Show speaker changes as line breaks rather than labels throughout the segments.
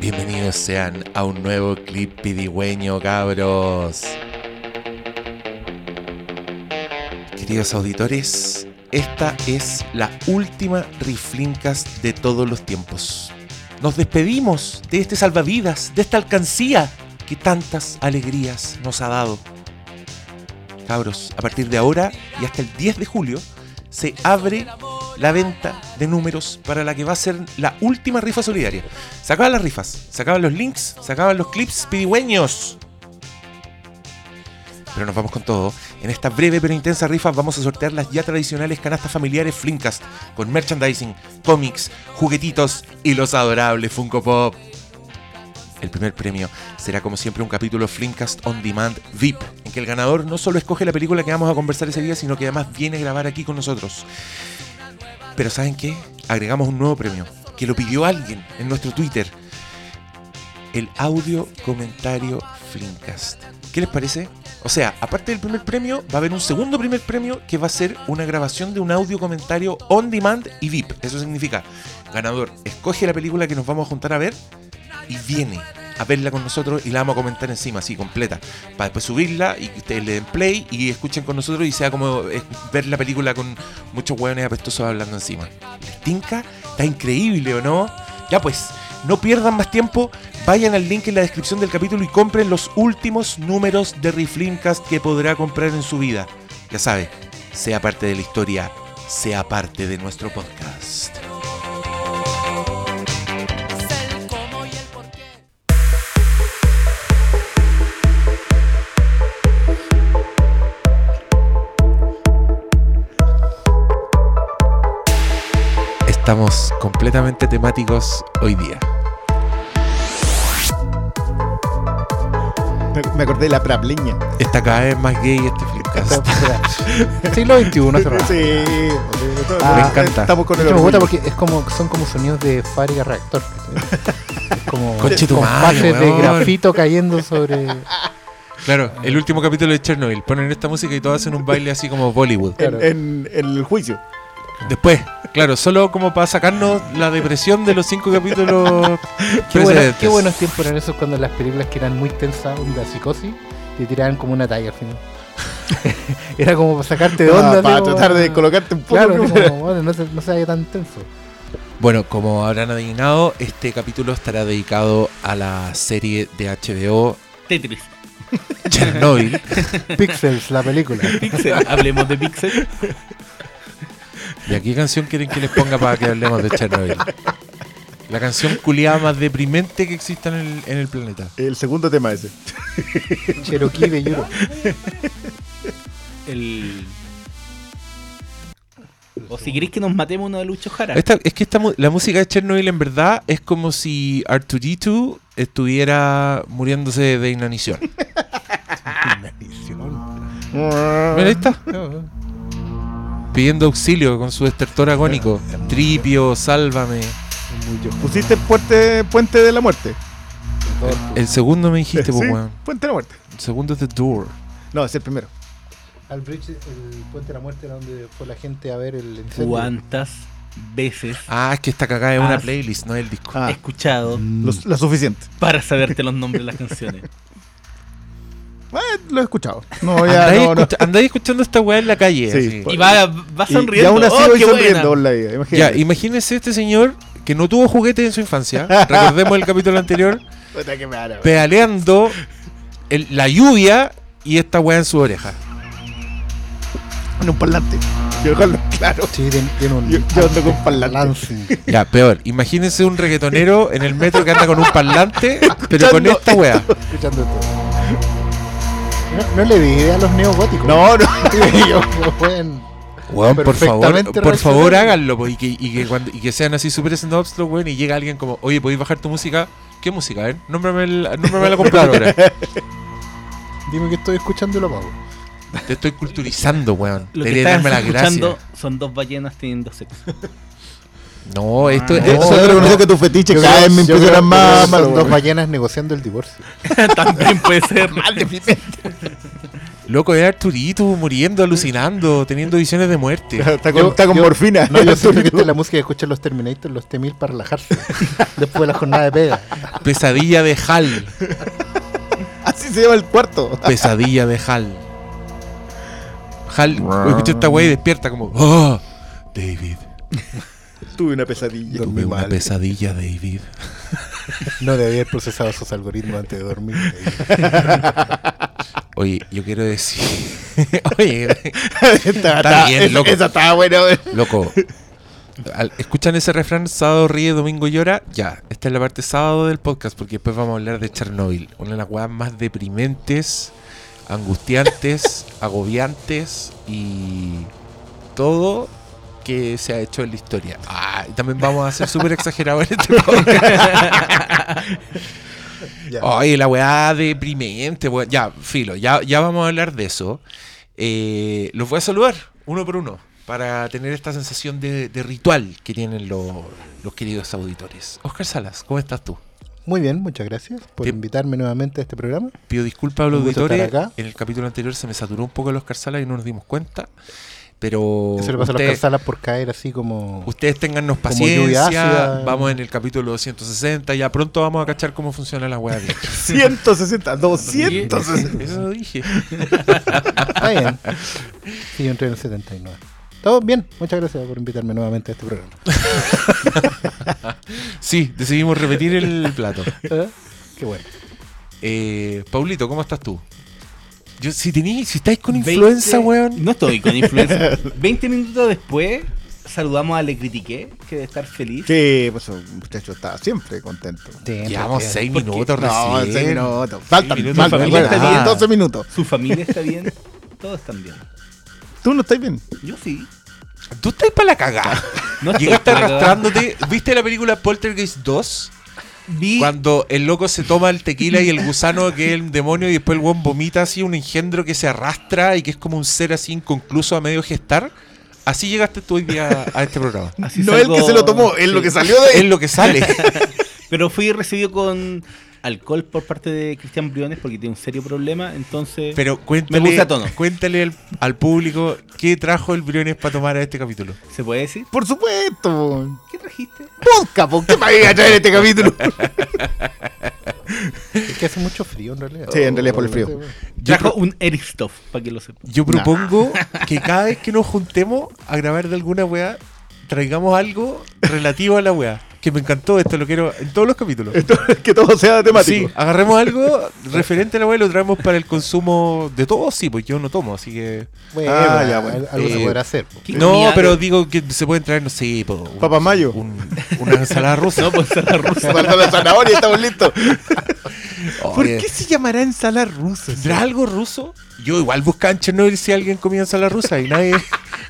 Bienvenidos sean a un nuevo clip pidigüeño, cabros. Queridos auditores, esta es la última Riflincast de todos los tiempos. Nos despedimos de este salvavidas, de esta alcancía que tantas alegrías nos ha dado. Cabros, a partir de ahora y hasta el 10 de julio se abre la venta de números para la que va a ser la última rifa solidaria. Se acaban las rifas, se acaban los links, se acaban los clips pidigüeños. Pero nos vamos con todo. En esta breve pero intensa rifa vamos a sortear las ya tradicionales canastas familiares Flinkast con merchandising, cómics, juguetitos y los adorables Funko Pop. El primer premio será como siempre un capítulo Flinkast On Demand VIP, en que el ganador no solo escoge la película que vamos a conversar ese día, sino que además viene a grabar aquí con nosotros. Pero ¿saben qué? Agregamos un nuevo premio, que lo pidió alguien en nuestro Twitter. El audio comentario Flinkast. ¿Qué les parece? O sea, aparte del primer premio, va a haber un segundo primer premio que va a ser una grabación de un audio comentario on demand y VIP. Eso significa, ganador, escoge la película que nos vamos a juntar a ver y viene a verla con nosotros y la vamos a comentar encima, así completa, para después subirla y que ustedes le den play y escuchen con nosotros y sea como eh, ver la película con muchos hueones apestosos hablando encima. ¿Les tinca? Está increíble, ¿o no? Ya pues, no pierdan más tiempo, vayan al link en la descripción del capítulo y compren los últimos números de Riflimcast que podrá comprar en su vida. Ya sabe, sea parte de la historia, sea parte de nuestro podcast. Estamos completamente temáticos hoy día.
Me, acordé de la prapleña.
Está cada vez más gay este Flipcast.
Siglo XXI hace rato.
Sí.
Ah,
me encanta.
Estamos con
De
el
hecho, me gusta porque es como, son como sonidos de fábrica reactor. Es como compases de grafito cayendo sobre.
Claro, el último capítulo de Chernobyl. Ponen esta música y todos hacen un baile así como Bollywood.
En, en- en el juicio.
Después, claro, solo como para sacarnos la depresión de los cinco capítulos
Qué, bueno,
precedentes.
qué buenos tiempos eran esos cuando las películas que eran muy tensas, onda psicosis, te tiraban como una talla al final. Era como para sacarte de onda.
Ah, para tratar de colocarte un poco.
Claro, como, bueno, no se, no se vaya tan tenso.
Bueno, como habrán adivinado, este capítulo estará dedicado a la serie de HBO
Tetris.
Chernobyl.
Pixels, la película.
Pixel. Hablemos de Pixel.
¿Y a qué canción quieren que les ponga para que hablemos de Chernobyl? La canción culiada más deprimente que exista en el, en el planeta.
El segundo tema ese.
Cherokee de Europe.
El... O si queréis que nos matemos uno de Lucho Jara.
Esta- es que esta, la música de Chernobyl en verdad es como si R2D2 estuviera muriéndose de inanición. Mira, ahí está. Pidiendo auxilio con su estertor agónico. Tripio, sálvame.
Pusiste el puente, puente de la muerte.
El segundo me dijiste, pues, weón.
Puente de la muerte.
El segundo es The Door.
No, es el primero.
Al bridge, el puente de la muerte era donde fue la gente a ver el incendio.
¿Cuántas veces
Ah, es que esta cagada es una playlist, no es el disco.
Ah,
escuchado
lo, lo suficiente.
para saberte los nombres de las canciones?
Eh, lo he escuchado. No, ya
Andáis,
no, no.
escucha- andáis escuchando esta weá en la calle.
Sí,
así.
Y va, sonriendo.
Y, aún así
¡Oh,
voy sonriendo por la vida.
Ya, imagínense este señor que no tuvo juguetes en su infancia. Recordemos el capítulo anterior. Pedaleando el- la lluvia y esta weá en su oreja.
En un parlante. Quiero dejarlo claro.
Sí, tiene, un.
Yo- yo ando con parlante.
Ya, peor. Imagínense un reggaetonero en el metro que anda con un parlante, pero con esta weá.
Escuchando todo. No, no le di idea a los neogóticos.
No, no.
Ellos no pueden.
Weón, por favor, por favor háganlo po, y, que, y, que cuando- y que sean así super snobs los weón y llega alguien como, oye, ¿podéis bajar tu música? ¿Qué música? Eh? Nómbrame, el- nómbrame la computadora.
Dime que estoy escuchando y lo pago.
Te estoy culturizando, weón.
Lo que
Debería
estás
darme la
escuchando
gracia.
son dos ballenas teniendo sexo.
No, esto
Ah,
es.
Yo reconozco que tus fetiches
Yo
cada vez me impresionan más. más,
Son dos ballenas negociando el divorcio.
También puede ser.
Loco, es Arturito muriendo, alucinando, teniendo visiones de muerte.
Está con,
Yo-
está con
yo-
morfina.
No, yo siento que esta es la música que escuchan los Terminator, los T-1000 para relajarse. después de la jornada de pega.
Pesadilla de Hal.
Así se llama el cuarto.
Pesadilla de Hal. Hal, escucha esta wey y despierta como, oh, David,
Tuve una pesadilla.
tuve una pesadilla, David.
No debía haber procesado esos algoritmos antes de dormir.
Oye, yo quiero decir, oye,
está,
Está bien, loco.
esa está buena.
loco, al- ¿escuchan ese refrán? Sábado ríe, domingo llora. Ya, esta es la parte sábado del podcast porque después vamos a hablar de Chernobyl, una de las weas más deprimentes, angustiantes, agobiantes y todo que se ha hecho en la historia. Ah, y también vamos a ser súper exagerados en este podcast. Oye, la weá deprimente, weá. Ya, filo, ya, ya vamos a hablar de eso. Eh, los voy a saludar uno por uno para tener esta sensación de, de ritual que tienen los, los queridos auditores. Oscar Salas, ¿cómo estás tú?
Muy bien, muchas gracias por
Bien.
invitarme nuevamente a este programa.
Pido disculpas a los
Un gusto
auditores.
estar acá.
En el capítulo anterior se me saturó un poco el Oscar Salas y no nos dimos cuenta. Pero
Eso le pasa a los
ustedes-
Carsalas por caer así como.
Ustedes
lluvia
paciencia.
ácida.
Vamos en el capítulo 260. Ya pronto vamos a cachar cómo funciona la bien.
160, 260.
Eso lo dije.
Está bien. Sí, yo entré en el 79. Todo bien, muchas gracias por invitarme nuevamente a este programa.
Sí, decidimos repetir el plato.
¿Eh? Qué bueno.
Eh, Paulito, ¿cómo estás tú? Yo, si tení, si estáis con
20
influenza, weón.
No estoy con influenza. 20 minutos después, saludamos a Le Critiqué, que debe estar feliz.
Que pues, un muchacho está siempre contento.
Llevamos
siempre.
6
Porque-
minutos
No,
recién.
seis minutos. Faltan,
minutos,
faltan,
familia
bueno,
está bien.
12 minutos.
Su familia está bien, todos están bien.
Tú no estás bien.
Yo sí.
Tú estás para la cagada.
No
Llegaste arrastrándote. ¿Viste la película Poltergeist 2?
Vi
Cuando el loco se toma el tequila y el gusano que es el demonio y después el weón vomita así un engendro que se arrastra y que es como un ser así inconcluso a medio gestar. Así llegaste tú hoy día a este programa.
así
no
salgo-
el que se lo tomó, es lo que salió de
Es
él.
lo que sale.
Pero fui recibido con alcohol por parte de Cristian Briones porque tiene un serio problema, entonces
Pero
Me
cuéntale,
puse a tono.
cuéntale al, al público qué trajo el Briones para tomar a este capítulo.
¿se puede decir?
Por supuesto.
¿Qué trajiste?
Podcast, ¿por qué me iba a traer este capítulo?
Es que hace mucho frío en realidad.
Sí, en realidad por el frío.
Yo,
Trajo un Eristoff, para que lo sepan.
yo propongo que cada vez que nos juntemos a grabar de alguna weá, traigamos algo relativo a la weá. Que me encantó esto, lo quiero en todos los capítulos.
que todo sea temático.
Sí, agarremos algo referente a la weá y lo traemos para el consumo de todos, sí, pues yo no tomo, así que...
Bueno,
Ah, ya, bueno.
algo se
Eh,
podrá hacer. po.
¿Qué
No, pero digo que se pueden traer, no sé, po, un-
Papa mayo.
un- una ensalada rusa.
No, pues la rusa.
Falta la zanahoria, estamos listos. ¿Por qué se llamará ensalada rusa?
¿Tendrá algo ruso? Yo igual buscaba en Chernobyl si alguien comía ensalada rusa y nadie.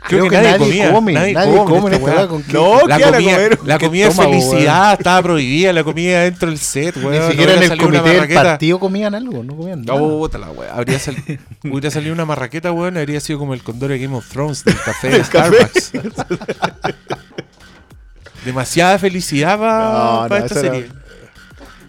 Creo,
Creo
que, nadie, comía.
come, nadie, come, en
esta
esta con qué-
No,
La
¿qué van a
comida,
comer?
la
¿Qué
comida de felicidad estaba prohibida, la comida dentro del set, weón.
Ni
no
siquiera en
hubiera
el comité del partido comían algo, no comían nada.
No, la weá. Habría sal- hubiera salido una marraqueta, weón, habría sido como el condor de Game of Thrones del café de. Starbucks. Demasiada felicidad para
No, no,
esta serie.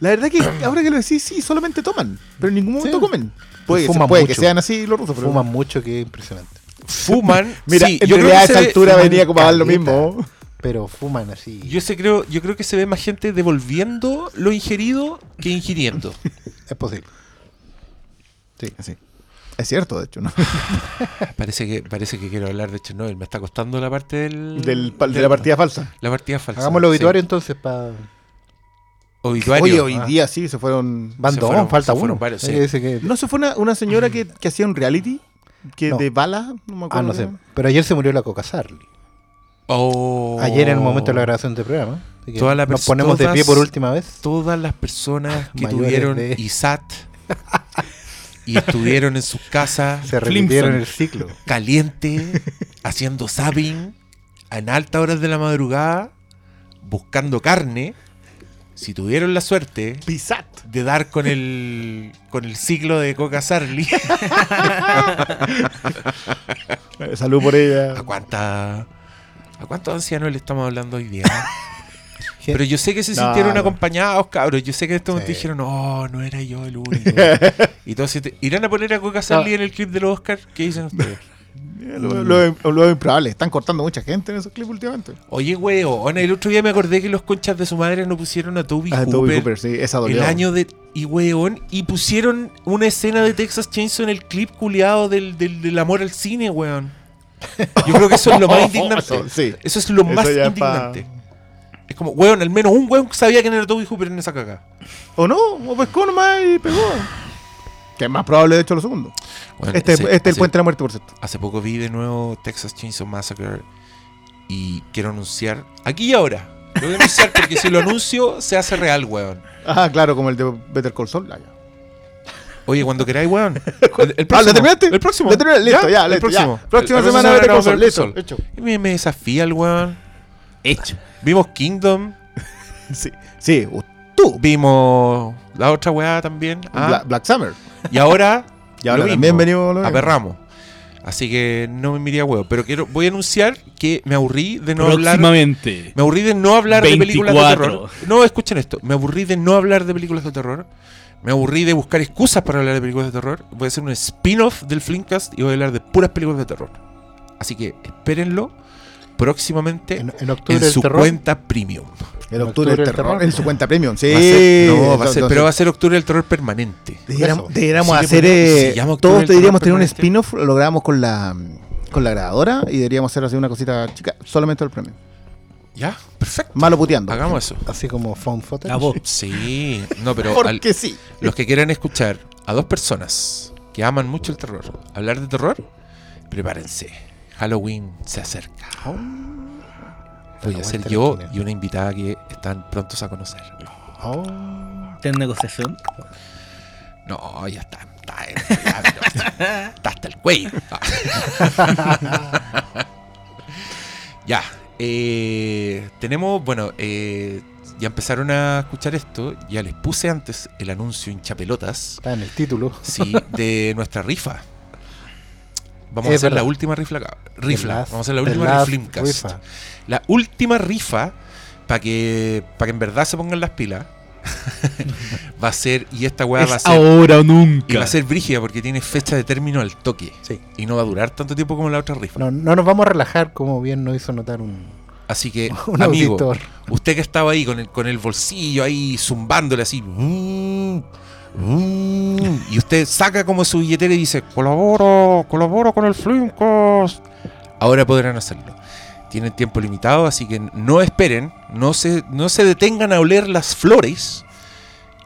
La verdad que ahora que lo decís, sí, solamente toman. Pero en ningún momento
Sí.
comen. Puede, que sean así los rusos, pero.
Fuman mucho, que es impresionante.
Fuman.
Mira,
sí,
en
yo creo
realidad a
que
esa altura venía como a dar lo mismo.
Pero fuman así.
Yo, sé, creo, yo creo que se ve más gente devolviendo lo ingerido que ingiriendo.
Es posible.
Sí, sí. Es cierto, de hecho, ¿no?
Parece que, parece que quiero hablar de Chernobyl. Me está costando la parte del,
Del, de
del-
la partida falsa.
La partida falsa.
Hagamos el
sí.
obituario entonces para.
Obituario.
Oye, hoy
ah.
día sí se fueron.
Van
Se
dos,
fueron-
falta
se fueron
uno.
varios, sí.
que-
¿No se fue una, una señora que, que hacía un reality? Que
No.
de bala, no me
Ah,
acuerdo.
no sé. Pero ayer se murió la Coca Sarli.
Oh.
Ayer en el momento de la grabación del programa. Así que
Toda la
nos ponemos de pie
todas-
por última vez.
Todas las personas que tuvieron
de-
ISAT y estuvieron en sus casas
Se repitieron el ciclo.
caliente, haciendo zapping en altas horas de la madrugada, buscando carne. Si tuvieron la suerte
Pisat.
de dar con el con el ciclo de Coca Sarli,
Salud por ella.
¿a cuánta a cuántos ancianos le estamos hablando hoy día? Pero yo sé que se
No,
sintieron
no.
acompañados, cabros. Yo sé que en este momento
Sí.
dijeron, no, no era yo el único. y todos se te- irán a poner a Coca Sarli en el clip de los Oscar. ¿Qué dicen ustedes?
Lo, lo- lo improbable. Están cortando mucha gente en esos clips últimamente.
Oye, weón, el otro día me acordé que los conchas de su madre no pusieron a Toby
Ah,
Hooper.
Toby Cooper, sí, esa dolió.
El año de. Y weón, y pusieron una escena de Texas Chainsaw en el clip culiado del, del, del amor al cine, weón. Yo creo que eso es lo más indignante.
Eso, sí.
Eso es lo
Eso
más indignante. Es como, weón, al menos un weón sabía quién era Toby Hooper en esa caga.
O no, o pescó nomás y pegó. Que es más probable, de hecho, lo segundo. Este,
hace-
este es el puente de la muerte, por cierto.
Hace poco vi de nuevo Texas Chainsaw Massacre y quiero anunciar aquí y ahora. Lo voy a anunciar porque si lo anuncio se hace real, weón.
Ah, claro, como el de Better Call Saul. Ah, ya.
Oye, cuando queráis, weón. El, el
Ah, ¿lo terminaste?
El próximo.
Listo, ya,
el próximo.
ya. Próxima
El-
semana Better Call Saul, listo, hecho.
Y me, me desafía el weón.
Hecho.
Vimos Kingdom.
Sí, sí, tú.
Vimos la otra weá también. Ah,
Bla- Black Summer.
Y ahora.
Y ahora
lo
también
mismo.
venimos lo.
Aperramos. Así que no me miría huevo. Pero quiero, voy a anunciar que me aburrí de no hablar.
Próximamente.
Me aburrí de no hablar de películas de
24.
terror. No, escuchen esto. Me aburrí de no hablar de películas de terror. Me aburrí de buscar excusas para hablar de películas de terror. Voy a hacer un spin-off del Flimcast y voy a hablar de puras películas de terror. Así que espérenlo próximamente
En,
en,
en octubre el
su
terror.
cuenta premium.
El octubre del terror. En su cuenta premium. Sí.
Va a ser- no, va a
entonces-
ser- pero va a ser octubre del terror permanente.
Deberíamos, hacer. eh, todos deberíamos tener un spin-off. Lo grabamos con la, con la grabadora y deberíamos hacer así una cosita chica. Solamente el premium.
Ya, perfecto.
Malo puteando.
Hagamos eso.
Así como Found Footage.
A vos.
Sí, no, pero al-
Porque sí.
los que quieran escuchar a dos personas que aman mucho el terror hablar de terror, prepárense. Halloween se acerca. Voy a ser yo y una invitada que están prontos a conocer.
Oh.
¿Está en negociación?
No, ya está. Está, ya, pero está hasta el cuello. ya. eh, tenemos, bueno, eh, ya empezaron a escuchar esto. Ya les puse antes el anuncio hinchapelotas.
Está en el título.
Sí, de nuestra rifa. Vamos a hacer la última rifla. Rifla. Vamos a hacer la última riflimcast.
rifa.
La última rifa para que para que en verdad se pongan las pilas. va a ser y esta weá va a ser
ahora o
y
nunca.
va a ser brígida porque tiene fecha de término al toque
Sí.
y no va a durar tanto tiempo como la otra rifa.
No, no nos vamos a relajar como bien nos hizo notar un,
Así que
un
amigo,
auditor.
usted que estaba ahí con el con el bolsillo ahí zumbándole así mm, mm, y usted saca como su billetera y dice colaboro, colaboro con el Flimcast. Ahora podrán hacerlo. Tienen tiempo limitado, así que no esperen, no se, no se detengan a oler las flores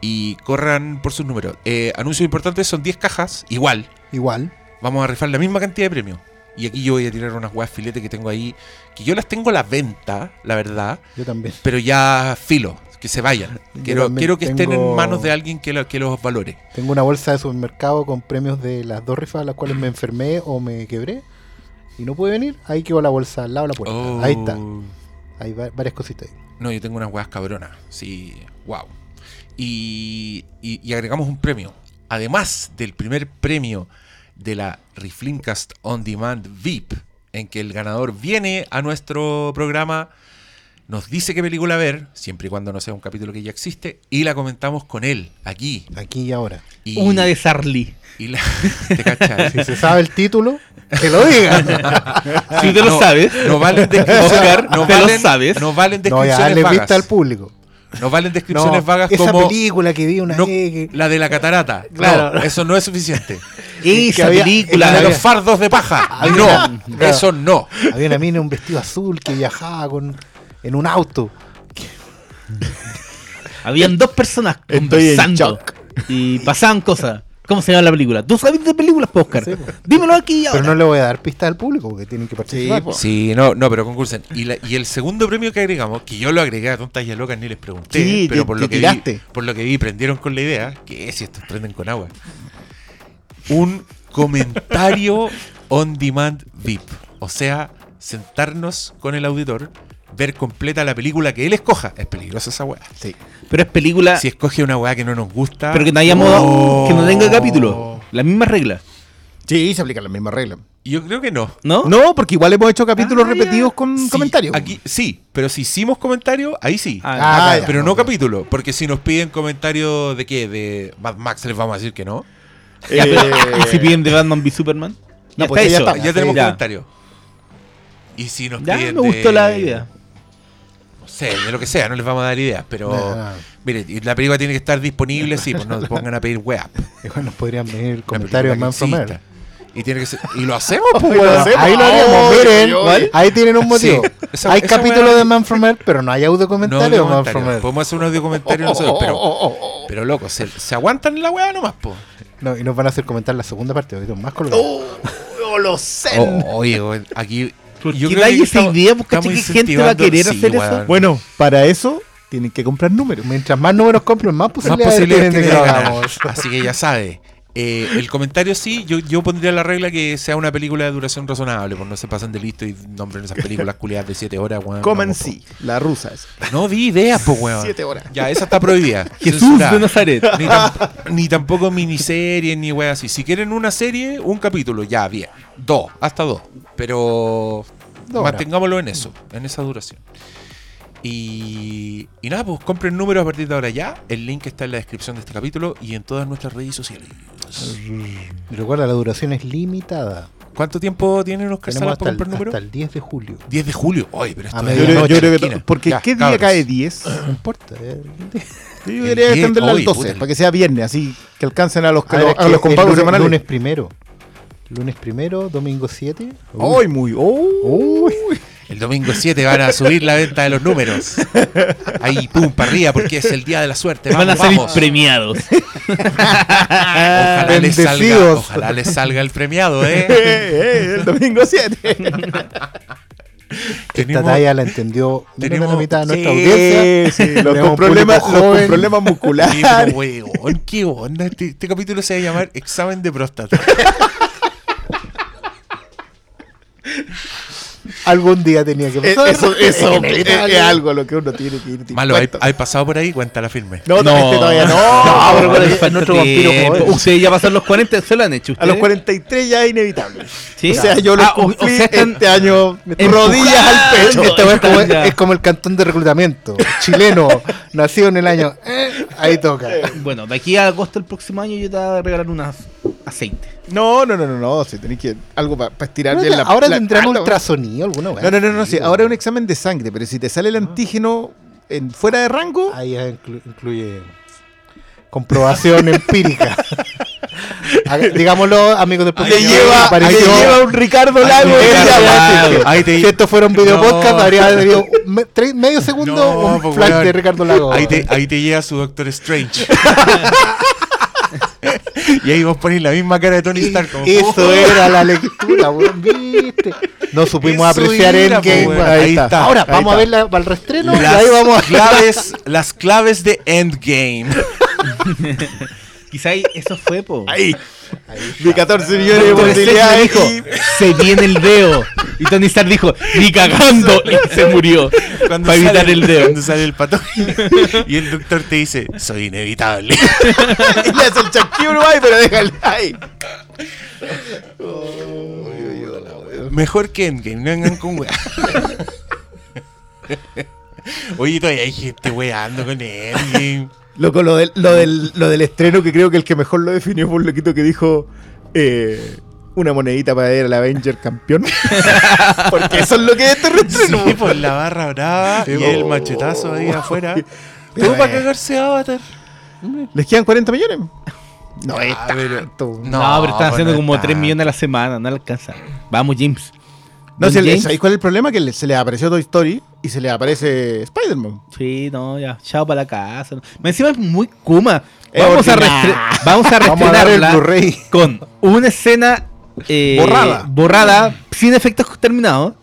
y corran por sus números. Eh, anuncios importantes son 10 cajas, igual.
Igual.
Vamos a rifar la misma cantidad de premios. Y aquí yo voy a tirar unas huevas filete que tengo ahí, que yo las tengo a la venta, la verdad,
Yo también.
pero ya filo, que se vayan. Quiero, quiero que estén en manos de alguien que, lo- que los valore.
Tengo una bolsa de supermercado con premios de las dos rifas a las cuales me enfermé o me quebré. Y no pude venir. Ahí quedó la bolsa al lado de la puerta.
Oh.
Ahí está. Hay va- varias cositas ahí.
No, yo tengo unas huevas cabronas. Sí, wow. Y, y- y agregamos un premio. Además del primer premio de la Riflincast On Demand VIP, en que el ganador viene a nuestro programa, nos dice qué película ver, siempre y cuando no sea un capítulo que ya existe, y la comentamos con él, aquí.
Aquí y ahora.
Y,
Una de Sarli.
y la- ¿Te?
Si se sabe el título, que lo digan.
Si te lo
No,
sabes.
No valen descripciones, no
¿te lo
valen,
sabes?
no valen
no
descripciones
darle
vagas.
vista al público.
No valen descripciones
No,
vagas
esa
como
película que vi una
no,
vez que-
la de la catarata.
Claro.
No, eso no es suficiente.
Esa
había-
película.
La de
había-
los fardos de paja.
Había
No,
una-
eso no.
había una mina en un vestido azul que viajaba con en un auto.
Habían dos personas conversando y pasaban cosas. ¿Cómo se llama la película? ¿Tú sabes de películas, po, Oscar?
Sí, po.
Dímelo aquí ahora.
Pero no le voy a dar pista al público porque tienen que participar.
po.
Sí, no, no, pero concursen. Y, la- y el segundo premio que agregamos, que yo lo agregué a tontas y a locas, ni les pregunté,
Sí,
pero
te-
por
te
lo que
tiraste.
vi, por lo que vi, prendieron con la idea, que si estos prenden con agua. Un comentario on demand VIP. O sea, sentarnos con el auditor, ver completa la película que él escoja. Es peligrosa esa weá.
Sí.
Pero es película,
Si escoge una weá que no nos gusta.
pero que no haya modo,
Oh.
que no tenga capítulo. Las mismas reglas.
Sí, se aplican las mismas reglas.
Yo creo que no.
¿No?
No, porque igual hemos hecho capítulos
Ah, ya.
repetidos con
Sí,
comentarios.
Aquí, sí, pero si hicimos comentarios, ahí sí.
Ah,
Ah, ya.
pero no capítulo, porque si nos piden comentarios de qué, de Mad Max, les vamos a decir que no.
Eh,
¿Y si piden de Batman v Superman?
No,
ya
pues
está
ya está.
ya tenemos comentarios. Y si nos
Ya,
piden
me gustó
de-
la idea.
No sé, de lo que sea, no les vamos a dar ideas, pero
No, no.
mire, la película tiene que estar disponible, sí, pues no se pongan a pedir.
Igual nos podrían venir comentarios en
película
Man
que
from
exista.
Earth.
Y tiene que ser, y lo hacemos, pues,
Ahí lo hacemos.
Ahí lo haríamos, miren.
oy.
Ahí tienen un motivo.
Sí, esa-
Hay
esa
capítulo
weá-
de Man from Earth, pero no hay audio
No,
comentario de Man from Earth.
Podemos hacer un audio comentario nosotros, pero, pero loco, se, se aguantan la weá nomás, po.
No, y nos van a hacer comentar la segunda parte, ahorita más colgado.
Oh, lo sé.
Oh, oye, aquí.
¿Por
yo
qué
que
esa idea?
Estamos
caché que gente va a querer
sí,
hacer eso.
weón.
Bueno, para eso tienen que comprar números.
Mientras más números compren, más
más
posibilidades, tienen de
ganar.
hagamos.
Así que ya sabe. Eh, el comentario sí, yo, yo pondría la regla que sea una película de duración razonable, pues no se pasen de listo y nombren esas películas culiadas de 7 horas, weón.
Coman sí, la rusa es.
po. No di ideas, pues, weón.
Siete horas.
Ya, esa está prohibida.
Jesús
censurada.
de Nazaret.
Ni, tam- ni tampoco miniseries ni weas así. Si quieren una serie, un capítulo, ya, bien. Dos, hasta dos. Pero
Dos
mantengámoslo en eso, en esa duración. Y, y nada, pues compren números a partir de ahora ya. El link está en la descripción de este capítulo y en todas nuestras redes sociales.
Y recuerda, la duración es limitada.
¿Cuánto tiempo tienen los Salas para comprar números?
hasta el 10 de julio.
10 de julio. Ay, pero esto
A
es
Yo creo, yo creo que porque
Ya,
¿qué día
cabros.
cae 10?
No importa. eh.
Yo
El
debería
10,
extenderla al
oye,
12,
puta.
para que sea viernes, así que alcancen a los,
A ver,
a
que
los semanales.
lunes primero. Lunes primero, domingo 7.
Hoy muy. Oh,
El domingo 7 van a subir la venta de los números. Ahí, pum, para arriba, porque es el día de la suerte.
Van a
Vamos,
salir
vamos.
premiados.
Ojalá les, salga, ojalá les salga el premiado, ¿eh?
eh, eh, el domingo 7.
Esta talla la entendió
tenemos-
la mitad de nuestra
sí,
audiencia.
Sí, los, con problemas, los con problemas
Sí,
musculares.
weón, qué onda. Este, este capítulo se va a llamar Examen de próstata.
Algún día tenía que
Eh,
pasar.
eso eso
Es
es, es algo a lo que uno tiene que ir.
Malo, ¿hay, pasado por ahí? Cuéntala firme.
No, no, este todavía no.
No, pero con el-
falta
nuestro vampiro joven.
Ustedes ya pasaron los 40, ¿se lo han hecho
A
ustedes?
los 43 ya es inevitable.
¿Sí?
O sea, yo lo
Ah, o- o
cumplí
sea, están
este año rodillas al pecho.
Esta es, como, es como el cantón de reclutamiento. Chileno, nacido en el año. eh, ahí toca.
Bueno, de aquí a agosto del próximo año yo te voy a regalar unas aceite.
No, no, no, no, no. Si tenéis que algo para estirar bien la
Ahora
la-
tendrán
ah, la-
ultrasonido alguna vez.
No, no, no, no, sí. Ahora es un examen de sangre, pero si te sale el antígeno en, fuera de rango,
Ahí inclu- incluye comprobación empírica. Digámoslo, amigos del podcast,
lleva,
pareció-
lleva un Ricardo Lago.
un. Ahí te-
Si esto fuera un video
No.
podcast, habría tenido me- tre- medio segundo
No,
un flash de Ricardo Lago.
Ahí te, ahí te llega su Doctor Strange. y ahí vos ponés la misma cara de Tony Stark. como,
Eso
"Oh".
era la lectura, weón, viste. No supimos
Eso
apreciar
era,
Endgame.
weón. Ahí está.
Ahora,
Ahí
vamos a
está.
ver la, para el reestreno y
Las
ahí vamos a
claves, las claves de Endgame.
Quizá eso fue, po.
Ahí. Vi 14 millones de posibilidades.
dijo, se viene el dedo. Y Tony Stark dijo, ni cagando. Y se murió.
Cuando
Para evitar
sale,
el dedo.
Cuando sale el pato. y el doctor te dice, soy inevitable.
y le hace el chasquido ahí, pero déjale ahí.
Mejor que Endgame, no vengan con weá. Oye, todavía hay gente weando con Endgame.
Loco, lo del, lo, del, lo del estreno, que creo que el que mejor lo definió fue un loquito que dijo eh, una monedita para ver al Avenger campeón. Porque eso es lo que es este reestreno.
Sí, por la barra brava y el machetazo ahí afuera. Todo para cagarse a Avatar.
¿Les quedan 40 millones? No es
Ah, pero-
tanto.
No, pero están
pues
haciendo
no
como
está.
3 millones a la semana. No le alcanza. Vamos, James.
No, si el-
James.
¿sabéis cuál es el problema? Que le- se le apareció Toy Story y se le aparece Spider-Man.
Sí, no, ya. Chao para la casa. Me encima es muy Kuma. Vamos a, vamos a
Vamos a el
con una escena eh,
Borrada.
borrada, sin efectos terminados.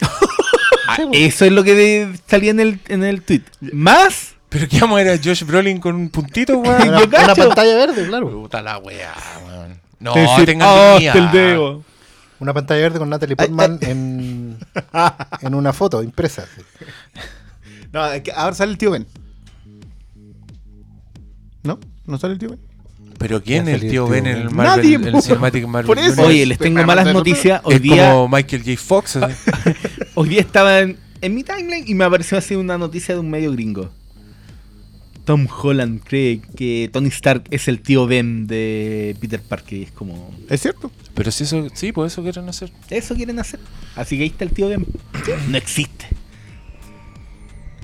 Ah, Eso es lo que de- salía en el, en el tweet. Más,
Pero qué vamos a ver a Josh Brolin con un puntito,
Una,
weón.
Una pantalla verde, claro.
Puta la weá, weón. No, tengan
"Ah,
dignidad.
hasta el dedo".
Una pantalla verde con Natalie Portman en, en una foto impresa. sí.
No, ahora sale el tío Ben. ¿No? ¿No sale el tío Ben?
Pero ¿quién es el tío
tío
Ben en el Marvel,
Nadie,
el. Cinematic Marvel
Por eso.
Universe?
Oye, les tengo malas noticias. Hoy
es
día,
como Michael J. Fox. así.
hoy día estaba en, en mi timeline y me apareció así una noticia de un medio gringo. Tom Holland cree que Tony Stark es el tío Ben de Peter Parker. Y es como.
¿Es cierto?
Pero si eso, sí, pues eso quieren hacer.
Eso quieren hacer. Así que ahí está el tío Ben. No existe.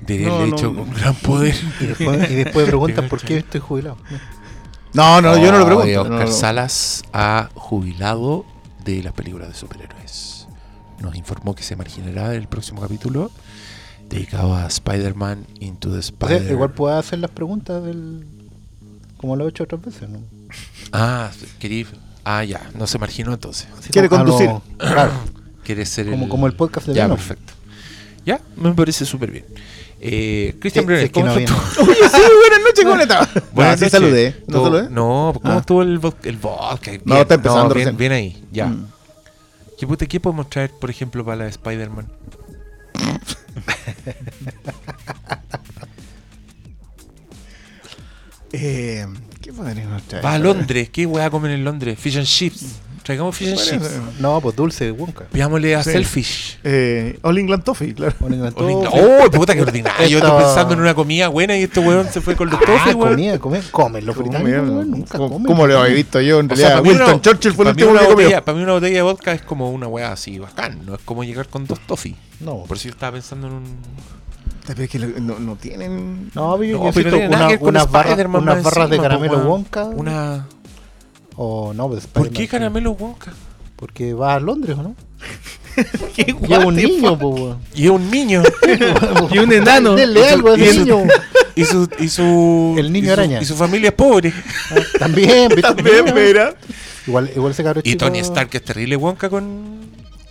Diría
No,
el
no,
hecho
no.
con gran poder.
Y después, y después preguntan por qué estoy jubilado.
No, no, yo no lo pregunto.
Oscar
no, no.
Salas ha jubilado de las películas de superhéroes. Nos informó que se marginará el próximo capítulo dedicado a Spider-Man Into the
O sea,
Spider.
igual puedo hacer las preguntas del. Como lo he hecho otras veces, ¿no?
Ah, querí... Ah, ya, no se marginó entonces.
Quiere
Ah, no,
conducir.
claro,
Quiere ser
como,
el...
como el podcast de
Ya,
Venom.
perfecto. Ya, me parece súper bien. Eh,
Sí,
Christian
sí,
Brenner,
es que
¿cómo
no
estuvo?
Oye, sí, buenas noches, ¿cómo le estaba?
Buenas
Ah, sí
noches.
saludé. ¿No
Estuvo-
saludé?
No, ¿cómo
Ah.
estuvo el, el vodka? Bien,
está empezando
bien,
recién.
bien ahí, ya.
Mm.
¿Qué, ¿Qué podemos traer, por ejemplo, para la de Spider-Man?
Eh, ¿Qué podríamos traer?
Va a Londres, ¿qué weá comen en Londres? Fish and chips. Traigamos fish and chips.
No, pues dulce de Wonka.
Pidámosle a
Sí.
Selfish.
Eh, All England Toffee, claro.
Todo-
¡Oh, puta que ordinario! Yo estoy pensando en una comida buena y este weón se fue con los
Ah,
toffees, weón.
comida, comida. Comen los
¿Cómo,
británicos, weón, nunca
¿Cómo-
comen.
¿Cómo lo he visto yo? En
O sea,
realidad,
para mí
Winston
una-
Churchill fue el
para mí
último
una
que comió.
botella- Para mí una botella de vodka es como una weá así, bacán. No es como llegar con dos toffees.
No,
Por eso yo estaba pensando en un...
Pero es que lo- no, no tienen.
no, pero yo
No, pero tiene nada que ver con
unas barras,
Spider-Man
unas
más
barras de
encima,
caramelo
weón.
Wonka.
Una...
O no, pues
¿Por qué caramelo Wonka?
Porque va a Londres, ¿o no?
¿Qué
Y es un niño, po.
Y es un niño.
Y un enano.
Denle algo a
Y
ese
eso-
niño.
Y su, y su,
El niño
y su-
araña.
Y su familia es pobre.
También, ¿viste?
También, mira.
Igual, igual ese cabrón
Y Tony Stark es terrible Wonka con.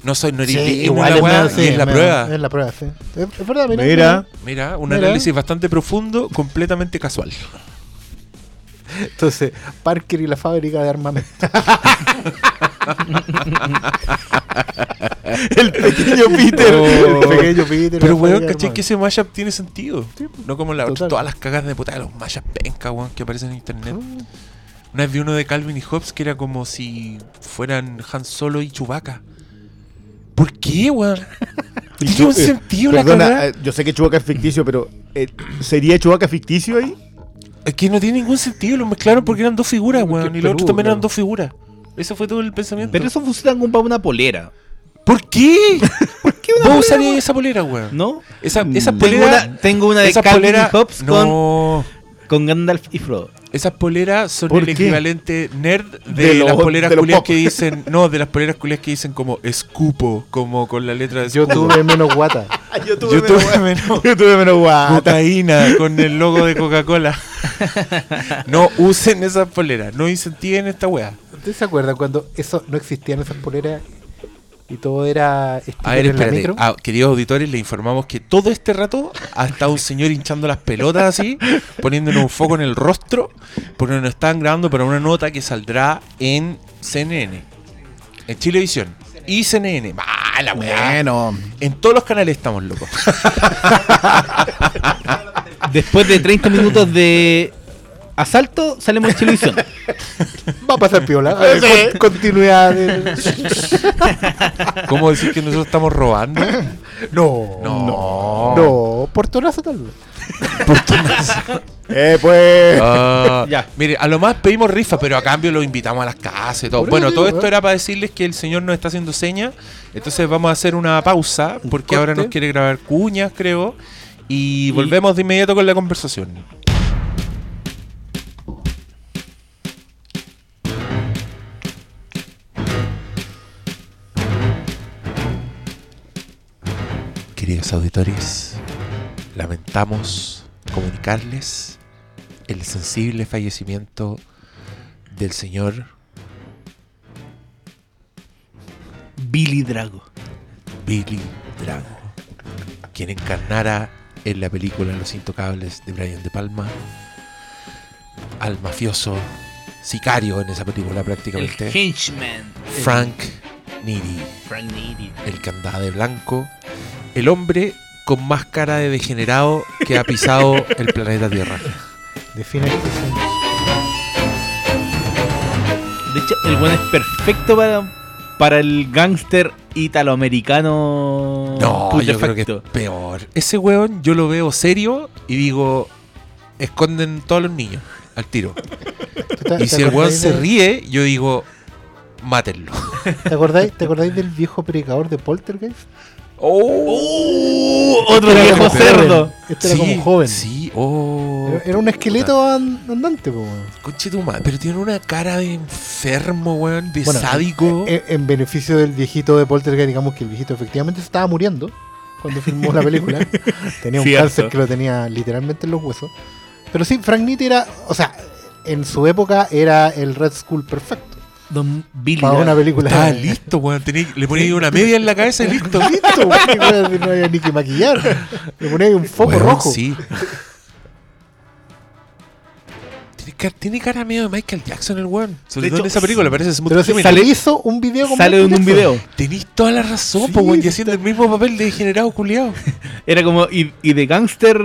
No soy no
Sí, igual es,
weá,
medio- sí,
y es la prueba.
Es la prueba, sí. Es, es verdad, mira.
Mira.
Mira, un
Mira.
análisis bastante profundo, completamente casual.
Entonces, Parker y la fábrica de armamento.
El pequeño Peter.
Oh.
El pequeño Peter.
Pero weón, caché que ese mashup tiene sentido. No como la,
total.
todas las cagas de puta de los mashup penca, weón, que aparecen en internet. Una vez vi uno de Calvin y Hobbes que era como si fueran Han Solo y Chewbacca. ¿Por qué, weón? Tiene un
eh,
sentido la
Perdona,
cagada.
eh, yo sé que Chewbacca es ficticio, pero eh, ¿sería Chewbacca ficticio ahí?
Es que no tiene ningún sentido, lo mezclaron porque eran dos figuras,
Porque
weón. Y los otros también eran dos figuras. Ese fue todo el pensamiento.
Pero eso funciona como para una polera.
¿Por qué? ¿Por qué ¿Vos usarías esa polera, weón?
¿No?
Esa, esa
Mm.
Tengo
polera.
una, tengo una de
esa
Calvin
polera.
y Hobbes con,
no.
con Gandalf y Frodo.
Esas poleras son
¿Por
el
qué?
equivalente nerd de,
De lo-
las poleras culias que dicen. No, de las poleras culias que dicen como escupo, como con la letra de
Yo
escupo.
tuve menos guata.
yo
Yo tuve menos.
yo tuve menos guata.
Cocaína con el logo de Coca-Cola. No usen esas poleras, no incentiven esta weá.
¿Ustedes se acuerdan cuando eso no existían esas poleras y todo era
A ver,
en la
espérate.
micro?
Ah, queridos auditores, le informamos que todo este rato ha estado un señor hinchando las pelotas así, poniéndonos un foco en el rostro, porque nos están grabando para una nota que saldrá en CNN, en Chilevisión y CNN. Mala weá.
Bueno,
En todos los canales estamos locos.
Después de 30 minutos de asalto, salimos en televisión.
Va a pasar piola. A ver,
Sí.
con- continuidad. de-
¿Cómo decir que nosotros estamos robando?
No.
No.
No. Portonazo tal vez.
eh, pues.
Ah,
Ya.
Mire, a lo más pedimos rifa, pero a cambio lo invitamos a las casas y todo.
Por
Bueno,
eso
todo
digo,
esto
¿eh?
era para decirles que el señor nos está haciendo señas. Entonces vamos a hacer una pausa porque ahora nos quiere grabar cuñas, creo. Y,
Y-
volvemos de inmediato con la conversación. Queridos auditores, lamentamos comunicarles el sensible fallecimiento del señor
Billy Drago.
Billy Drago, quien encarnara en la película Los Intocables de Brian De Palma al mafioso sicario en esa película
El
prácticamente,
henchman.
Frank Needy,
Frank Needy.
el que andaba de blanco, el hombre con más cara de degenerado que ha pisado el planeta Tierra.
Define este
De hecho, el buen es perfecto para, para el gángster italoamericano.
No, yo creo que es peor. Ese weón yo lo veo serio y digo, esconden todos los niños al tiro.
¿Tú te-
Y si el weón se ríe, yo digo, mátenlo.
¿Te acordáis, ¿Te acordáis del viejo predicador de Poltergeist?
¡Oh! Otro
Este era
viejo cerdo.
joven. Este era como joven.
Sí, oh.
Era, era un esqueleto an- andante, po, weón.
Conche tu madre, pero tiene una cara de enfermo, weón, de
Bueno,
sádico.
En, en beneficio del viejito de Poltergeist, digamos que el viejito efectivamente se estaba muriendo cuando filmó la película. tenía un
Cierto.
cáncer que lo tenía literalmente en los huesos. Pero sí, Frank Nitti era, o sea, en su época era el Red School perfecto.
Don Billy.
Para una película.
Estaba listo, weón. tenía- le ponía una media en la cabeza y listo.
Listo, weón, no había ni que maquillar. Le ponía ahí un foco
Weón,
rojo.
Sí. Tiene cara, tiene cara medio de Michael Jackson el weón. Sobre
De
todo en esa película, parece Smooth
Pero se,
Criminal.
se le hizo un video con
Sale en un video.
Tenís toda la razón,
Sí,
po, weón, y haciendo el mismo papel de degenerado culiado.
Era como. Y, y de gángster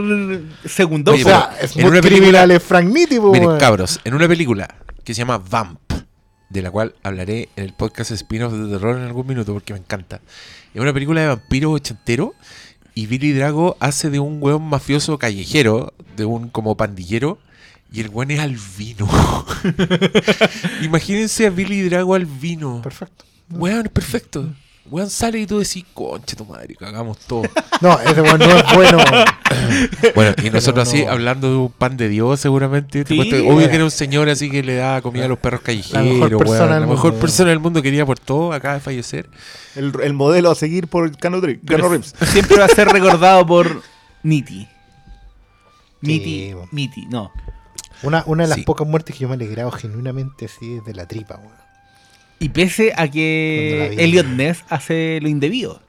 segundo.
Oye,
O sea, es
en
muy
una película-
criminal es Frank Nitti, po,
Miren,
weón.
cabros, en una película que se llama Vamp, de la cual hablaré en el podcast spin-off de terror en algún minuto porque me encanta. Es una película de vampiro ochentero y Billy Drago hace de un weón mafioso callejero, de un como pandillero, y el weón es albino. Imagínense a Billy Drago albino.
Perfecto.
Weón, perfecto. Weón sale y tú decís, concha tu madre, cagamos todo.
No, ese weón no es bueno.
Bueno, y nosotros
no.
así, hablando de un pan de Dios, seguramente. te
Sí,
cuento- obvio que era un señor así que le daba comida a los perros callejeros.
mejor persona
weón.
del
La
mundo,
mejor persona del mundo quería por todo, acaba de fallecer.
El, el modelo a seguir por Cano Reeves.
Siempre va a ser recordado por. Nitti.
bo.
Nitti, no.
Una, una de las
Sí.
pocas muertes que yo me he alegrado genuinamente así es de la tripa, weón.
Y pese a que. Elliot Ness hace lo indebido.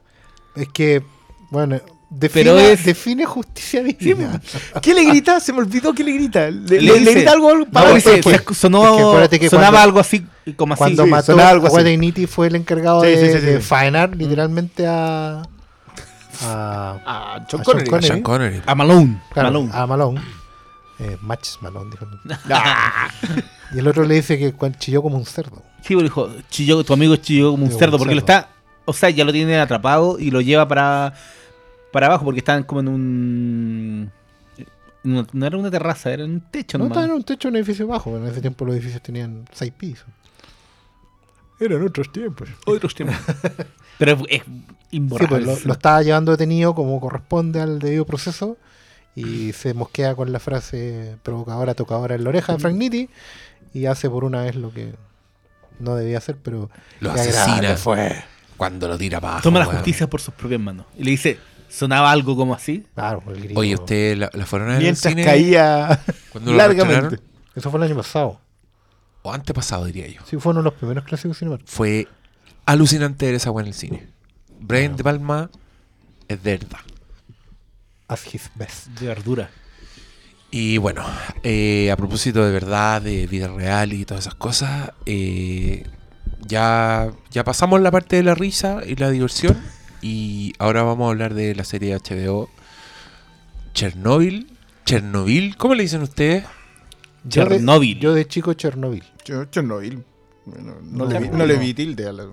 Es que, bueno, define,
Pero es-
define justicia divina.
¿Qué le grita? Se me olvidó que le grita. Le,
Le
le- le
dice-
grita algo
No,
para
dice,
después.
se- sonó,
Es que que
sonaba
cuando-
algo así como así.
Cuando
sí,
mató
sonaba algo
a
así.
Fue el encargado
Sí,
de,
sí, sí, sí.
de faenar literalmente a... A, a
Sean Connery.
Connery.
Sean Connery.
A Malone.
claro,
Malone.
a Malone. Eh, Matches Malone, dijo.
Ah,
Y el otro le dice que chilló como un cerdo.
Sí, pero dijo, chilló, tu amigo chilló como un cerdo, porque lo está, o sea, ya lo tiene atrapado y lo lleva para, para abajo, porque están como en un... No, no era una terraza, era un techo
No estaba en un techo un edificio bajo, en ese tiempo los edificios tenían seis pisos. Eran otros tiempos.
Otros temas. pero es, es
Sí,
imborrable.
pues lo, lo estaba llevando detenido como corresponde al debido proceso y se mosquea con la frase provocadora, tocadora en la oreja de Frank Nitti y hace por una vez lo que no debía hacer, pero
Lo asesina
fue.
cuando lo tira para abajo.
Toma la justicia por sus propias manos. Y le dice, sonaba algo como así.
Claro, el grito.
Oye, ¿usted la, la fueron a en el
Mientras
cine?
caía
cuando lo
largamente.
Eso fue el año pasado.
O antepasado, diría yo.
Sí, fue uno de los primeros clásicos cinematográficos.
Fue alucinante ver esa weá en el cine. Brian De Palma es de verdad.
As his best.
De verdura.
Y bueno, eh, a propósito de verdad, de vida real y todas esas cosas, eh, ya, ya pasamos la parte de la risa y la diversión. Y ahora vamos a hablar de la serie HBO Chernobyl. Chernobyl, ¿cómo le dicen ustedes?
Yo de-
Chernobyl.
Yo de chico Chernobyl.
Yo- Chernobyl. No, no
No,
le vi,
no.
le vi tilde a la-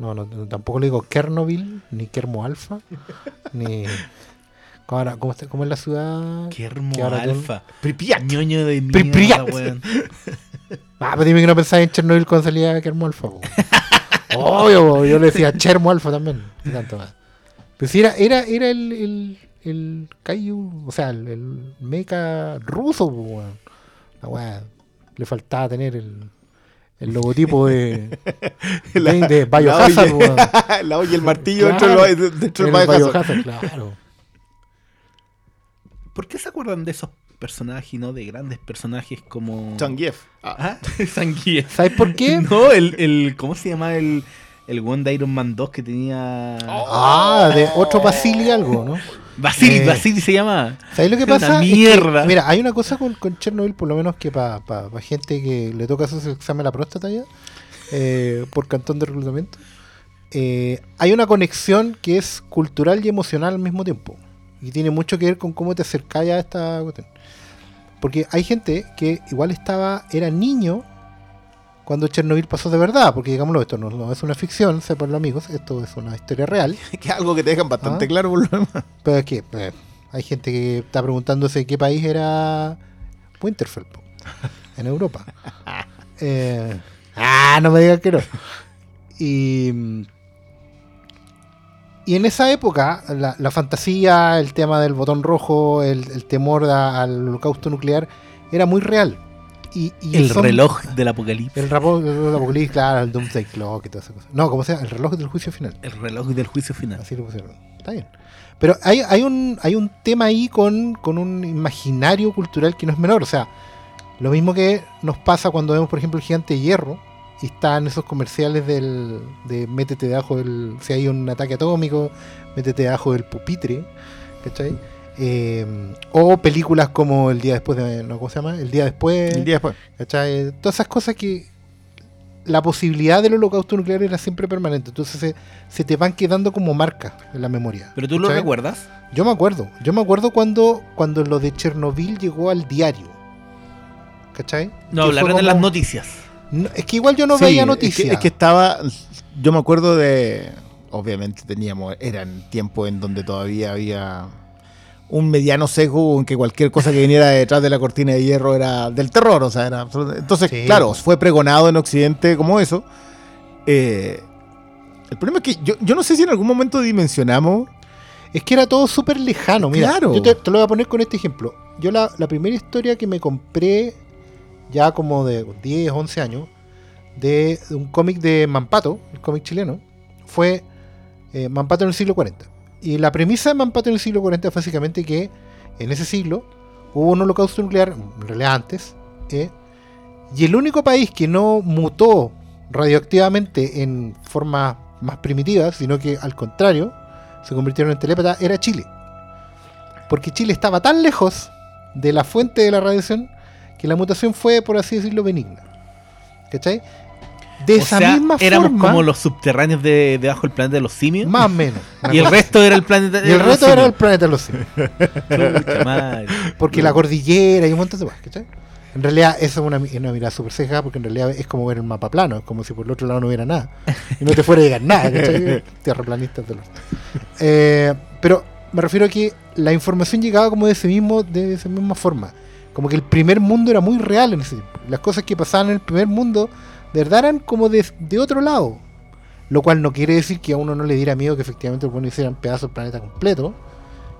No, no, no, tampoco le digo Kernobyl, ni Kermo Alfa, ni... ¿Cómo, era- cómo está- cómo es la ciudad?
Qué hermoso.
Ahora
Alfa.
Pripyat.
Ñoño de
Pripyat.
mierda, weón.
Ah, pero dime que no pensaba en Chernobyl cuando salía Kermo Alfa. Obvio, yo le decía Chermo Alfa también. y tanto más. Pero si era, era, era el, el, el Kaiju, o sea, el, el mecha ruso, weón. La weá, le faltaba tener el, el logotipo de, de, de Biohazard,
la, la olla el martillo
Claro.
dentro del dentro del
El
Biohazard.
Biohazard, claro.
¿Por qué se acuerdan de esos personajes y no de grandes personajes como.
Zangief.
Ah, Zangief.
¿Sabes por qué?
No, el, el. ¿Cómo se llama el. El one de Iron Man 2 que tenía.
Ah, de otro Basili algo, ¿no?
Basili,
Eh,
Basili se llama.
¿Sabes lo que
Una
pasa? Es que,
mierda.
mira, hay una cosa con, con Chernobyl, por lo menos que para gente que le toca hacer su examen a la próstata ya, eh, por cantón de reclutamiento, eh, hay una conexión que es cultural y emocional al mismo tiempo. Y tiene mucho que ver con cómo te acercas a esta cuestión. Porque hay gente que igual estaba, era niño cuando Chernobyl pasó de verdad, porque digámoslo, esto no, no es una ficción, sepan los amigos, esto es una historia real.
que es algo que te dejan bastante
Ah.
claro por lo demás.
Pero es que pues, hay gente que está preguntándose qué país era Winterfell po, en Europa. Eh, ah, no me digan que no. Y, y en esa época, la, la fantasía, el tema del botón rojo, el, el temor a- al holocausto nuclear, era muy real. Y, y
El reloj del apocalipsis.
El rapor del apocalipsis, claro, el Doomsday Clock y toda esa cosa. No, como sea, el reloj del juicio final.
El reloj del juicio final.
Así lo pusieron. Está bien. Pero hay, hay, un, hay un tema ahí con, con un imaginario cultural que no es menor. O sea, lo mismo que nos pasa cuando vemos, por ejemplo, el gigante de hierro y están esos comerciales del, de métete debajo del. Si hay un ataque atómico, métete debajo del pupitre. ¿Cachai? Eh, o películas como El día después de. ¿no? ¿Cómo se llama? El día después.
El día después.
¿Cachai? Todas esas cosas que la posibilidad del holocausto nuclear era siempre permanente. Entonces se, se te van quedando como marcas en la memoria.
Pero tú lo recuerdas.
Yo me acuerdo. Yo me acuerdo cuando, cuando lo de Chernobyl llegó al diario. ¿Cachai?
No,
Que
hablar
fue
de las
como-
noticias.
No, es que igual yo no
Sí,
veía
es que-
noticias.
Es que, estaba. Yo me acuerdo de. Obviamente teníamos. Eran tiempos en donde todavía había un mediano sesgo en que cualquier cosa que viniera detrás de la cortina de hierro era del terror. O sea, era Entonces,
Sí.
claro, fue pregonado en Occidente como eso. Eh, el problema es que yo, yo no sé si en algún momento dimensionamos.
Es que era todo súper lejano. Mira,
Claro.
yo te, te lo voy a poner con este ejemplo. Yo la, la primera historia que me compré ya como de 10, 11 años, de un cómic de Mampato, el cómic chileno, fue eh, Mampato en el siglo 40. Y la premisa de Mampato en el siglo 40 es básicamente que en ese siglo hubo un holocausto nuclear, en realidad antes, eh, y el único país que no mutó radioactivamente en forma más primitiva, sino que al contrario, se convirtieron en telépatas, era Chile. Porque Chile estaba tan lejos de la fuente de la radiación que la mutación fue, por así decirlo, benigna. ¿Cachai? De
O
esa
sea,
misma
éramos
forma,
como los subterráneos de debajo del planeta de los simios.
más o menos.
y el resto era el planeta
así. y el
de los
resto era el
simios.
planeta de los simios.
Madre.
Porque la cordillera y un montón de cosas, ¿cachai? En realidad, esa es una, una mirada súper ceja, porque en realidad es como ver el mapa plano, es como si por el otro lado no hubiera nada. Y no te fuera a llegar nada, ¿cachai? Tierraplanistas de los. Eh, pero me refiero a que la información llegaba como de ese mismo, de esa misma forma. Como que el primer mundo era muy real en ese tiempo. Las cosas que pasaban en el primer mundo, de verdad eran como de, de otro lado. Lo cual no quiere decir que a uno no le diera miedo que efectivamente bueno, hicieran pedazos del planeta completo.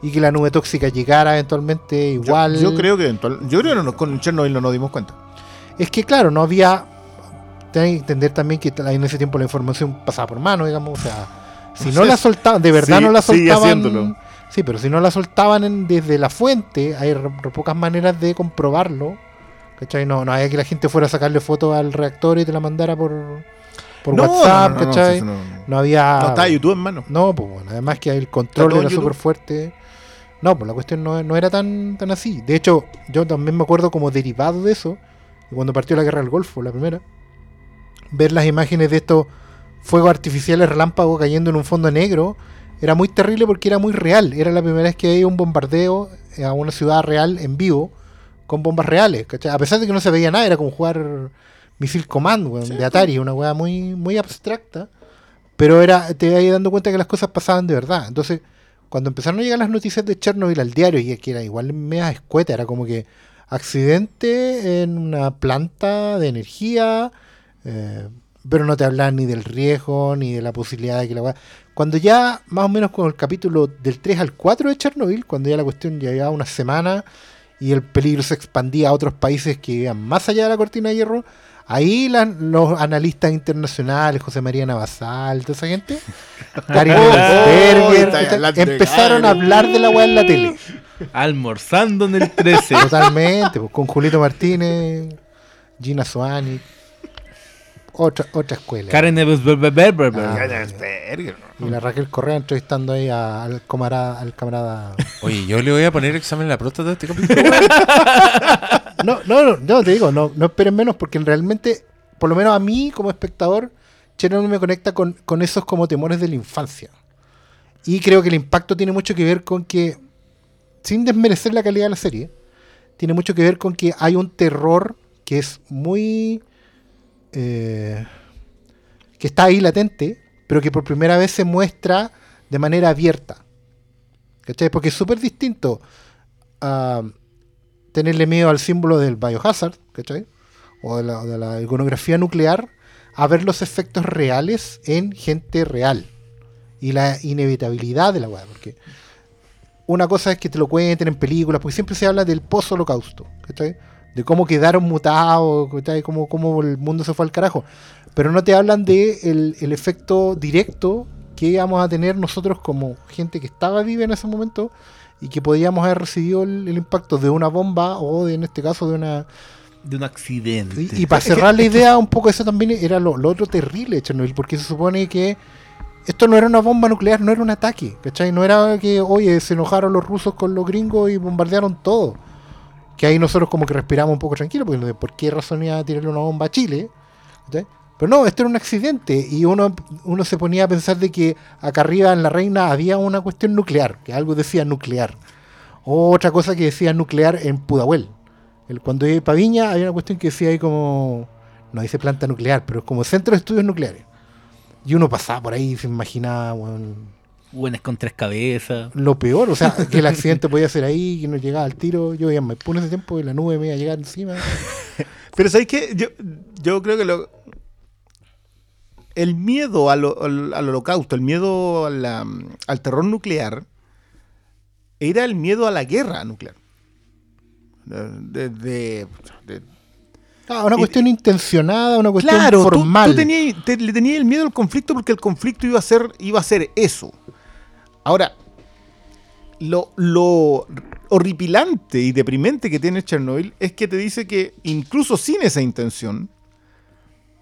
Y que la nube tóxica llegara eventualmente igual.
Yo, creo que eventual- yo creo que no nos- con Chernobyl no nos dimos cuenta.
Es que claro, no había. Tienen que entender también que en ese tiempo la información pasaba por mano, digamos. O sea, si no la soltaban, de verdad
Sí,
no la
sigue
soltaban. Sí, pero si no la soltaban en- desde la fuente, hay re- re pocas maneras de comprobarlo. ¿Cachai? No, no había que la gente fuera a sacarle fotos al reactor y te la mandara por, por
No,
WhatsApp,
no, no, no,
No,
no-
había.
no estaba YouTube en mano.
No, pues bueno, además que el control era súper fuerte. No, pues la cuestión no, no era tan, tan así. De hecho, yo también me acuerdo como derivado de eso, cuando partió la guerra del Golfo, la primera, ver las imágenes de estos fuegos artificiales relámpagos cayendo en un fondo negro, era muy terrible porque era muy real. Era la primera vez que veía un bombardeo a una ciudad real en vivo con bombas reales. ¿cachai? A pesar de que no se veía nada, era como jugar Missile Command weón, de Atari, una weá muy, muy abstracta. Pero era, te ibas dando cuenta que las cosas pasaban de verdad. Entonces, cuando empezaron a llegar las noticias de Chernobyl al diario, y que era igual media escueta, era como que accidente en una planta de energía, eh, pero no te hablaban ni del riesgo, ni de la posibilidad de que la weá- Cuando ya, más o menos con el capítulo del 3 al 4 de Chernobyl, cuando ya la cuestión ya llevaba una semana y el peligro se expandía a otros países que iban más allá de la cortina de hierro, ahí la- los analistas internacionales, José María Navasal, toda esa gente, Gary Berger, empezaron a hablar de la weá en la tele.
Almorzando en el 13.
Totalmente, pues, con Julito Martínez, Gina Soani, otra, otra escuela.
Karen.
Ah. Y la Raquel Correa entrevistando ahí a- al camarada, al camarada.
Oye, yo le voy a poner examen en la próstata a este capítulo.
No, no, no, no, te digo, no, no esperen menos porque realmente, por lo menos a mí como espectador, Chernobyl me conecta con, con esos como temores de la infancia. Y creo que el impacto tiene mucho que ver con que, sin desmerecer la calidad de la serie, tiene mucho que ver con que hay un terror que es muy eh, que está ahí latente, pero que por primera vez se muestra de manera abierta. ¿Cachai? Porque es súper distinto a tenerle miedo al símbolo del biohazard, ¿cachai? O de la, iconografía nuclear, a ver los efectos reales en gente real. Y la inevitabilidad de la weá, porque una cosa es que te lo cuenten en películas, porque siempre se habla del post-holocausto. De cómo quedaron mutados. Cómo, cómo el mundo se fue al carajo. Pero no te hablan de el, el efecto directo que íbamos a tener nosotros como gente que estaba viva en ese momento y que podíamos haber recibido el, el impacto de una bomba o de, en este caso de una...
De un accidente.
Y, y para cerrar la idea un poco eso también era lo, lo otro terrible de Chernobyl, porque se supone que esto no era una bomba nuclear, no era un ataque, ¿cachai? No era que, oye, se enojaron los rusos con los gringos y bombardearon todo. Que ahí nosotros como que respiramos un poco tranquilos, porque ¿por qué razón iba a tirarle una bomba a Chile? ¿cachai? Pero no, esto era un accidente y uno, uno se ponía a pensar de que acá arriba en la reina había una cuestión nuclear, que algo decía nuclear. O otra cosa que decía nuclear en Pudahuel. El, cuando iba para Viña había una cuestión que decía ahí como, no dice planta nuclear, pero es como centro de estudios nucleares. Y uno pasaba por ahí y se imaginaba,
Buenas con tres cabezas.
lo peor, o sea, que el accidente podía ser ahí, que no llegaba al tiro. Yo ya me puse ese tiempo y la nube me iba a llegar encima.
Pero ¿sabéis qué? Yo, yo creo que lo, el miedo al, al- al holocausto, el miedo la- al terror nuclear, era el miedo a la guerra nuclear. De, de- de-
Ah, una
Y-
cuestión intencionada, una cuestión
claro, tú-
formal.
Tú, tenías- te- le tenías el miedo al conflicto porque el conflicto iba a ser, iba a ser eso. Ahora, lo, horripilante y deprimente que tiene Chernobyl es que te dice que incluso sin esa intención,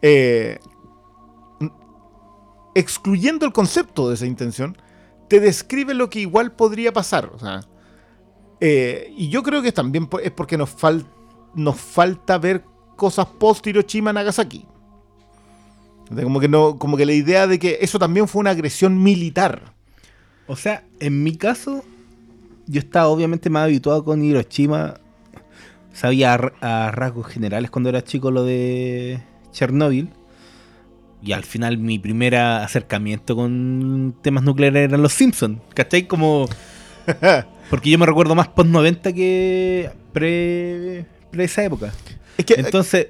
eh, excluyendo el concepto de esa intención, te describe lo que igual podría pasar. Eh, y yo creo que también es porque nos, fal- nos falta ver cosas post Hiroshima Nagasaki. Como como que la idea de que eso también fue una agresión militar.
O sea, en mi caso, yo estaba obviamente más habituado con Hiroshima. Sabía a, rasgos generales cuando era chico lo de Chernóbil. Y al final mi primer acercamiento con temas nucleares eran los Simpsons. ¿Cachai? Como... Porque yo me recuerdo más post 90 que pre, pre esa época.
Es que,
Entonces,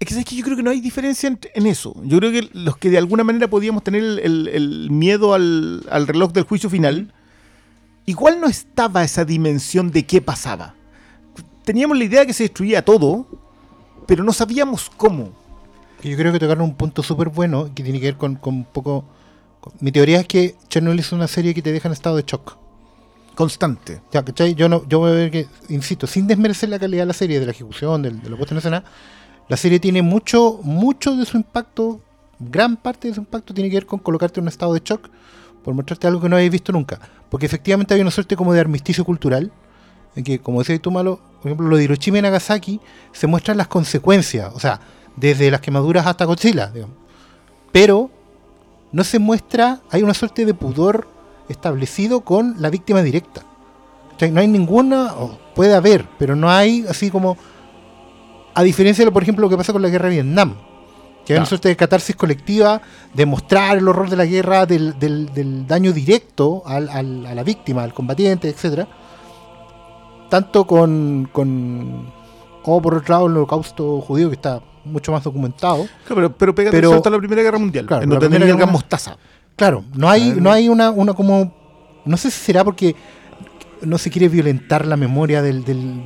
es que, ¿sabes qué? yo creo que no hay diferencia en, en eso. Yo creo que los que de alguna manera podíamos tener el, el- el miedo al, al reloj del juicio final, igual no estaba esa dimensión de qué pasaba. Teníamos la idea que se destruía todo, pero no sabíamos cómo.
Que Yo creo que tocaron un punto súper bueno que tiene que ver con, con un poco. con- Mi teoría es que Chernobyl es una serie que te deja en estado de shock.
Constante.
Ya, ¿cachai? Yo, no, yo voy a ver que, insisto, sin desmerecer la calidad de la serie, de la ejecución, del- de, lo puesto en escena, la serie tiene mucho, mucho de su impacto, gran parte de su impacto tiene que ver con colocarte en un estado de shock por mostrarte algo que no habéis visto nunca. Porque efectivamente hay una suerte como de armisticio cultural, en que, como decías tú, Malo, por ejemplo, lo de Hiroshima y Nagasaki, se muestran las consecuencias, o sea, desde las quemaduras hasta Godzilla, digamos. Pero no se muestra, hay una suerte de pudor establecido con la víctima directa. ¿Cachai? No hay ninguna, o puede haber, pero no hay así como, diferencia de, por ejemplo, lo que pasa con la guerra de Vietnam, que hay una suerte de catarsis colectiva, de mostrar el horror de la guerra, del, del- del daño directo al- al- a la víctima, al combatiente, etcétera Tanto con, con, o por otro lado, el holocausto judío, que está mucho más documentado.
Claro, pero, pero pégate
Pero-
salto a la Primera Guerra Mundial,
Claro,
en donde tenía
Guerra
mostaza.
Claro, no hay, no hay una, una como. No sé si será porque no se quiere violentar la memoria del, del-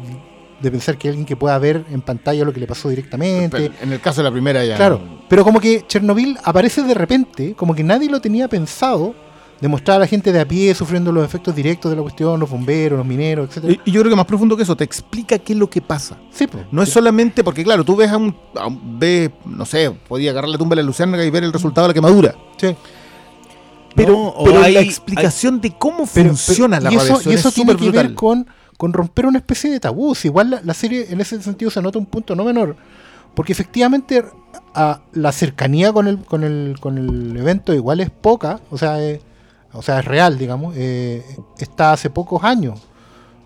de pensar que hay alguien que pueda ver en pantalla lo que le pasó directamente.
Pero en el caso de la Primera ya...
Claro, pero como que Chernobyl aparece de repente, como que nadie lo tenía pensado, de mostrar a la gente de a pie sufriendo los efectos directos de la cuestión, los bomberos, los mineros, etcétera.
Y, yo creo que más profundo que eso, te explica qué es lo que pasa.
Sí, po.
No es solamente porque, claro, tú ves a un, a un- ves, no sé, podía agarrar la tumba de la luciérnaga y ver el resultado de la quemadura.
Sí.
Pero,
No, o
pero
hay-
la explicación de cómo
Pero-
funciona
pero-
la
y eso,
radiación
y eso
es
tiene que ver con, con romper una especie de tabú. Si igual la, la serie en ese sentido se nota un punto no menor. Porque efectivamente a, la cercanía con el, con, el, con el evento igual es poca. O sea, es, o sea, es real, digamos. eh, está hace pocos años.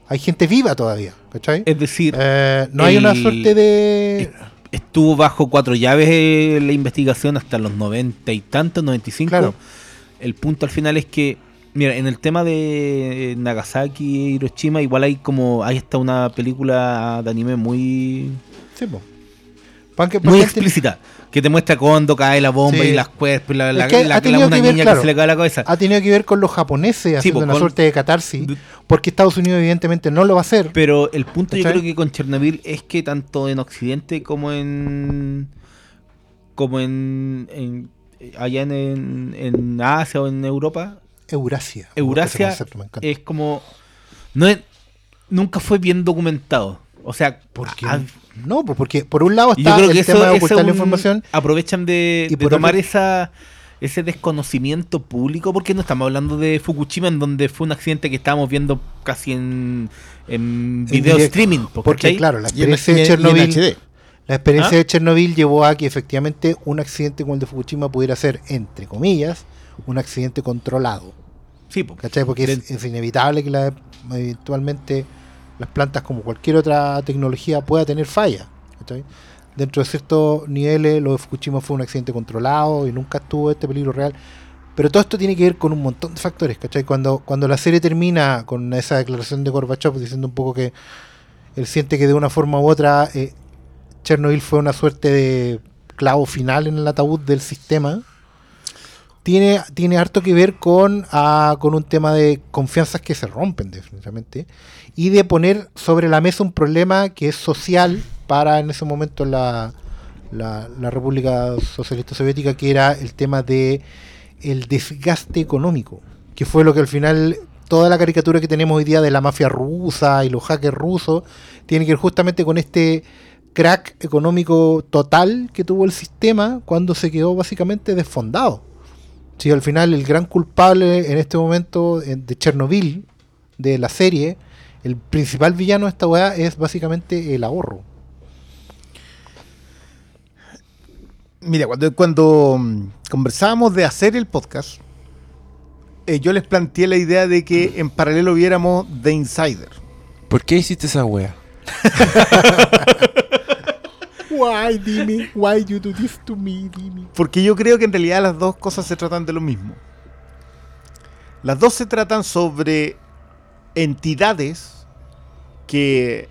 Hay gente viva todavía. ¿Cachai?
es decir,
Eh, no hay una suerte de...
estuvo bajo cuatro llaves eh, la investigación hasta los 90 y tantos, 95.
Claro.
El punto al final es que, mira, en el tema de Nagasaki e Hiroshima, igual hay como, hay hasta una película de anime muy,
Sí, po.
Muy explícita, que te muestra cuando cae la bomba
Sí.
y las cuerpos, la,
que
la- una
que ver,
niña
claro.
que se le cae la cabeza.
ha tenido que ver con los japoneses haciendo
po,
una
con-
suerte de catarsis, porque Estados Unidos evidentemente no lo va a hacer.
Pero el punto yo creo que con Chernobyl es que tanto en Occidente como en como en, en- allá en, en- en Asia o en Europa,
Eurasia.
Eurasia
concepto, me encanta.
es como no es- nunca fue bien documentado. O sea,
¿Por qué? No, pues porque por un lado
yo
está el
eso,
tema de ocultar la información.
aprovechan de,
Y
de tomar
otro-
esa ese desconocimiento público, porque no estamos hablando de Fukushima, en donde fue un accidente que estábamos viendo casi en, en video
directo.
streaming. po,
Porque claro, la experiencia de Chernobyl,
HD.
la experiencia
¿Ah?
de Chernobyl llevó a que efectivamente un accidente como el de Fukushima pudiera ser, entre comillas, un accidente controlado.
Sí, po.
¿Cachai? Porque es,
De-
es inevitable que la- eventualmente las plantas, como cualquier otra tecnología, pueda tener fallas. ¿cachai? Dentro de ciertos niveles, lo de Fukushima fue un accidente controlado y nunca estuvo este peligro real. Pero todo esto tiene que ver con un montón de factores, ¿cachai? Cuando, cuando la serie termina con esa declaración de Gorbachev diciendo un poco que él siente que de una forma u otra eh, Chernobyl fue una suerte de clavo final en el ataúd del sistema, tiene, tiene harto que ver con, ah, con un tema de confianzas que se rompen definitivamente y de poner sobre la mesa un problema que es social para en ese momento la, la, la República Socialista Soviética, que era el tema de el desgaste económico, que fue lo que al final toda la caricatura que tenemos hoy día de la mafia rusa y los hackers rusos tiene que ver justamente con este crack económico total que tuvo el sistema cuando se quedó básicamente desfondado. Sí, al final el gran culpable en este momento eh, de Chernobyl, de la serie, el principal villano de esta weá es básicamente el ahorro.
Mira, cuando, cuando mm, conversábamos de hacer el podcast, eh, yo les planteé la idea de que en paralelo viéramos The Insider.
¿Por qué hiciste esa wea?
Why, dime, why you do this to me, dime. Porque yo creo que en realidad las dos cosas se tratan de lo mismo. Las dos se tratan sobre entidades que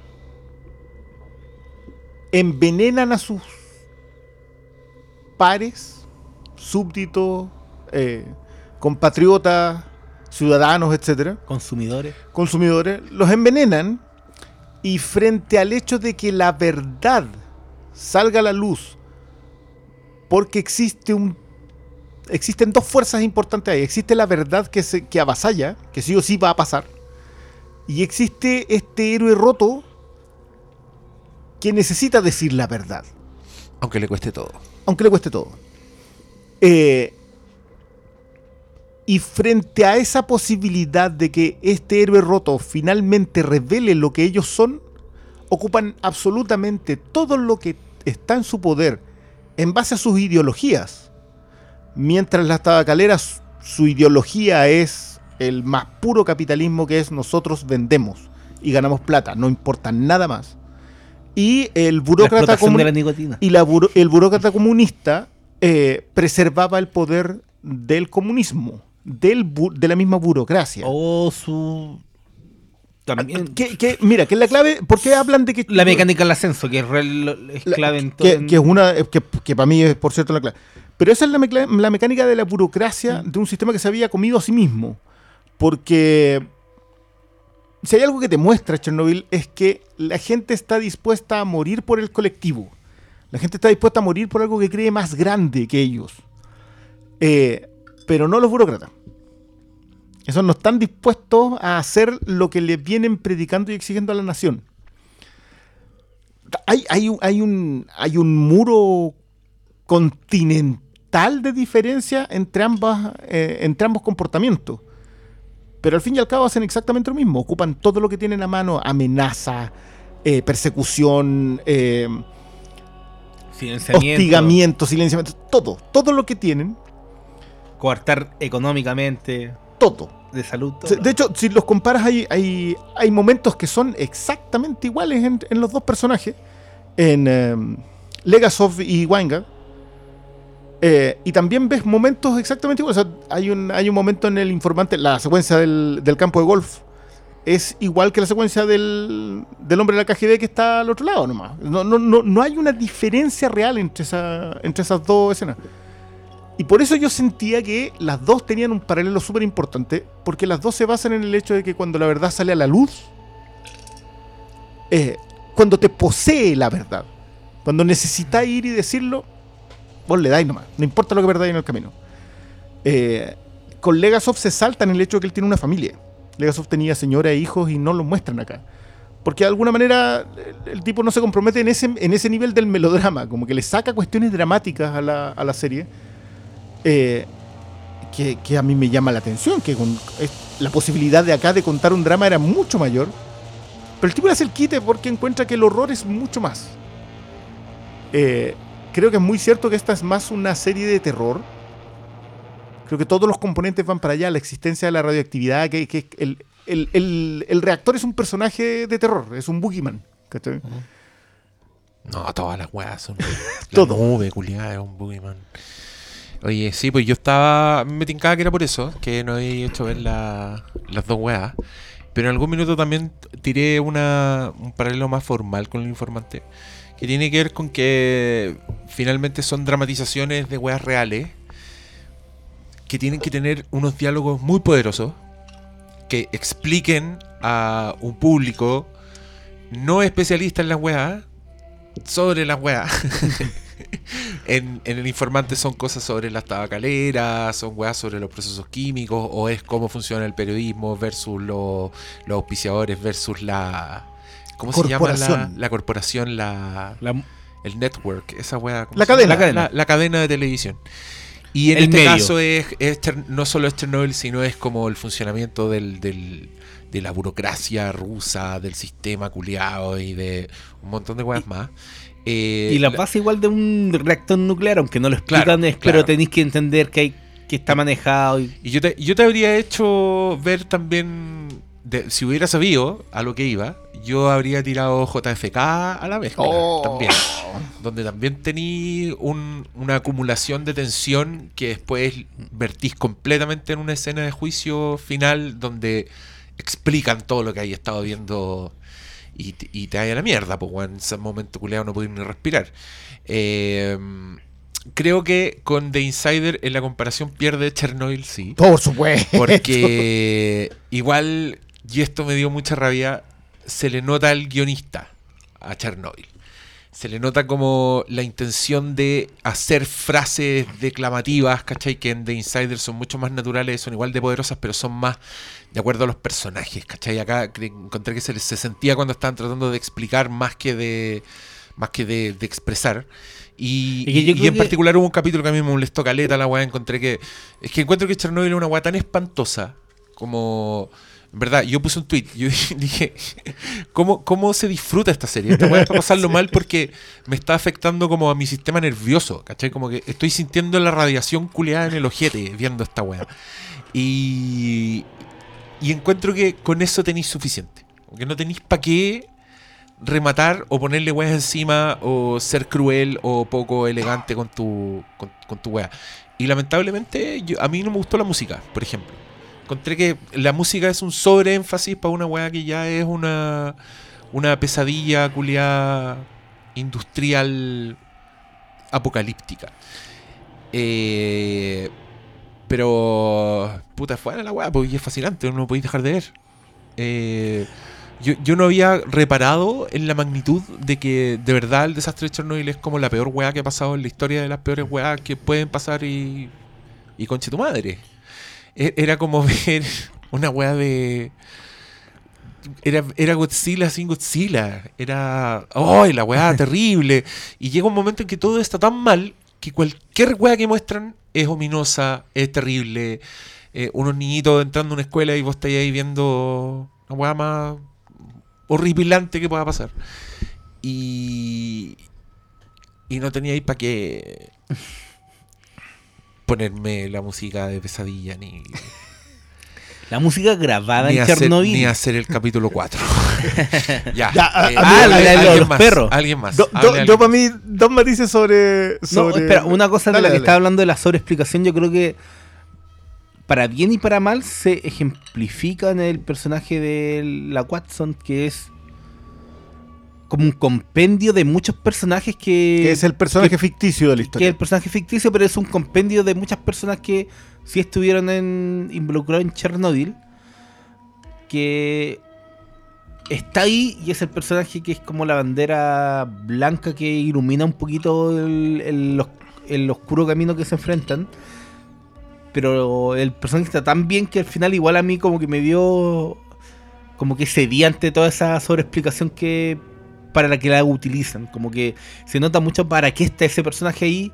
envenenan a sus pares, súbditos, eh, compatriotas, ciudadanos, etcétera
consumidores.
consumidores, los envenenan y frente al hecho de que la verdad salga a la luz, porque existe un existen dos fuerzas importantes ahí, existe la verdad que se que avasalla, que sí o sí va a pasar, y existe este héroe roto que necesita decir la verdad
Aunque le cueste todo.
aunque le cueste todo. Eh, y frente a esa posibilidad de que este héroe roto finalmente revele lo que ellos son, ocupan absolutamente todo lo que está en su poder en base a sus ideologías. Mientras las tabacaleras, su ideología es el más puro capitalismo que es nosotros vendemos y ganamos plata, no importa nada más. Y el burócrata
la
y la buro- el burócrata comunista eh, preservaba el poder del comunismo, del bu- de la misma burocracia.
O su. También.
Que- que- mira, que es la clave, ¿por qué hablan de que...
La mecánica del ascenso, que es, real- es
la-
clave en todo.
que,
en-
que es una que, que para mí es por cierto la clave. Pero esa es la, mecla- la mecánica de la burocracia de un sistema que se había comido a sí mismo. Porque si hay algo que te muestra Chernobyl es que la gente está dispuesta a morir por el colectivo. La gente está dispuesta a morir por algo que cree más grande que ellos. Eh, pero no los burócratas esos no están dispuestos a hacer lo que les vienen predicando y exigiendo a la nación hay, hay, un, hay, un, hay un muro continental de diferencia entre, ambas, eh, entre ambos comportamientos. Pero al fin y al cabo hacen exactamente lo mismo. Ocupan todo lo que tienen a mano, amenaza, eh, persecución, eh, hostigamiento, silenciamiento, todo. Todo lo que tienen,
Coartar económicamente,
todo.
De salud. todo.
De hecho, si los comparas, hay, hay, hay momentos que son exactamente iguales en, en los dos personajes. En eh, Legasov y Weinga. Eh, y también ves momentos exactamente iguales. O sea, hay un, hay un momento en el informante, la secuencia del, del campo de golf es igual que la secuencia del, del hombre de la KGB que está al otro lado nomás. No, no, no, no hay una diferencia real entre, esa, entre esas dos escenas. Y por eso yo sentía que las dos tenían un paralelo súper importante, porque las dos se basan en el hecho de que cuando la verdad sale a la luz, eh, cuando te posee la verdad, cuando necesitas ir y decirlo, vos le dais nomás, no importa lo que perdáis en el camino. Eh, con Legasov se salta en el hecho de que él tiene una familia. Legasov tenía señora e hijos y no lo muestran acá. Porque de alguna manera el, el tipo no se compromete en ese, en ese nivel del melodrama, como que le saca cuestiones dramáticas a la, a la serie. Eh, que, que a mí me llama la atención, que con- es- la posibilidad de acá de contar un drama era mucho mayor. Pero el tipo le hace el quite porque encuentra que el horror es mucho más. Eh, creo que es muy cierto que esta es más una serie de terror. Creo que todos los componentes van para allá, la existencia de la radioactividad, que, que el, el- el- el reactor es un personaje de terror, es un boogeyman. ¿cachai?
No, todas las weas son.
Todo.
Nube, culiada, es un boogeyman. Oye, sí, pues yo estaba. Me tincaba que era por eso, que no había hecho ver la- las dos weas. Pero en algún minuto también tiré una, un paralelo más formal con el informante. Que tiene que ver con que finalmente son dramatizaciones de weas reales. Que tienen que tener unos diálogos muy poderosos. Que expliquen a un público no especialista en las weas sobre las weas. en, en el informante son cosas sobre las tabacaleras, son weas sobre los procesos químicos, o es cómo funciona el periodismo versus los, los auspiciadores versus la. ¿Cómo se llama la,
Corporación.
la corporación? La,
La-
el network, esa wea. ¿cómo
La cadena.
La cadena.
La, la cadena de televisión. Y en
El
este
medio.
caso es, no solo es Chernobyl, sino es como el funcionamiento del, del- de la burocracia rusa, del sistema culiado y de un montón de weas más. Eh,
y la
la-
base igual de un reactor nuclear, aunque no lo explican,
Claro,
es-
claro.
pero tenéis que entender que hay que está manejado y
Y yo te, yo te habría hecho ver también, de- si hubiera sabido a lo que iba, yo habría tirado JFK a la mezcla
Oh.
también. Donde también tení un- una acumulación de tensión que después vertís completamente en una escena de juicio final donde explican todo lo que hay estado viendo y, te- y te vaya a la mierda, pues en ese momento culeado no podés ni respirar. Eh, creo que con The Insider en la comparación pierde Chernobyl, sí.
Por supuesto.
Porque igual, y esto me dio mucha rabia, se le nota al guionista a Chernobyl. Se le nota como la intención de hacer frases declamativas, ¿cachai? Que en The Insider son mucho más naturales, son igual de poderosas, pero son más de acuerdo a los personajes, ¿cachai? Acá encontré que se, les- se sentía cuando estaban tratando de explicar más que de, más que de, de expresar. Y,
Y
en
que-
particular hubo un capítulo que a mí me molestó caleta la weá. Encontré que. Es que encuentro que Chernobyl es una weá tan espantosa como. En verdad, yo puse un tweet. Yo dije, ¿cómo, ¿cómo se disfruta esta serie? Esta weá es para pasarlo mal porque me está afectando como a mi sistema nervioso. ¿Cachai? Como que estoy sintiendo la radiación culeada en el ojete viendo esta weá. Y. Y encuentro que con eso tenéis suficiente. Que no tenéis para qué rematar o ponerle weas encima o ser cruel o poco elegante con tu, con, tu wea. Y lamentablemente a mí no me gustó la música, por ejemplo. Encontré que la música es un sobreénfasis para una wea que ya es una, una pesadilla culiada industrial apocalíptica. Eh, pero, puta, fuera la weá, porque es fascinante, no lo podéis dejar de ver. Eh, yo, yo no había reparado en la magnitud de que de verdad el desastre de Chernobyl es como la peor weá que ha pasado en la historia de las peores weas que pueden pasar y. y conche tu madre. E- Era como ver una weá de. Era, era Godzilla sin Godzilla. Era. ¡Ay, la weá terrible! Y llega un momento en que todo está tan mal que cualquier weá que muestran es ominosa, es terrible. Eh, unos niñitos entrando a una escuela y vos estáis ahí viendo una weá más horripilante que pueda pasar. Y. Y no teníais para qué ponerme la música de pesadilla ni.
La música grabada
Ni
en
hacer,
Chernobyl.
ni hacer el capítulo 4. ya.
Ya, a-
eh,
a
alguien-
de los
más,
perros.
Alguien más.
Do-
hable
do-
alguien
yo para mí, dos matices sobre...
No, espera, una cosa de
Dale,
la que estaba hablando de la sobreexplicación, yo creo que para bien y para mal se ejemplifica en el personaje de la Watson, que es como un compendio de muchos personajes que...
Que es el personaje
que-
ficticio de la
que es
historia.
el personaje ficticio, pero es un compendio de muchas personas que sí estuvieron en, involucrados en Chernobyl. Que está ahí y es el personaje que es como la bandera blanca que ilumina un poquito el, el os- el oscuro camino que se enfrentan. Pero el personaje está tan bien que al final igual a mí como que me dio... Como que cedí ante toda esa sobreexplicación que... Para la que la utilizan. Como que se nota mucho para qué está ese personaje ahí.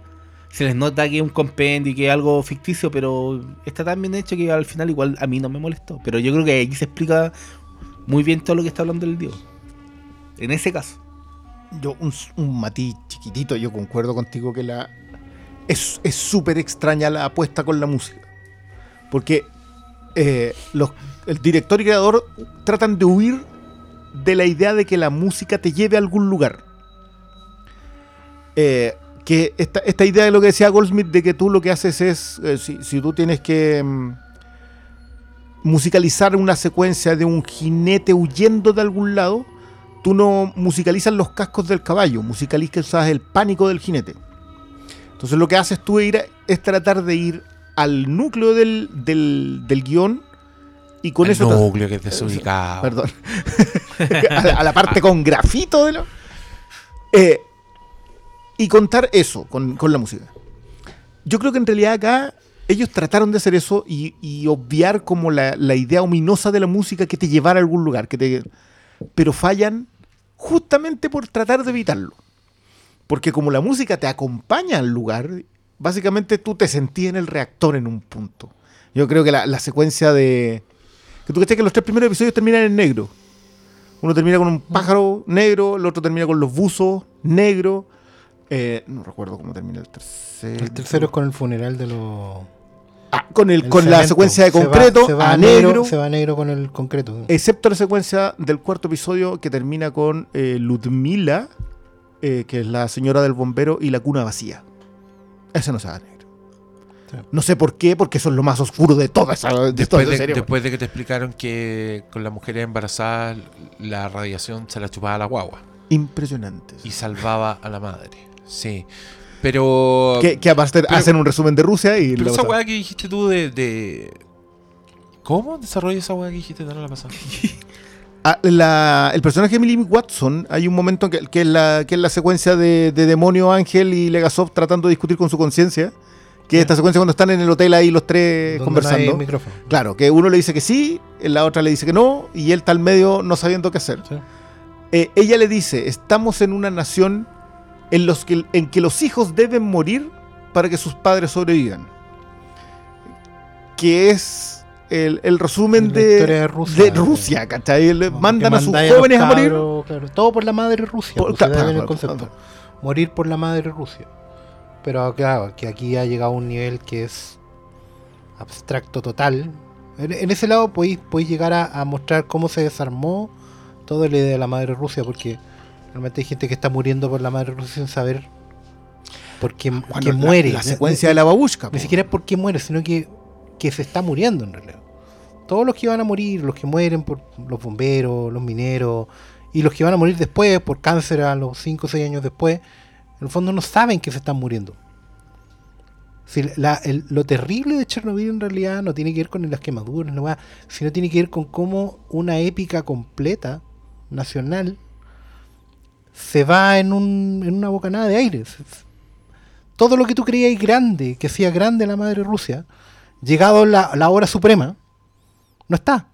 Se les nota que es un compendio que es algo ficticio, pero está tan bien hecho que al final igual a mí no me molestó. Pero yo creo que aquí se explica muy bien todo lo que está hablando el Dios. En ese caso.
Yo, un, un matiz chiquitito, yo concuerdo contigo que la... Es es súper extraña la apuesta con la música. Porque eh, los, el director y creador tratan de huir de la idea de que la música te lleve a algún lugar. Eh, que esta, esta idea de lo que decía Goldsmith, de que tú lo que haces es, eh, si, si tú tienes que mm, musicalizar una secuencia de un jinete huyendo de algún lado, tú no musicalizas los cascos del caballo, musicalizas el pánico del jinete. Entonces lo que haces tú es, ir a- es tratar de ir al núcleo del, del, del guion y con
El
eso...
núcleo que es desubicado.
Perdón. a, la, a la parte con grafito de lo. Eh, y contar eso con, con la música. Yo creo que en realidad acá ellos trataron de hacer eso y, y obviar como la, la idea ominosa de la música que te llevara a algún lugar. Que te, pero fallan justamente por tratar de evitarlo. Porque como la música te acompaña al lugar, básicamente tú te sentías en el reactor en un punto. Yo creo que la, la secuencia de... Que tú crees que los tres primeros episodios terminan en negro. Uno termina con un pájaro negro, el otro termina con los buzos negros. Eh, no recuerdo cómo termina el tercero.
El tercero es con el funeral de los.
Ah, con, el,
el
con la secuencia de
Se va-
concreto
se va
a
negro,
negro.
Se va a negro con el concreto.
Excepto la secuencia del cuarto episodio que termina con eh, Ludmila, eh, que es la señora del bombero, y la cuna vacía. Ese no se va a negro.
Sí.
No sé por qué, porque eso es lo más oscuro de toda esa, de toda
Después
esa
de,
serie.
después de que te explicaron que con las mujeres embarazadas la radiación se la chupaba a la guagua
Impresionante.
y salvaba a la madre. Sí. Pero.
Que, que aparte
pero-
hacen un resumen de Rusia y
pero esa weá que dijiste tú de. de- ¿Cómo desarrolla esa weá que dijiste tan a la pasada?
Ah, la- el personaje de Millie Watson, hay un momento que, que es, la, que es la secuencia de, de Demonio, Ángel y Legasov tratando de discutir con su conciencia. Que es esta secuencia cuando están en el hotel ahí los tres
donde no hay
conversando.
micrófono.
claro, que uno le dice que sí, la otra le dice que no, y él está al medio no sabiendo qué hacer.
Sí.
Eh, ella le dice, estamos en una nación en, los que, en que los hijos deben morir para que sus padres sobrevivan. Que es el, el resumen
La
de,
de Rusia.
de Rusia, ¿cachai? Le
Como
mandan a sus
mandáis los
jóvenes a morir.
cabros, claro, todo por la madre Rusia.
Por-
pues,
claro, claro,
el concepto. Morir por la madre Rusia. Pero claro, que aquí ha llegado a un nivel que es abstracto total. En, en ese lado podéis, podéis llegar a, a mostrar cómo se desarmó toda la idea de la madre Rusia, porque realmente hay gente que está muriendo por la madre Rusia sin saber por qué,
Bueno, la-
muere.
La, secuencia
ni-
de la babushka.
ni
po.
siquiera es por qué muere, sino que, que se está muriendo en realidad. Todos los que van a morir, los que mueren por los bomberos, los mineros, y los que van a morir después por cáncer a los 5 o 6 años después, en el fondo no saben que se están muriendo. Si la- el- lo terrible de Chernobyl en realidad no tiene que ver con las quemaduras, no va, sino tiene que ver con cómo una épica completa, nacional, se va en, un, en una bocanada de aire. Todo lo que tú creías grande, que hacía grande la madre Rusia, llegado la, la hora suprema, no está.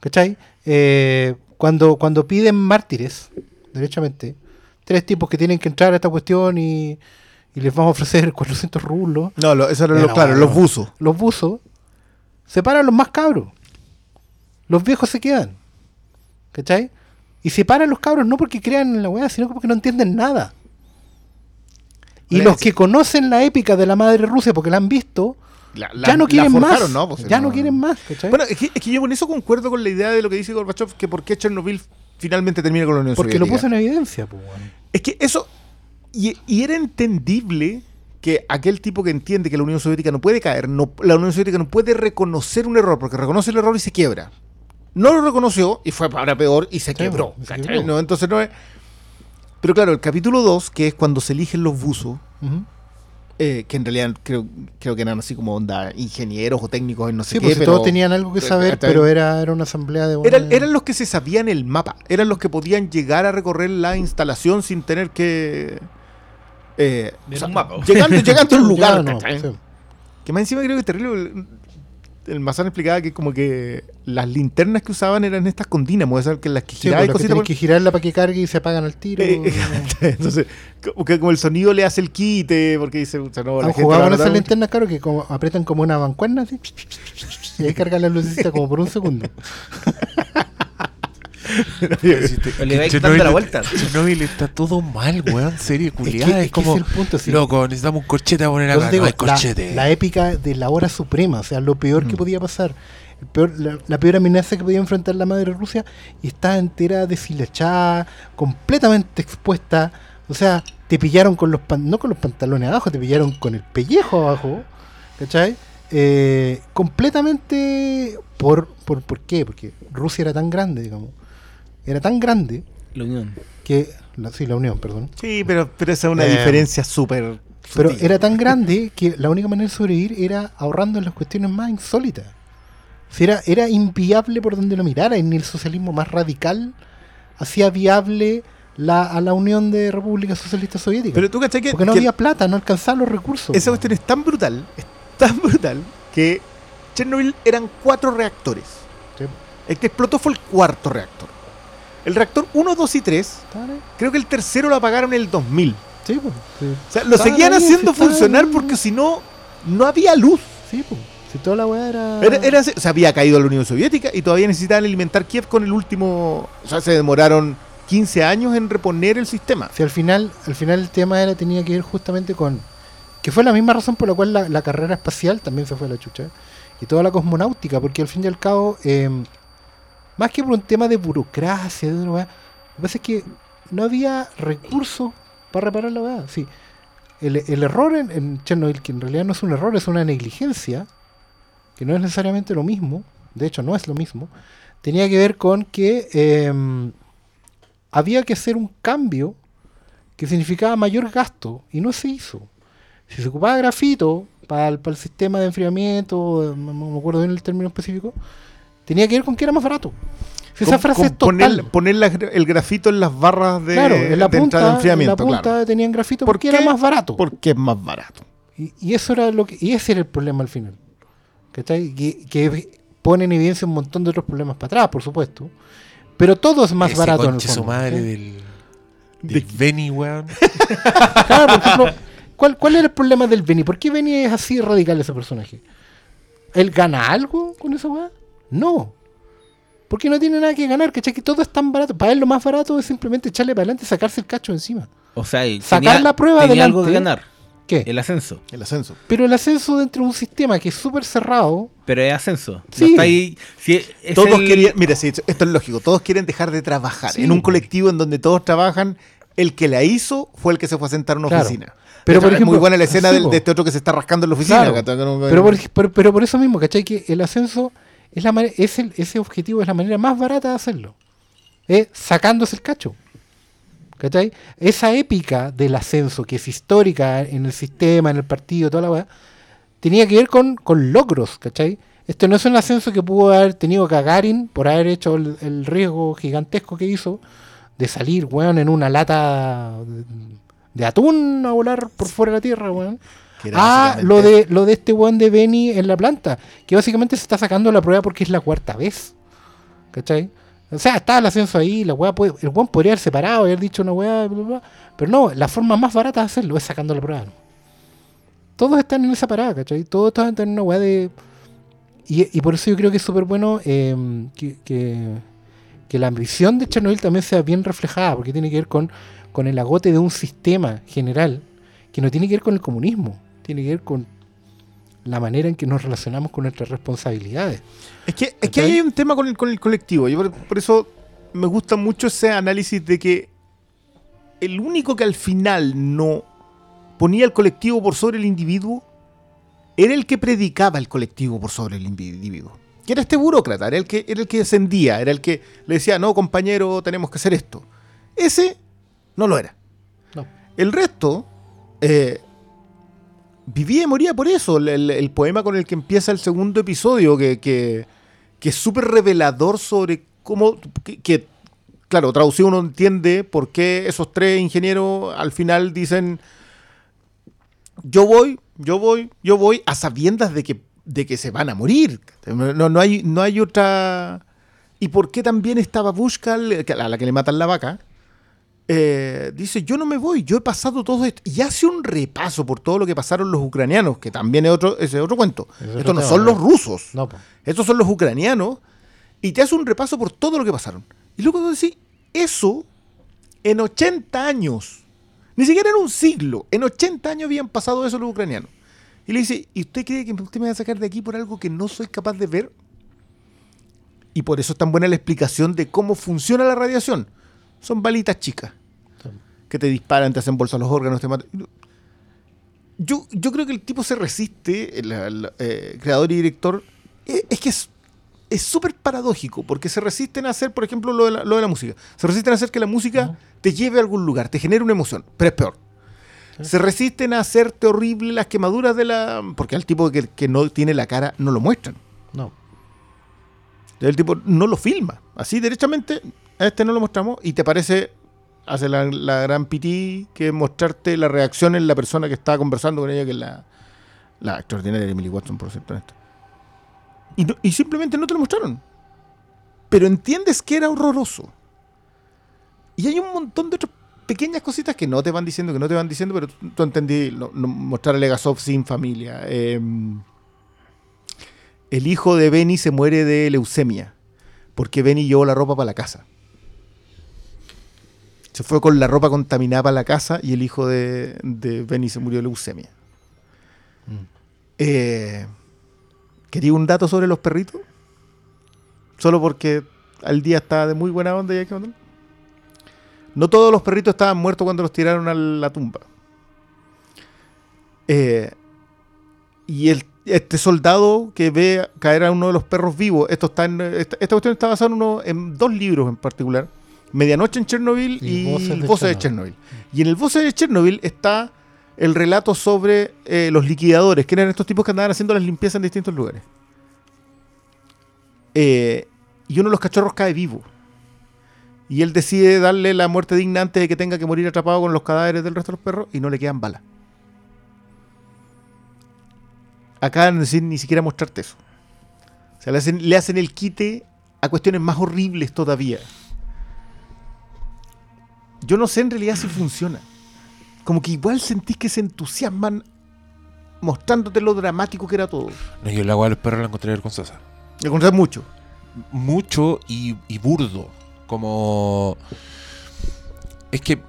¿Cachai? Eh, cuando, cuando piden mártires, derechamente, tres tipos que tienen que entrar a esta cuestión y, y les vamos a ofrecer 400 rublos,
No, lo- eso era lo
no,
claro,
no.
los buzos.
los buzos, separan los más cabros. Los viejos se quedan. ¿Cachai? Y separan los cabros no porque crean en la weá, sino porque no entienden nada. Y los que conocen la épica de la madre Rusia porque la han visto,
la- la-
ya no quieren más. ya no, quieren más.
Pues. Bueno, es que, es que yo con eso concuerdo con la idea de lo que dice Gorbachev, que por qué Chernobyl finalmente termina con la Unión
Porque lo
Soviética.
puso en evidencia. Pues.
Es que eso. Y, y era entendible que aquel tipo que entiende que la Unión Soviética no puede caer, no, la Unión Soviética no puede reconocer un error, porque reconoce el error y se quiebra. No lo reconoció y fue para peor y se quebró.
se.
No, entonces no es. Pero claro, el capítulo 2, que es cuando se eligen los buzos, eh, que en realidad creo, creo que eran así como onda ingenieros o técnicos en no sé
Sí,
qué.
pues
pero
todos tenían algo que saber, pero era, era una asamblea de
Eran, eran los que se sabían el mapa, eran los que podían llegar a recorrer la instalación sin tener que. eh, o sea,
un mapa.
Llegando, llegando a un lugar.
No.
Que más encima creo que es terrible. El, Mazán explicaba que como que las linternas que usaban eran estas con dínamo, esas que las que
Sí,
giraban y
pues, lo que
cositas por-
que girarla para que cargue y se apagan al tiro.
Eh, Entonces, como que como el sonido le hace el quite, porque dice, o sea, no, la gente
con esas linternas, claro, que como apretan como una mancuerna así, y ahí cargan la lucecita como por un segundo.
Le vais dando la vuelta.
Chernobyl está todo mal, weón. Serie
Es
culiada.
que,
Es,
es
como.
ese es el punto, sí.
Loco, necesitamos un corchete a poner acá.
digo,
no hay
la,
corchete.
la épica de la hora suprema, o sea, lo peor que
Mm.
podía pasar. El peor- la, la peor amenaza que podía enfrentar la madre Rusia y está entera deshilachada, completamente expuesta. O sea, te pillaron con los pan- no con los pantalones abajo, te pillaron con el pellejo abajo. ¿Cachai? Eh, completamente por, por ¿por qué? Porque Rusia era tan grande, digamos. Era tan grande
La unión.
que la, sí, la Unión, perdón.
Sí, pero, pero esa es una
Eh,
diferencia súper.
Pero
sutil.
era tan grande que la única manera de sobrevivir era ahorrando en las cuestiones más insólitas. Si era, era inviable por donde lo mirara, y ni el socialismo más radical hacía viable la, a la Unión de Repúblicas Socialistas Soviéticas.
Pero tú cachai que,
porque no
que
había plata, no alcanzaban los recursos.
esa cuestión es tan brutal, es tan brutal, que Chernobyl eran cuatro reactores.
Sí.
El que explotó fue el cuarto reactor. El reactor 1, 2 y 3,
Estaban ahí.
creo que el tercero lo apagaron en el 2000.
Sí, pues, sí.
O sea, lo seguían
ahí,
haciendo
estaban-
funcionar porque si no, no había luz.
Sí, pues. Si toda la weá era.
Era, o sea, había caído la Unión Soviética y todavía necesitaban alimentar Kiev con el último. O sea, se demoraron 15 años en reponer el sistema.
Si al final, al final el tema era tenía que ver justamente con que fue la misma razón por la cual la, la carrera espacial también se fue a la chucha y toda la cosmonáutica, porque al fin y al cabo, eh, más que por un tema de burocracia, de una weá, lo que pasa es que no había recursos para reparar la weá. Sí, el, el error en, en Chernobyl, que en realidad no es un error, es una negligencia, que no es necesariamente lo mismo, de hecho no es lo mismo, tenía que ver con que eh, había que hacer un cambio que significaba mayor gasto y no se hizo. Si se ocupaba grafito para el, para el sistema de enfriamiento, no me acuerdo bien el término específico, tenía que ver con que era más barato. Si esa
Con-
frase
con
es total.
poner, poner la- el grafito en las barras de,
claro, en la
de entrada
punta,
de
en la
enfriamiento,
punta
claro.
tenían grafito
¿Por
porque
qué?
era más barato.
Porque es más barato.
Y, y eso era lo que, y ese era el problema al final. ¿Cachai? Que, que pone en evidencia un montón de otros problemas para atrás, por supuesto. Pero todo es más
Ese
barato en el
su
fondo,
madre del. Del Benny, weón.
Claro, por ejemplo, ¿cuál, ¿cuál era el problema del Benny? ¿Por qué Benny es así radical ese personaje? ¿Él gana algo con esa weá? No. Porque no tiene nada que ganar, ¿cachai? Que todo es tan barato. Para él lo más barato es simplemente echarle para adelante y sacarse el cacho encima.
O sea,
Sacar
tenía-
la prueba
tenía
adelante.
algo que ganar.
¿Qué?
El ascenso.
El ascenso.
Pero el ascenso dentro de un sistema que es súper cerrado,
Pero es ascenso.
Sí.
No está ahí. si es
Todos
el-
querían, mira, sí, esto es lógico, todos quieren dejar de trabajar.
Sí.
En un colectivo en donde todos trabajan, el que la hizo fue el que se fue a sentar en una
Claro.
oficina.
Pero, por
es
ejemplo,
muy buena la escena del- de este otro que se está rascando en la oficina.
Pero por, pero, pero por eso mismo, ¿cachai? Que el ascenso es la es el- ese objetivo es la manera más barata de hacerlo. Es sacándose el cacho. ¿Cachai? Esa épica del ascenso, que es histórica en el sistema, en el partido, toda la weá, tenía que ver con, con logros, ¿cachai? Esto no es un ascenso que pudo haber tenido Gagarin por haber hecho el, el riesgo gigantesco que hizo de salir, weón, en una lata de, de atún a volar por fuera de la Tierra, weón. Ah, lo de, lo de este weón de Benny en la planta, que básicamente se está sacando la prueba porque es la cuarta vez. ¿Cachai? O sea, está el ascenso ahí, la weá puede, el weón podría haber separado, haber dicho una weá, bla, bla, pero no, la forma más barata de hacerlo es sacando la prueba. Todos están en esa parada, ¿cachai? Todos están en una weá de... Y, y por eso yo creo que es súper bueno eh, que, que, que la ambición de Chernobyl también sea bien reflejada, porque tiene que ver con, con el agote de un sistema general que no tiene que ver con el comunismo, tiene que ver con la manera en que nos relacionamos con nuestras responsabilidades.
Es que, es que hay un tema con el, con el colectivo. Yo por, por eso me gusta mucho ese análisis de que el único que al final no ponía el colectivo por sobre el individuo era el que predicaba el colectivo por sobre el individuo. Que era este burócrata, era el que, era el que descendía, era el que le decía, no, compañero, tenemos que hacer esto. Ese no lo era.
No.
El resto eh, vivía y moría por eso. El, el- poema con el que empieza el segundo episodio, que, que, es súper revelador sobre cómo. Que, que, claro, traducido uno entiende por qué esos tres ingenieros al final dicen: Yo voy, yo voy, yo voy, a sabiendas de que, de que se van a morir. No, no, hay, no hay otra. ¿Y por qué también estaba Bushka, a la que le matan la vaca? Eh, dice, yo no me voy, yo he pasado todo esto. Y hace un repaso por todo lo que pasaron los ucranianos, que también es otro, es otro cuento.
Es
Estos no
tema,
son
¿no?
los rusos,
No,
estos son los ucranianos. Y te hace un repaso por todo lo que pasaron. Y luego tú decís, eso en 80 años, ni siquiera en un siglo, en 80 años habían pasado eso los ucranianos. Y le dice, ¿y usted cree que usted me va a sacar de aquí por algo que no soy capaz de ver? Y por eso es tan buena la explicación de cómo funciona la radiación. Son balitas chicas que te disparan, te hacen bolsa los órganos, te matan. Yo, yo creo que el tipo se resiste, el, el, eh, creador y director. eh, Es que es es súper paradójico, porque se resisten a hacer, por ejemplo, lo de, la, lo de la música. Se resisten a hacer que la música te lleve a algún lugar, te genere una emoción, pero es peor. Se resisten a hacerte horrible las quemaduras de la... Porque al tipo que, que no tiene la cara no lo muestran.
No.
El tipo no lo filma. Así derechamente, este no lo mostramos y te parece, hace la, gran pití que mostrarte la reacción en la persona que estaba conversando con ella, que es la, la extraordinaria Emily Watson, por cierto. en esto. Y, no- simplemente no te lo mostraron. Pero entiendes que era horroroso. Y hay un montón de otras pequeñas cositas que no te van diciendo, que no te van diciendo, pero tú, entendí lo- lo- mostrar a Legasov sin familia. Em, el hijo de Benny se muere de leucemia porque Benny llevó la ropa para la casa. Se fue con la ropa contaminada para la casa y el hijo de, de Benny se murió de leucemia.
Mm.
Eh, ¿Quería un dato sobre los perritos? Solo porque al día estaba de muy buena onda y hay que. No todos los perritos estaban muertos cuando los tiraron a la tumba. Eh, y el, este soldado que ve caer a uno de los perros vivos, esto está en, esta, esta cuestión está basada en, uno, en dos libros en particular. Medianoche en Chernobyl y,
Y Voces de
Voces de Chernobyl. Y en el Voces de Chernobyl está el relato sobre eh, los liquidadores, que eran estos tipos que andaban haciendo las limpiezas en distintos lugares. Eh, y uno de los cachorros cae vivo. Y él decide darle la muerte digna antes de que tenga que morir atrapado con los cadáveres del resto de los perros y no le quedan balas. Acá no decir ni siquiera mostrarte eso. O sea, le hacen, le hacen el quite a cuestiones más horribles todavía. Yo no sé en realidad si funciona. Como que igual sentís que se entusiasman mostrándote lo dramático que era todo.
No, yo el agua de los perros la encontré vergonzosa.
Me encontré mucho.
Mucho y, y burdo. Como. Es que.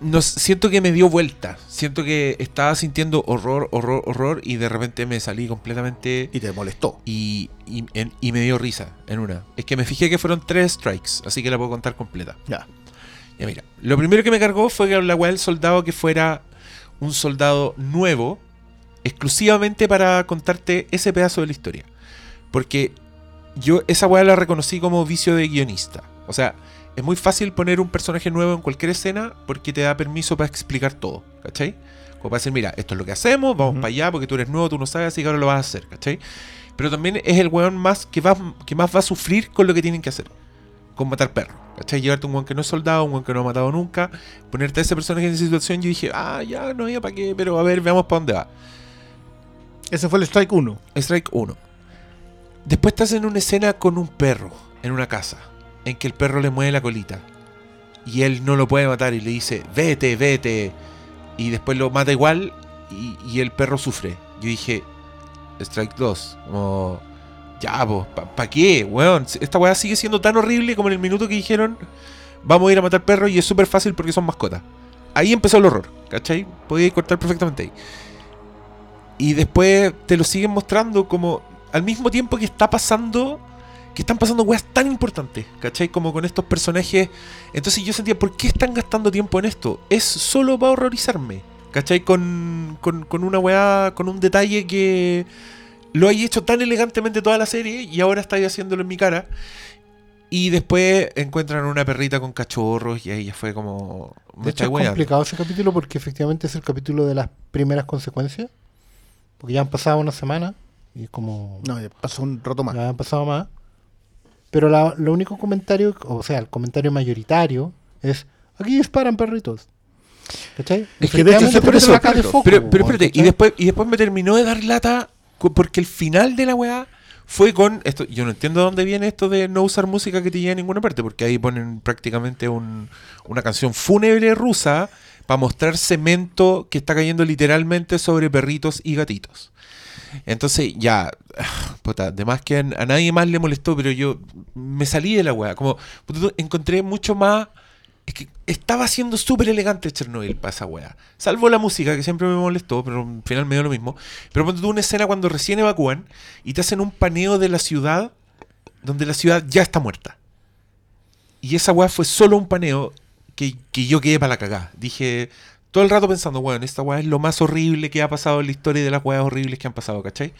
No, siento que me dio vuelta. Siento que estaba sintiendo horror, horror, horror. Y de repente me salí completamente.
Y te molestó.
Y, y, en- y me dio risa en una. Es que me fijé que fueron tres strikes. Así que la puedo contar completa.
Ya.
Ya mira, lo primero que me cargó fue que la weá del soldado que fuera un soldado nuevo, exclusivamente para contarte ese pedazo de la historia. Porque yo esa weá la reconocí como vicio de guionista. O sea, es muy fácil poner un personaje nuevo en cualquier escena porque te da permiso para explicar todo, ¿cachai? Como para decir, mira, esto es lo que hacemos, vamos para allá porque tú eres nuevo, tú no sabes, así que ahora lo vas a hacer, ¿cachai? Pero también es el weón más que, va, que más va a sufrir con lo que tienen que hacer con matar perros. ¿Cachai? Llevarte un weón que no es soldado, un weón que no ha matado nunca, ponerte a ese personaje en esa situación, yo dije, ah, ya, no había para qué, pero a ver, veamos para dónde va.
Ese fue el strike 1.
Strike 1. Después estás en una escena con un perro, en una casa, en que el perro le mueve la colita. Y él no lo puede matar y le dice, vete, vete. Y después lo mata igual y, y el perro sufre. Yo dije, Strike 2. Como, ya, pues, ¿para qué, weón? Esta weá sigue siendo tan horrible como en el minuto que dijeron, vamos a ir a matar perros y es súper fácil porque son mascotas. Ahí empezó el horror, ¿cachai? Podía cortar perfectamente ahí. Y después te lo siguen mostrando como al mismo tiempo que está pasando, que están pasando weas tan importantes, ¿cachai? Como con estos personajes. Entonces yo sentía, ¿por qué están gastando tiempo en esto? Es solo para horrorizarme, ¿cachai? Con, con, con una weá, con un detalle que lo hay hecho tan elegantemente toda la serie y ahora estáis haciéndolo en mi cara. Y después encuentran una perrita con cachorros y ahí ya fue como... me
De hecho, es
weando.
complicado ese capítulo porque efectivamente es el capítulo de las primeras consecuencias. Porque ya han pasado una semana y es como.
No, ya pasó un rato más.
Ya han pasado más. Pero la- lo único comentario, o sea, el comentario mayoritario es: aquí disparan perritos. ¿Cachai?
Es que de hecho siempre
pero
eso,
saca de
perritos.
foco,
Pero, pero espérate, y después, y después me terminó de dar lata porque el final de la weá fue con esto. Yo no entiendo de dónde viene esto de no usar música que te lleve a ninguna parte, porque ahí ponen prácticamente un- una canción fúnebre rusa para mostrar cemento que está cayendo literalmente sobre perritos y gatitos. Entonces, ya, puta, además que a, nadie más le molestó, pero yo me salí de la weá. Como, encontré mucho más. Es que estaba siendo súper elegante Chernobyl para esa weá. Salvo la música, que siempre me molestó, pero al final me dio lo mismo. Pero ponte tú una escena cuando recién evacúan y te hacen un paneo de la ciudad donde la ciudad ya está muerta. Y esa weá fue solo un paneo que, yo quedé para la cagada. Dije todo el rato pensando, weón, esta weá es lo más horrible que ha pasado en la historia de las weas horribles que han pasado, ¿cachai?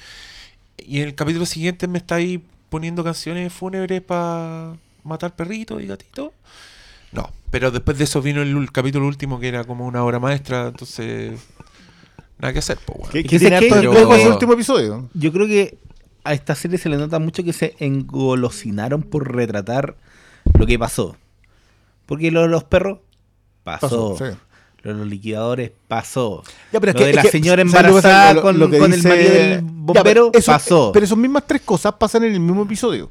Y en el capítulo siguiente me estáis poniendo canciones fúnebres para matar perritos y gatitos. No, pero después de eso vino el, ul- capítulo último que era como una obra maestra, entonces nada que hacer, pues
Es
que
que
tiene
que-
pero-
ese último episodio.
Yo creo que a esta serie se le nota mucho que se engolosinaron por retratar lo que pasó. Porque lo de los perros pasó.
Pasó, sí.
Lo de los liquidadores pasó.
Ya, pero es
lo
que-
de
es
la
que,
señora embarazada
Lo-
con,
lo
el marido del
Ya,
bombero
pero eso-
pasó.
Pero esas mismas tres cosas pasan en el mismo episodio.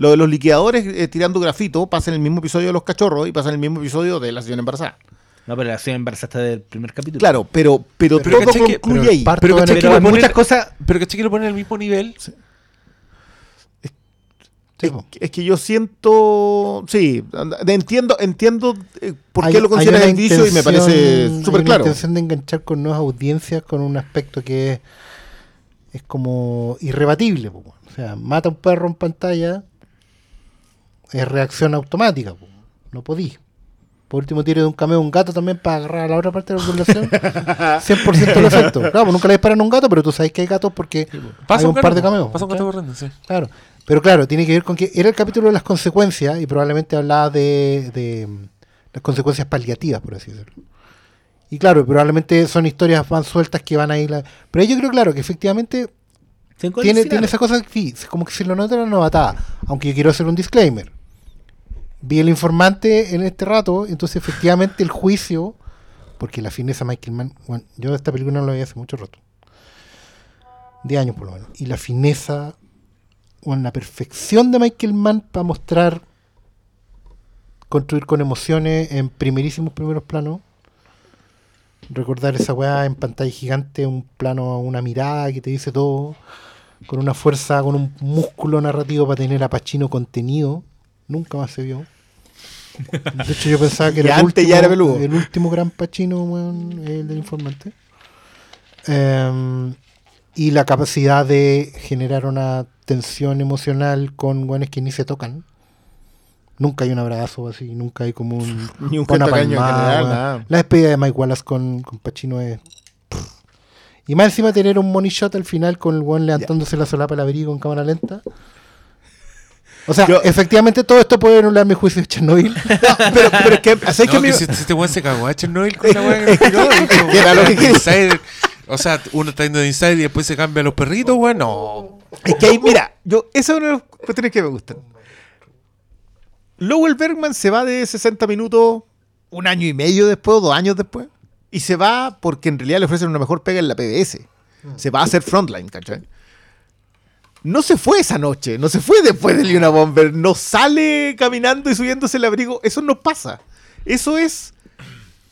Lo de los liquidadores eh, tirando grafito pasa en el mismo episodio de los cachorros y pasa en el mismo episodio de la señora embarazada.
No, pero la señora embarazada está del primer capítulo.
Claro, pero, pero,
Pero
todo
que-
concluye
pero
ahí.
Pero,
Pero
¿cachai que
Pero muchas cosas.
pero ¿cachai que lo ponen al mismo nivel?
Es, es que yo siento, sí, entiendo, entiendo eh, por qué
Hay-
lo consideras
una
indicio y me parece súper claro.
intención de enganchar con nuevas audiencias con un aspecto que es, es como irrebatible. po. O sea, mata a un perro en pantalla, es reacción automática. po. No podí. Por último, tire de un cameo un gato también para agarrar a la otra parte de la población. 100% el efecto. Claro, pues nunca le disparan a un gato, pero tú sabes que hay gatos porque hay un, par de cameos.
Pasa un gato corriendo, sí.
Claro, pero claro, tiene que ver con que era el capítulo de las consecuencias y probablemente hablaba de, de, las consecuencias paliativas, por así decirlo. Y claro, probablemente son historias más sueltas que van a ir. la- Pero yo creo, claro, que efectivamente tiene, tiene esa cosa que sí, como que se lo nota la novatada. Aunque yo quiero hacer un disclaimer. Vi el informante en este rato, entonces efectivamente el juicio, porque la fineza Michael Mann, bueno, yo esta película no la vi hace mucho rato. De años por lo menos. Y la fineza, bueno, la perfección de Michael Mann para mostrar, construir con emociones en primerísimos primeros planos. Recordar esa weá en pantalla gigante, un plano, una mirada que te dice todo, con una fuerza, con un músculo narrativo para tener a Pacino contenido. Nunca más se vio. De hecho, yo pensaba que era el, último,
ya era peludo.
el último gran Pacino, weón, el del informante. Em, y la capacidad de generar una tensión emocional con weones que ni se tocan. Nunca hay un abrazo así, nunca hay como un.
Ni un cariño en
palmada,
general, nada.
La despedida de Mike Wallace con, con Pacino es. Y más encima tener un money shot al final con el weón levantándose la solapa del abrigo en cámara lenta. O sea,
Yo-
efectivamente todo esto puede anular mi juicio de Chernobyl.
pero, pero es que, ¿sabes
No,
que
que
mi-
si, si este weón se cagó a Chernobyl con la que
que era lo que
weón,
quería.
Insider. O sea, uno está yendo de Inside y después se cambia a los perritos, weón. No.
Es que ahí, mira, yo, esa es una de las cuestiones que me gustan. Lowell Bergman se va de 60 minutos un año y medio después o dos años después. Y se va porque en realidad le ofrecen una mejor pega en la PBS. Se va a hacer frontline, ¿cachai? No se fue esa noche, no se fue después de Luna Bomber, no sale caminando y subiéndose el abrigo. Eso no pasa. Eso es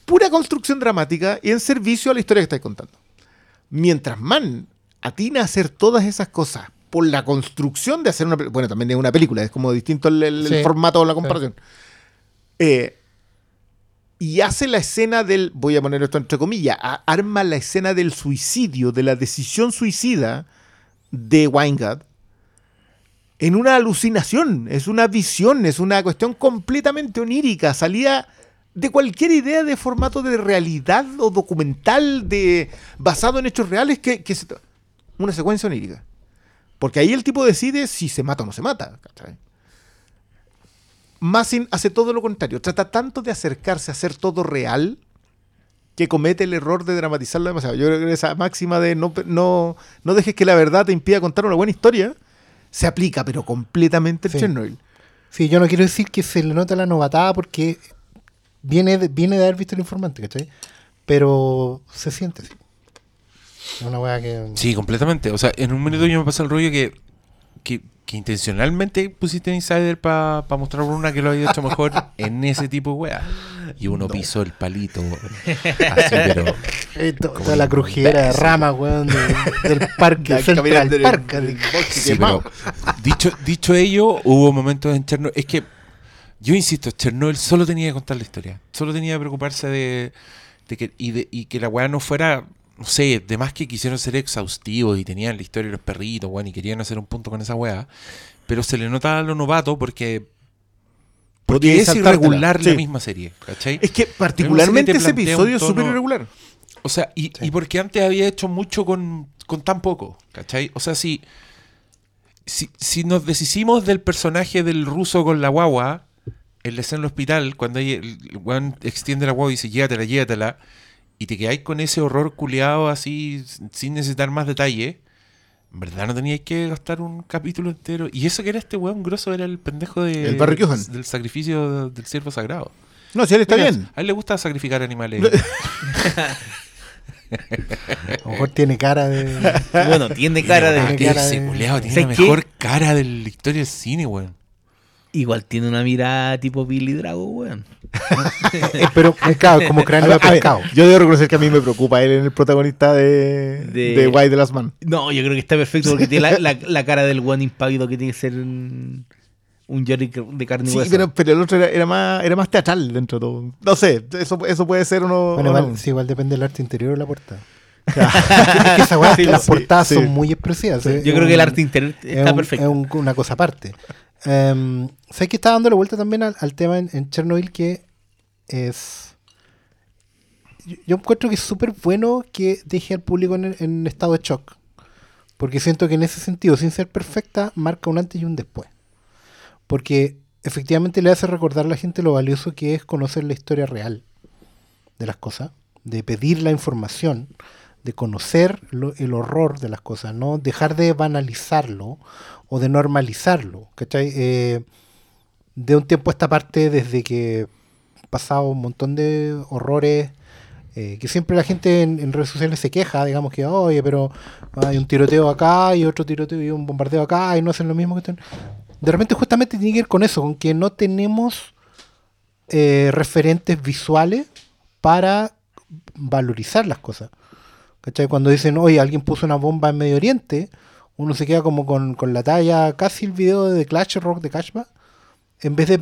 pura construcción dramática y en servicio a la historia que estáis contando. Mientras Mann atina a hacer todas esas cosas por la construcción de hacer una película, bueno, también es una película, es como distinto el, el- el
Sí.
formato o la comparación. Eh, y hace la escena del, voy a poner esto entre comillas, a- arma la escena del suicidio, de la decisión suicida de Weingart en una alucinación, es una visión, es una cuestión completamente onírica, salía de cualquier idea de formato de realidad o documental de basado en hechos reales que, se- una secuencia onírica. Porque ahí el tipo decide si se mata o no se mata. Massin hace todo lo contrario. Trata tanto de acercarse a hacer todo real que comete el error de dramatizarlo demasiado. Yo creo que esa máxima de no, no, no dejes que la verdad te impida contar una buena historia se aplica, pero completamente en
Sí.
Chernobyl.
Sí, yo no quiero decir que se le nota la novatada porque viene de, viene de haber visto el informante, ¿cachai? Pero se siente así. Es una que.
Sí, completamente. O sea, en un minuto yo me pasa el rollo que, que, que intencionalmente pusiste en Insider para mostrar una que lo había hecho mejor en ese tipo de wea. Y uno pisó el palito. Así, pero.
Eh, to-
Como
toda la crujera de
imbécil.
rama, weón, de- del parque,
Ya,
Central
caminando en el-
Park.
en el
así.
bosque
Sí,
quemado.
pero dicho, dicho ello, hubo momentos en Chernobyl. Es que, yo insisto, Chernobyl solo tenía que contar la historia. Solo tenía que preocuparse de, de que, y, de, y que la weá no fuera, no sé, de más que quisieron ser exhaustivos y tenían la historia de los perritos, weón, y querían hacer un punto con esa weá. Pero se le nota a lo novato porque, porque es irregular la misma serie. ¿cachai?
Es que particularmente
te
ese episodio es súper irregular.
O sea, y, y porque antes había hecho mucho con, con tan poco, ¿cachai? O sea, si, si, si nos deshicimos del personaje del ruso con la guagua, en la escena del hospital, cuando ella- el extiende la guagua y dice, llévatela, llévatela, y te quedáis con ese horror culeado así, sin necesitar más detalle, en verdad no teníais que gastar un capítulo entero. Y eso que era este weón grosso era el pendejo de,
El Barry Keoghan.
del sacrificio del siervo sagrado.
No, si él está
Mira,
bien.
A él le gusta sacrificar animales.
A lo mejor tiene cara de.
Bueno, tiene cara de.
Tiene cara
ese culeado tiene la mejor cara de la historia del cine, weón.
Igual tiene una mirada tipo Billy Drago, weón.
Eh, pero, eh, claro, como cráneo de pescado.
yo debo reconocer que a mí me preocupa él en el protagonista de,
De-
de White the Last Man.
No, yo creo que está perfecto porque tiene la, la- la cara del one impávido que tiene que ser un, un Johnny de carne y
Sí,
hueso.
pero, pero el otro era, era más, era más teatral dentro de todo. No sé, eso, eso puede ser uno.
Bueno,
o
igual,
no.
sí, igual depende del arte interior de la portada. es que esa weá,
Sí,
las
sí,
portadas
sí.
son muy expresivas. eh,
Yo creo que el arte interior
es
está
un-
perfecto.
Es un- una cosa aparte. Um, sé que está dando la vuelta también al, tema en, en Chernobyl que es... Yo, encuentro que es súper bueno que deje al público en, en estado de shock. Porque siento que en ese sentido, sin ser perfecta, marca un antes y un después. Porque efectivamente le hace recordar a la gente lo valioso que es conocer la historia real de las cosas, de pedir la información, de conocer el horror de las cosas, no dejar de banalizarlo o de normalizarlo. ¿cachai? Eh, de un tiempo a esta parte, desde que han pasado un montón de horrores, eh, que siempre la gente en, redes sociales se queja, digamos que, oye, pero hay un tiroteo acá y otro tiroteo y un bombardeo acá y no hacen lo mismo que están. De repente justamente tiene que ver con eso, con que no tenemos eh, referentes visuales para valorizar las cosas. ¿Cachai? Cuando dicen, oye, alguien puso una bomba en Medio Oriente, uno se queda como con, con la talla, casi el video de Clash Rock de Cashback, en vez de,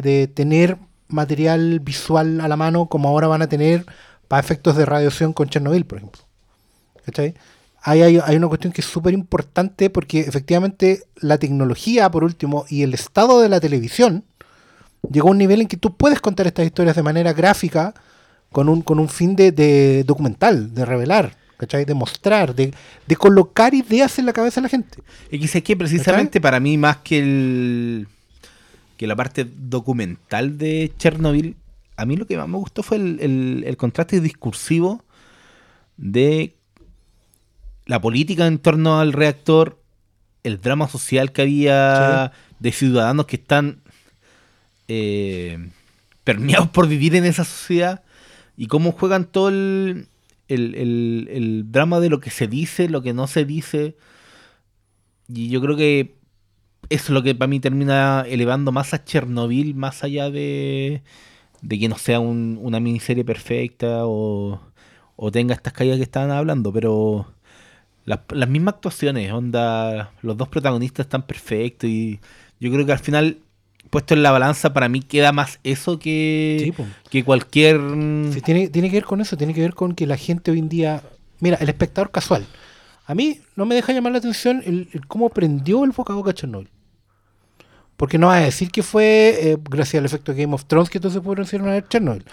de- tener material visual a la mano como ahora van a tener para efectos de radiación con Chernobyl, por ejemplo. ¿Cachai? Hay, hay una cuestión que es súper importante porque efectivamente la tecnología, por último, y el estado de la televisión llegó a un nivel en que tú puedes contar estas historias de manera gráfica con un, con un fin de documental, de revelar, ¿cachai? De mostrar, de, de colocar ideas en la cabeza de la gente.
Y sé que precisamente para mí, más que el que la parte documental de Chernobyl, a mí lo que más me gustó fue el, el- el contraste discursivo de la política en torno al reactor, el drama social que había de ciudadanos que están eh, permeados por vivir en esa sociedad y cómo juegan todo el, el- el- el drama de lo que se dice, lo que no se dice. Y yo creo que es lo que para mí termina elevando más a Chernobyl, más allá de, de que no sea un- una miniserie perfecta o, o tenga estas caídas que estaban hablando, pero las, las mismas actuaciones, onda, los dos protagonistas están perfectos y yo creo que al final puesto en la balanza, para mí queda más eso que,
Sí,
que cualquier...
Sí, tiene, tiene que ver con eso, tiene que ver con que la gente hoy en día. Mira, el espectador casual. A mí no me deja llamar la atención el, el cómo prendió el boca a boca Chernobyl. Porque no vas a decir que fue eh, gracias al efecto Game of Thrones que entonces pudieron a ver Chernobyl.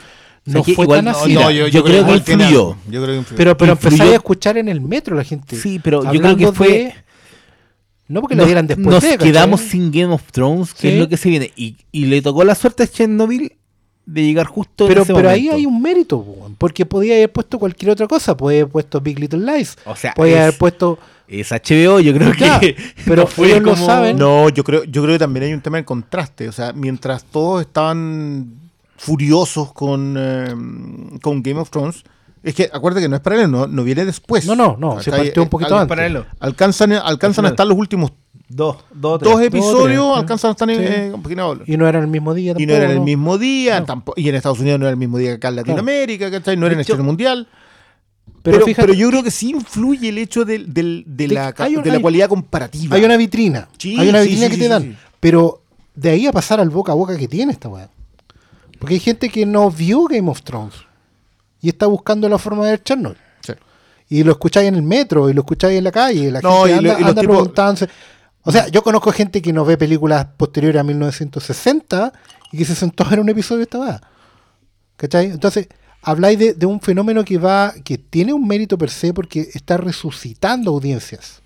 No
sea, que
fue
igual
tan
no,
así.
no, yo- yo creo que influyó.
algo. Yo creo que influyó.
pero pero
influyó-
empezáis a escuchar en el metro la gente.
Sí, pero yo creo que fue-
de- No porque la
nos,
dieran después
nos quedamos sin Game of Thrones, que
Sí.
es lo que se viene. Y, y le tocó la suerte a Chernobyl de llegar justo
Pero,
en ese
pero ahí hay un mérito, porque podía haber puesto cualquier otra cosa. Podía haber puesto Big Little Lies.
O sea,
podía
es-
haber puesto.
Es HBO, yo creo
Ya,
que...
pero
no fue
ellos lo saben.
No, yo creo, yo creo que también hay un tema de contraste. O sea, mientras todos estaban furiosos con, eh, con Game of Thrones, es que acuérdate que no es paralelo, no, no viene después.
No, no, no, se
hay-
partió un poquito
al-
antes.
paralelo.
Alcanzan, alcanzan a estar los últimos
Dos, dos,
episodios,
tres,
alcanzan a estar en,
Sí.
eh, un poquito
Y no era el mismo día
Y no era el
tampoco,
mismo día,
No.
tampoco, y en Estados Unidos no era el mismo día que acá en Latinoamérica, ¿cachai? No era en
De
el mundial.
Pero,
Pero,
fíjate,
pero yo creo que sí influye el hecho del- del- de,
De
la,
un-
de la
hay-
cualidad comparativa.
hay una vitrina.
Sí,
hay una vitrina
sí,
que
sí,
te
sí,
dan.
sí.
Pero de ahí a pasar al boca a boca que tiene esta weá. Porque hay gente que no vio Game of Thrones y está buscando la forma de ver Chernobyl.
Sí.
Y lo escucháis en el metro, y lo escucháis en la calle, la
No,
gente
y
anda,
lo- y
anda
tipos-
preguntándose. O sea, yo conozco gente que no ve películas posteriores a 1960 y que se sentó a ver un episodio de esta weá. ¿Cachai? Entonces, habláis de, de un fenómeno que va, que tiene un mérito per se porque está resucitando audiencias.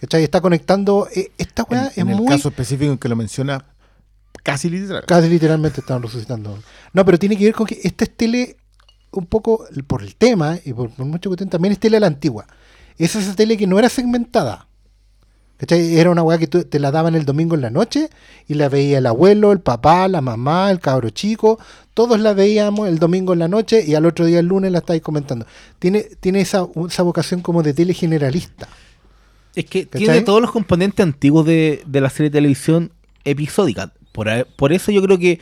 ¿Cachai? Está conectando. eh, esta weá es
en el
muy.
caso específico en que lo menciona casi literal.
Casi literalmente están resucitando. No, pero tiene que ver con que esta es tele, un poco por el tema y por, por mucho que también es tele a la antigua. Es esa tele que no era segmentada. ¿Cachai? Era una weá que tú- te la daban el domingo en la noche y la veía el abuelo, el papá, la mamá, el cabro chico. Todos la veíamos el domingo en la noche y al otro día, el lunes, la estáis comentando. Tiene, tiene esa, esa vocación como de tele generalista.
Es que
¿Cachai?
tiene todos los componentes antiguos de, de la serie de televisión episódica. Por, por eso yo creo que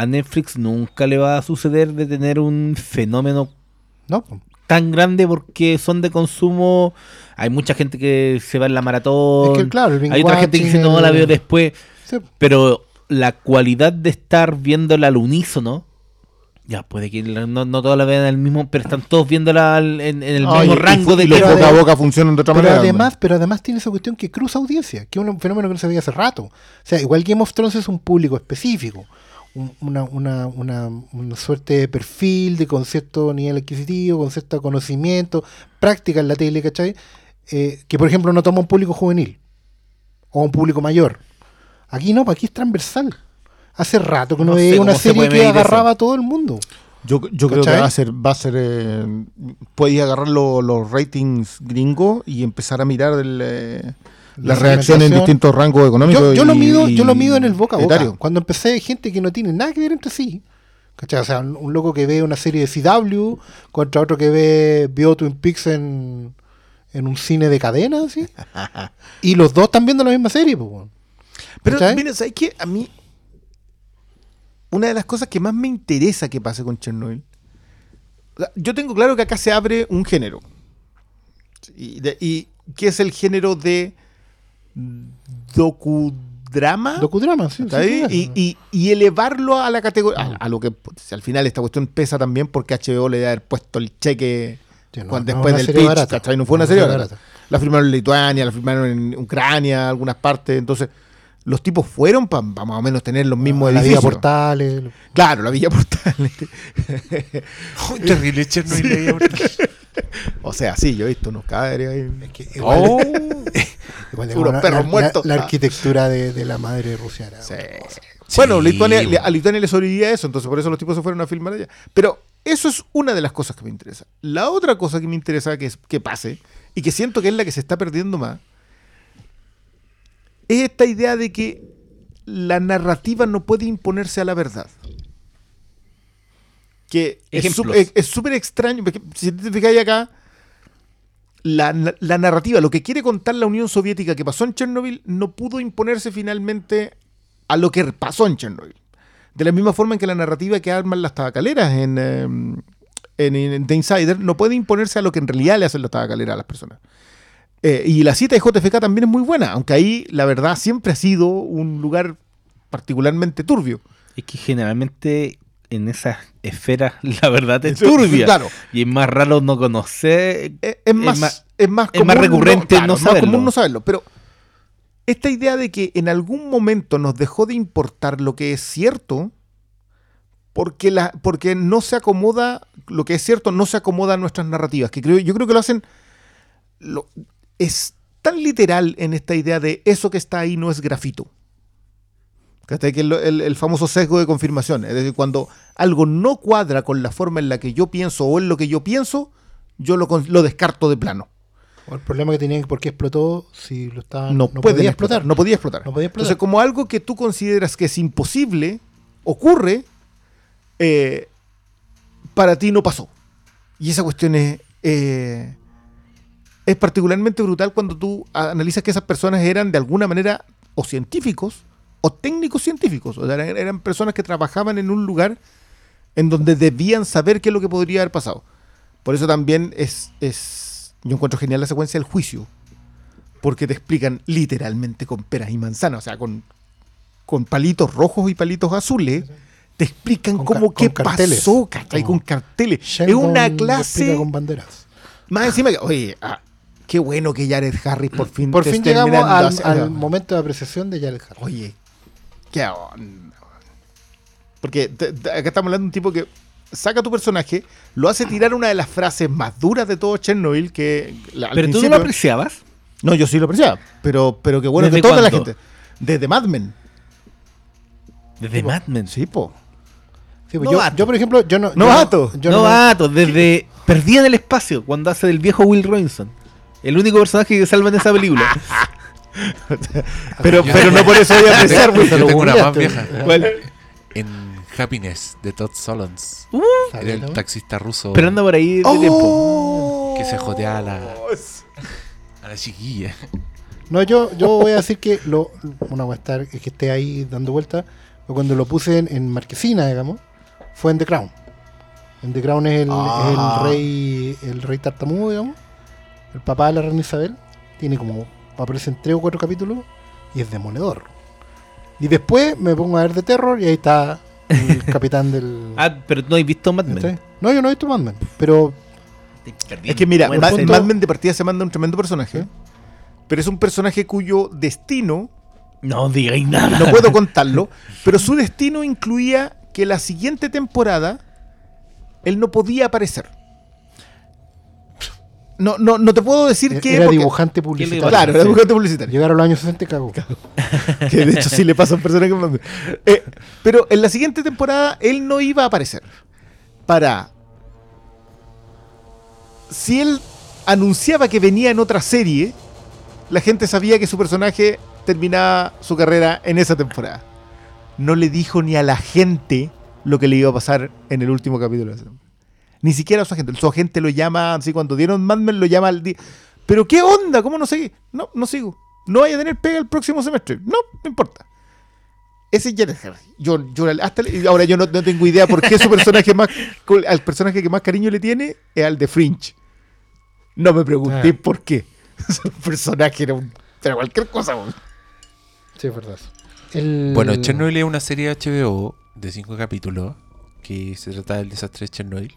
a Netflix nunca le va a suceder de tener un fenómeno
¿No?
tan grande porque son de consumo. Hay mucha gente que se va en la maratón.
Es que, claro, el
Hay otra gente que dice, no, la veo después.
Sí.
Pero la cualidad de estar viéndola al unísono, ya puede que no, no todos la vean al mismo, pero están todos viéndola al- en, en el mismo
y- y-
rango de
y los boca a boca funcionan de otra
Pero
manera.
además, pero además tiene esa cuestión que cruza audiencia, que es un fenómeno que no se veía hace rato. O sea, igual Game of Thrones es un público específico, un- una, una, una, una suerte de perfil de con cierto nivel adquisitivo, con cierto conocimiento, práctica en la tele, ¿cachai? Eh, que por ejemplo no toma un público juvenil o un público mayor. Aquí no, aquí es transversal. Hace rato que no,
No sé
una
se
serie que agarraba a todo el mundo.
Yo, yo creo que va a ser, va a ser eh, podéis agarrar lo- los ratings gringos y empezar a mirar el, eh, la,
La
reacción en distintos rangos económicos.
Yo, yo lo mido, yo lo mido en el boca a boca.
etario.
Cuando empecé gente que no tiene nada que ver entre sí. ¿Cachai? O sea, un, un loco que ve una serie de CW contra otro que ve vio Twin Peaks en, en un cine de cadena, así. y los dos están viendo la misma serie, pues.
Pero, mira, ¿sabes qué? A mí, una de las cosas que más me interesa que pase con Chernobyl, yo tengo claro que acá se abre un género. Y, de- y que es el género de docudrama.
Docudrama, sí.
¿Está
sí,
ahí?
sí.
y, y- y elevarlo a la categoría. A, a lo que al final esta cuestión pesa también porque HBO le debe haber puesto el cheque
Sí, no,
cuan-
no
después del pitch. No fue una serie barata. La firmaron en Lituania, la firmaron en Ucrania, algunas partes. Entonces, los tipos fueron para más o menos tener los mismos
la Villa
edificios.
Portales.
Claro, la Villa Portales.
Uy, terrible Chernobyl ahora.
o sea, sí, yo he visto unos cadáveres ahí.
Es que igual,
Oh.
igual
Unos perros
la,
muertos.
La,
Ah.
arquitectura de, de la madre rusiana.
Sí.
Sí,
Bueno, Lituania, a Lituania le sobrevivía eso, entonces por eso los tipos se fueron a filmar allá. Pero eso es una de las cosas que me interesa. La otra cosa que me interesa que, es, que pase, y que siento que es la que se está perdiendo más, es esta idea de que la narrativa no puede imponerse a la verdad. Que es
Ejemplos.
súper extraño, porque si te fijáis acá, la, na- la narrativa, lo que quiere contar la Unión Soviética que pasó en Chernobyl, no pudo imponerse finalmente a lo que pasó en Chernobyl. De la misma forma en que la narrativa que arman las tabacaleras en, eh, en, en The Insider no puede imponerse a lo que en realidad le hacen las tabacaleras a las personas. Eh, y la cita de JFK también es muy buena, aunque ahí la verdad siempre ha sido un lugar particularmente turbio.
Es que generalmente en esas esferas la verdad es turbia.
Claro.
Y es más raro no conocer.
Es, es más, es más,
es más
común
recurrente
claro,
no
es más común no saberlo. Pero esta idea de que en algún momento nos dejó de importar lo que es cierto, porque, la, porque no se acomoda, lo que es cierto no se acomoda a nuestras narrativas. Que creo, yo creo que lo hacen. lo- es tan literal en esta idea de eso que está ahí no es grafito. Que es lo- el, el famoso sesgo de confirmación. Es decir, cuando algo no cuadra con la forma en la que yo pienso o en lo que yo pienso, yo lo, lo descarto de plano.
O el problema que tenían, ¿por qué explotó? Si lo estaban,
no, puede
podía
explotar, No podía explotar.
No podía explotar.
Entonces, como algo que tú consideras que es imposible, ocurre, eh, para ti no pasó. Y esa cuestión es, eh, es particularmente brutal cuando tú analizas que esas personas eran de alguna manera o científicos o técnicos científicos. O sea, eran, eran personas que trabajaban en un lugar en donde debían saber qué es lo que podría haber pasado. Por eso también es, es yo encuentro genial la secuencia del juicio. Porque te explican literalmente con peras y manzanas, o sea, con, con palitos rojos y palitos azules. Te explican
Con
cómo qué
carteles.
pasó, ¿cachai? Con carteles.
Sheldon
es una clase.
con banderas.
Más encima que, oye, ah, qué bueno que Jared Harris por fin.
Por fin llegamos al,
hacia-
al momento de apreciación de Jared Harris.
Oye, qué onda. Porque te- te- acá estamos hablando de un tipo que saca tu personaje, lo hace tirar una de las frases más duras de todo Chernobyl, que la- al
Pero tú no lo apreciabas.
No, yo sí lo apreciaba, pero, pero qué bueno que
¿Desde
toda la gente. Desde Mad Men.
Desde Mad Men.
Sí, po.
Sí, pues
No
yo, por ejemplo, yo no.
No
yo
vato.
yo
no, vato, desde Perdida en el espacio, cuando hace del viejo Will Robinson. El único personaje que salva en esa película.
Pero, pero no por eso voy a
Yo
güey.
tengo una más vieja.
¿Cuál?
En Happiness de Todd Solondz.
Uh,
Era el taxista ruso
pero anda por ahí de tiempo.
Oh.
que se jotea a la, a la chiquilla.
No, yo, yo voy a decir que lo, una va a estar es que esté ahí dando vuelta. pero Cuando lo puse en, en Marquesina, digamos, fue en The Crown. En The Crown es el,
Ah.
es el rey el rey tartamudo, digamos. El papá de la reina Isabel. Tiene como, aparecen tres o cuatro capítulos y es demoledor. Y después me pongo a ver de terror y ahí está el capitán del.
Ah, pero no has visto Mad Men.
No, yo no he visto Mad Men, pero
Es que mira, Mad,
punto.
Mad Men de partida se manda un tremendo personaje. Pero es un personaje cuyo destino,
No digáis nada.
no puedo contarlo, pero su destino incluía que la siguiente temporada él no podía aparecer. No, no, no te puedo decir que.
era dibujante publicitario.
Claro, era
Sí.
dibujante publicitario.
Llegaron los años 60 y cagó.
que de hecho sí le pasa a un personaje. Eh, pero en la siguiente temporada él no iba a aparecer. Para. Si él anunciaba que venía en otra serie, la gente sabía que su personaje terminaba su carrera en esa temporada. No le dijo ni a la gente lo que le iba a pasar en el último capítulo de esa temporada. Ni siquiera su agente. Su agente lo llama, así cuando dieron Mad Men, lo llama al día. ¿Pero qué onda? ¿Cómo no seguí? No, no sigo. No vaya a tener pega el próximo semestre. No, no importa. Ese es Jared Harris. Yo, yo hasta le- ahora yo no, no tengo idea por qué su personaje más al personaje que más cariño le tiene es al de Fringe. No me pregunté
Ah.
por qué. Su personaje era un era cualquier cosa. weón.
Sí, es verdad. El-
Bueno, Chernobyl es una serie de HBO de cinco capítulos que se trata del desastre de Chernobyl.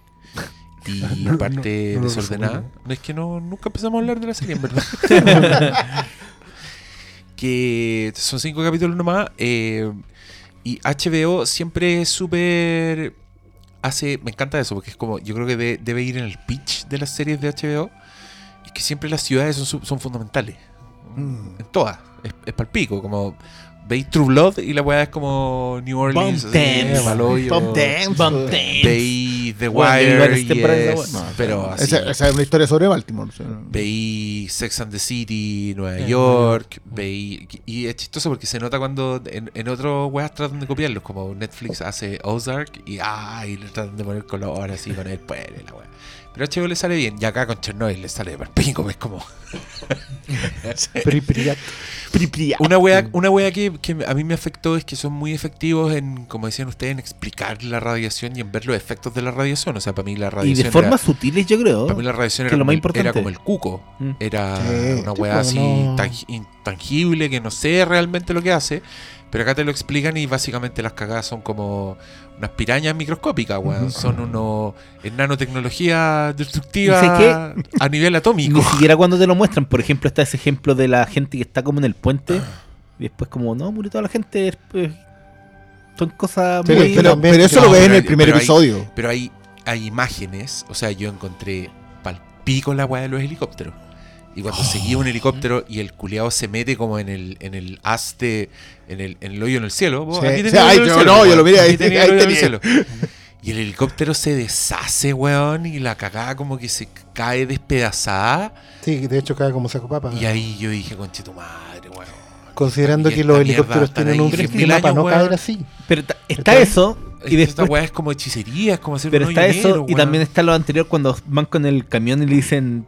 Y parte
no, no lo
desordenada. No es que no, nunca empezamos a hablar de la serie, en verdad. que son cinco capítulos nomás. eh, y HBO siempre es súper. Hace. Me encanta eso, porque es como. Yo creo que de- debe ir en el pitch de las series de HBO. Es que siempre las ciudades son, son fundamentales. En todas. Es, es palpico. Como. Veis True Blood y la weá es como New Orleans.
Bump Dance. Bump. Dance.
Veí The Wire
varias
y
temporadas de
es-
The Wire.
pero así.
Esa, esa es una historia sobre Baltimore. o sea, no-
Veí Sex and the City, Nueva
Eh,
York, veí... Y es chistoso porque se nota cuando en, en otros weas tratan de copiarlos, como Netflix hace Ozark y ay, le tratan de poner color así con el pueblo y la wea. Pero a HBO le sale bien, y acá con Chernobyl le sale de pico, es como...
Pripyat.
Pripyat.
Una wea, una wea que, que a mí me afectó es que son muy efectivos en, como decían ustedes, en explicar la radiación y en ver los efectos de la radiación. O sea, para mí la
Y
radiación...
de formas
era-
sutiles, yo creo.
Para mí la radiación
que
era,
lo
como
más
el-
importante.
era como el cuco.
Mm.
Era
Sí,
una weá
pues,
así
no-
tangi- intangible que no sé realmente lo que hace. Pero acá te lo explican y básicamente las cagadas son como unas pirañas microscópicas, weón. Son unos en nanotecnología destructiva
¿Y sé
a nivel
Ni
atómico.
siquiera cuando te lo muestran. Por ejemplo, está ese ejemplo de la gente que está como en el puente. Y después como, no, murió toda la gente. es, pues, son cosas
Sí,
muy...
pero, pero eso
No,
lo ves en el primer
pero hay-
episodio.
Pero hay, hay imágenes, o sea, yo encontré palpico la weá de los helicópteros. Y cuando seguía un helicóptero y el culeado se mete como en el, en el haste, en el, en el hoyo en el cielo.
Sí,
aquí tenía el
yo-
cielo,
no, yo lo miré, ahí-
tenía
ahí
el hoyo en el
tenía.
cielo. Y el helicóptero se deshace, weón, y la cagada como que se cae despedazada.
Sí, de hecho cae como saco papa.
Y ahí yo dije, conche tu madre, weón.
Considerando que los helicópteros tienen
ahí
un
10.000
sistema para no caer así.
Pero está
¿Cachai?
eso.
Es
Y
que esta
después
weá es como hechicería, es como hacer
Pero
un
está eso
negro,
y también está lo anterior cuando van con el camión y le dicen,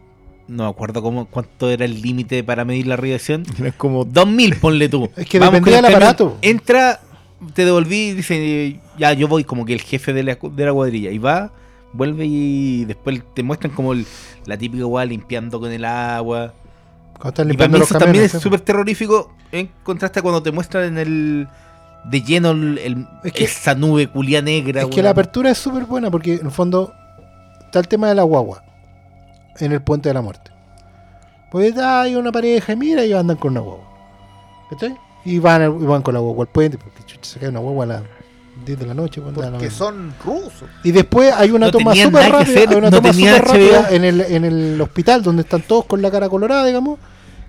no me acuerdo cómo, cuánto era el límite para medir la radiación.
Es como
2000, ponle tú.
Es que
Vamos
dependía del aparato.
Entra, te devolví y dice, ya yo voy como que el jefe de la, de la cuadrilla. Y va, vuelve y después te muestran como el- la típica weá limpiando con el agua.
Cuando están
Y para
limpiando
mí
los
eso también
camiones.
es súper terrorífico en contraste a cuando te muestran en el... De lleno el, el-
Es que-
esa nube culia negra.
Es que la apertura es súper buena porque en el fondo está el tema de la guagua en el puente de la muerte. Pues ah, hay una pareja y mira, ellos andan con una guagua. ¿Cachai? Y van, al- y van con la guagua al puente porque chucha, se cae una guagua a las 10 de la noche. la
porque son rusos.
Y después hay una
No
toma súper rápida, una
no
toma súper rápida en el, en el hospital donde están todos con la cara colorada, digamos,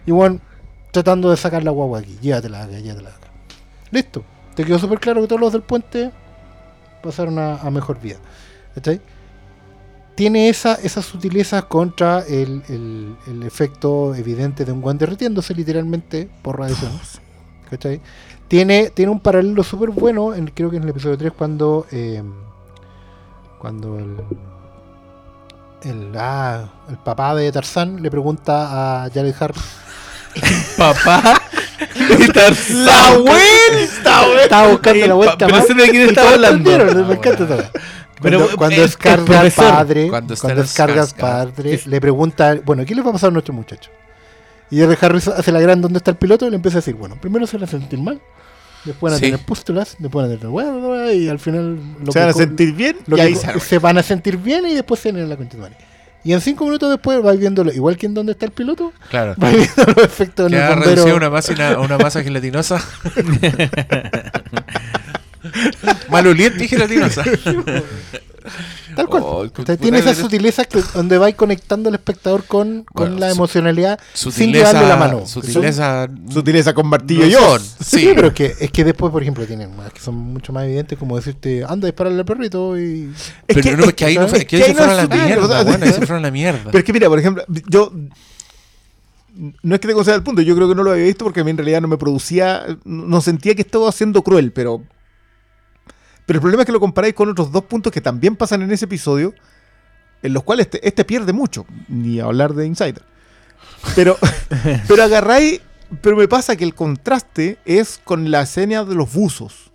y bueno, tratando de sacar la guagua aquí. Llévatela acá, llévatela acá. Listo. Te quedó súper claro que todos los del puente pasaron a, a mejor vida. ¿Cachai? Tiene esa, esa sutileza contra el, el- el efecto evidente de un guante derritiéndose literalmente por radiación. ¿Cachai? Tiene, tiene un paralelo súper bueno, en, creo que en el episodio 3, cuando, eh, cuando el, el, ah, el papá de Tarzán le pregunta a Jared Harris.
Papá.
¡La vuelta!
Estaba buscando la vuelta
Pero sé de quién estaba hablando.
me encanta esa weá.
Pero,
Cuando, cuando
el-
descarga padre,
cuando
cuando,
está
descarga al
Skarsgård,
padre,
es-
le pregunta, bueno, ¿qué le va a pasar a nuestro muchacho? Y Jared Harris hace la gran ¿dónde está el piloto? Y le empieza a decir, bueno, primero se van a sentir mal, después van a
Sí.
tener pústulas, después van a tener bueno, y al final lo
Se
que
van a sentir bien
lo
y
que
ahí se
se van a sentir bien y después se vienen a la continuidad. Y en cinco minutos después vais viéndolo, igual que en dónde está el piloto,
Claro.
vais viendo los efectos en el
ha
bombero.
reducido una masa, una, una masa gelatinosa. Maloliente y gelatinosa.
Tal cual.
Oh,
Entonces, tiene esa
pero-
sutileza que, donde vais conectando al espectador con, con
Bueno,
la emocionalidad sin
Sutileza,
llevarle la mano.
Sutileza.
Sutileza con martillo
no son.
Sí,
Sí,
pero es que, es que después, por ejemplo, tienen más que son mucho más evidentes, como decirte, anda a dispararle al perrito y.
Pero
que-
no, es que ahí, no, fue-
es
que ahí se fueron a la
sutil,
mierda,
o sea,
bueno, ahí se fueron a la mierda.
Pero es que mira, por ejemplo, yo no es que te conceda el punto, yo creo que no lo había visto porque a mí en realidad no me producía, no sentía que estaba siendo cruel, pero pero el problema es que lo comparáis con otros dos puntos que también pasan en ese episodio, en los cuales este, este pierde mucho, ni hablar de Insider. Pero pero agarráis, pero me pasa que el contraste es con la escena de los buzos.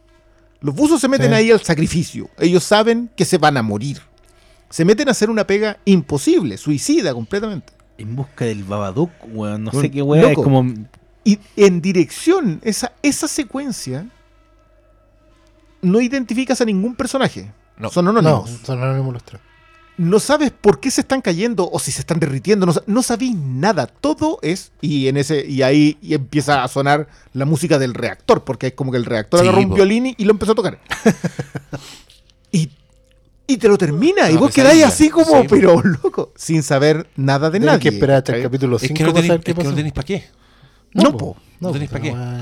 Los buzos se meten
Sí.
ahí al sacrificio. Ellos saben que se van a morir. Se meten a hacer una pega imposible, suicida completamente.
En busca del Babadook, weón. No
Un
sé qué weón. Es como.
Y en dirección, esa, esa secuencia, no identificas a ningún personaje.
No.
Son
No,
anónimos.
son anónimos los tres.
No. sabes por qué se están cayendo o si se están derritiendo. No, no sabéis nada. Todo es. Y en ese y ahí y empieza a sonar la música del reactor. Porque es como que el reactor
Sí,
agarró un violín y, y lo empezó a tocar. y, y te lo termina. y
No,
vos
pesadilla.
quedáis así como,
Sí,
pero loco. Sin saber nada de
Tienes
nadie.
que esperar hasta el capítulo
es
5
que no
para
tenéis
saber qué
es que no tenéis para qué.
No,
po.
po.
No tenéis pa'
pero
qué.
no,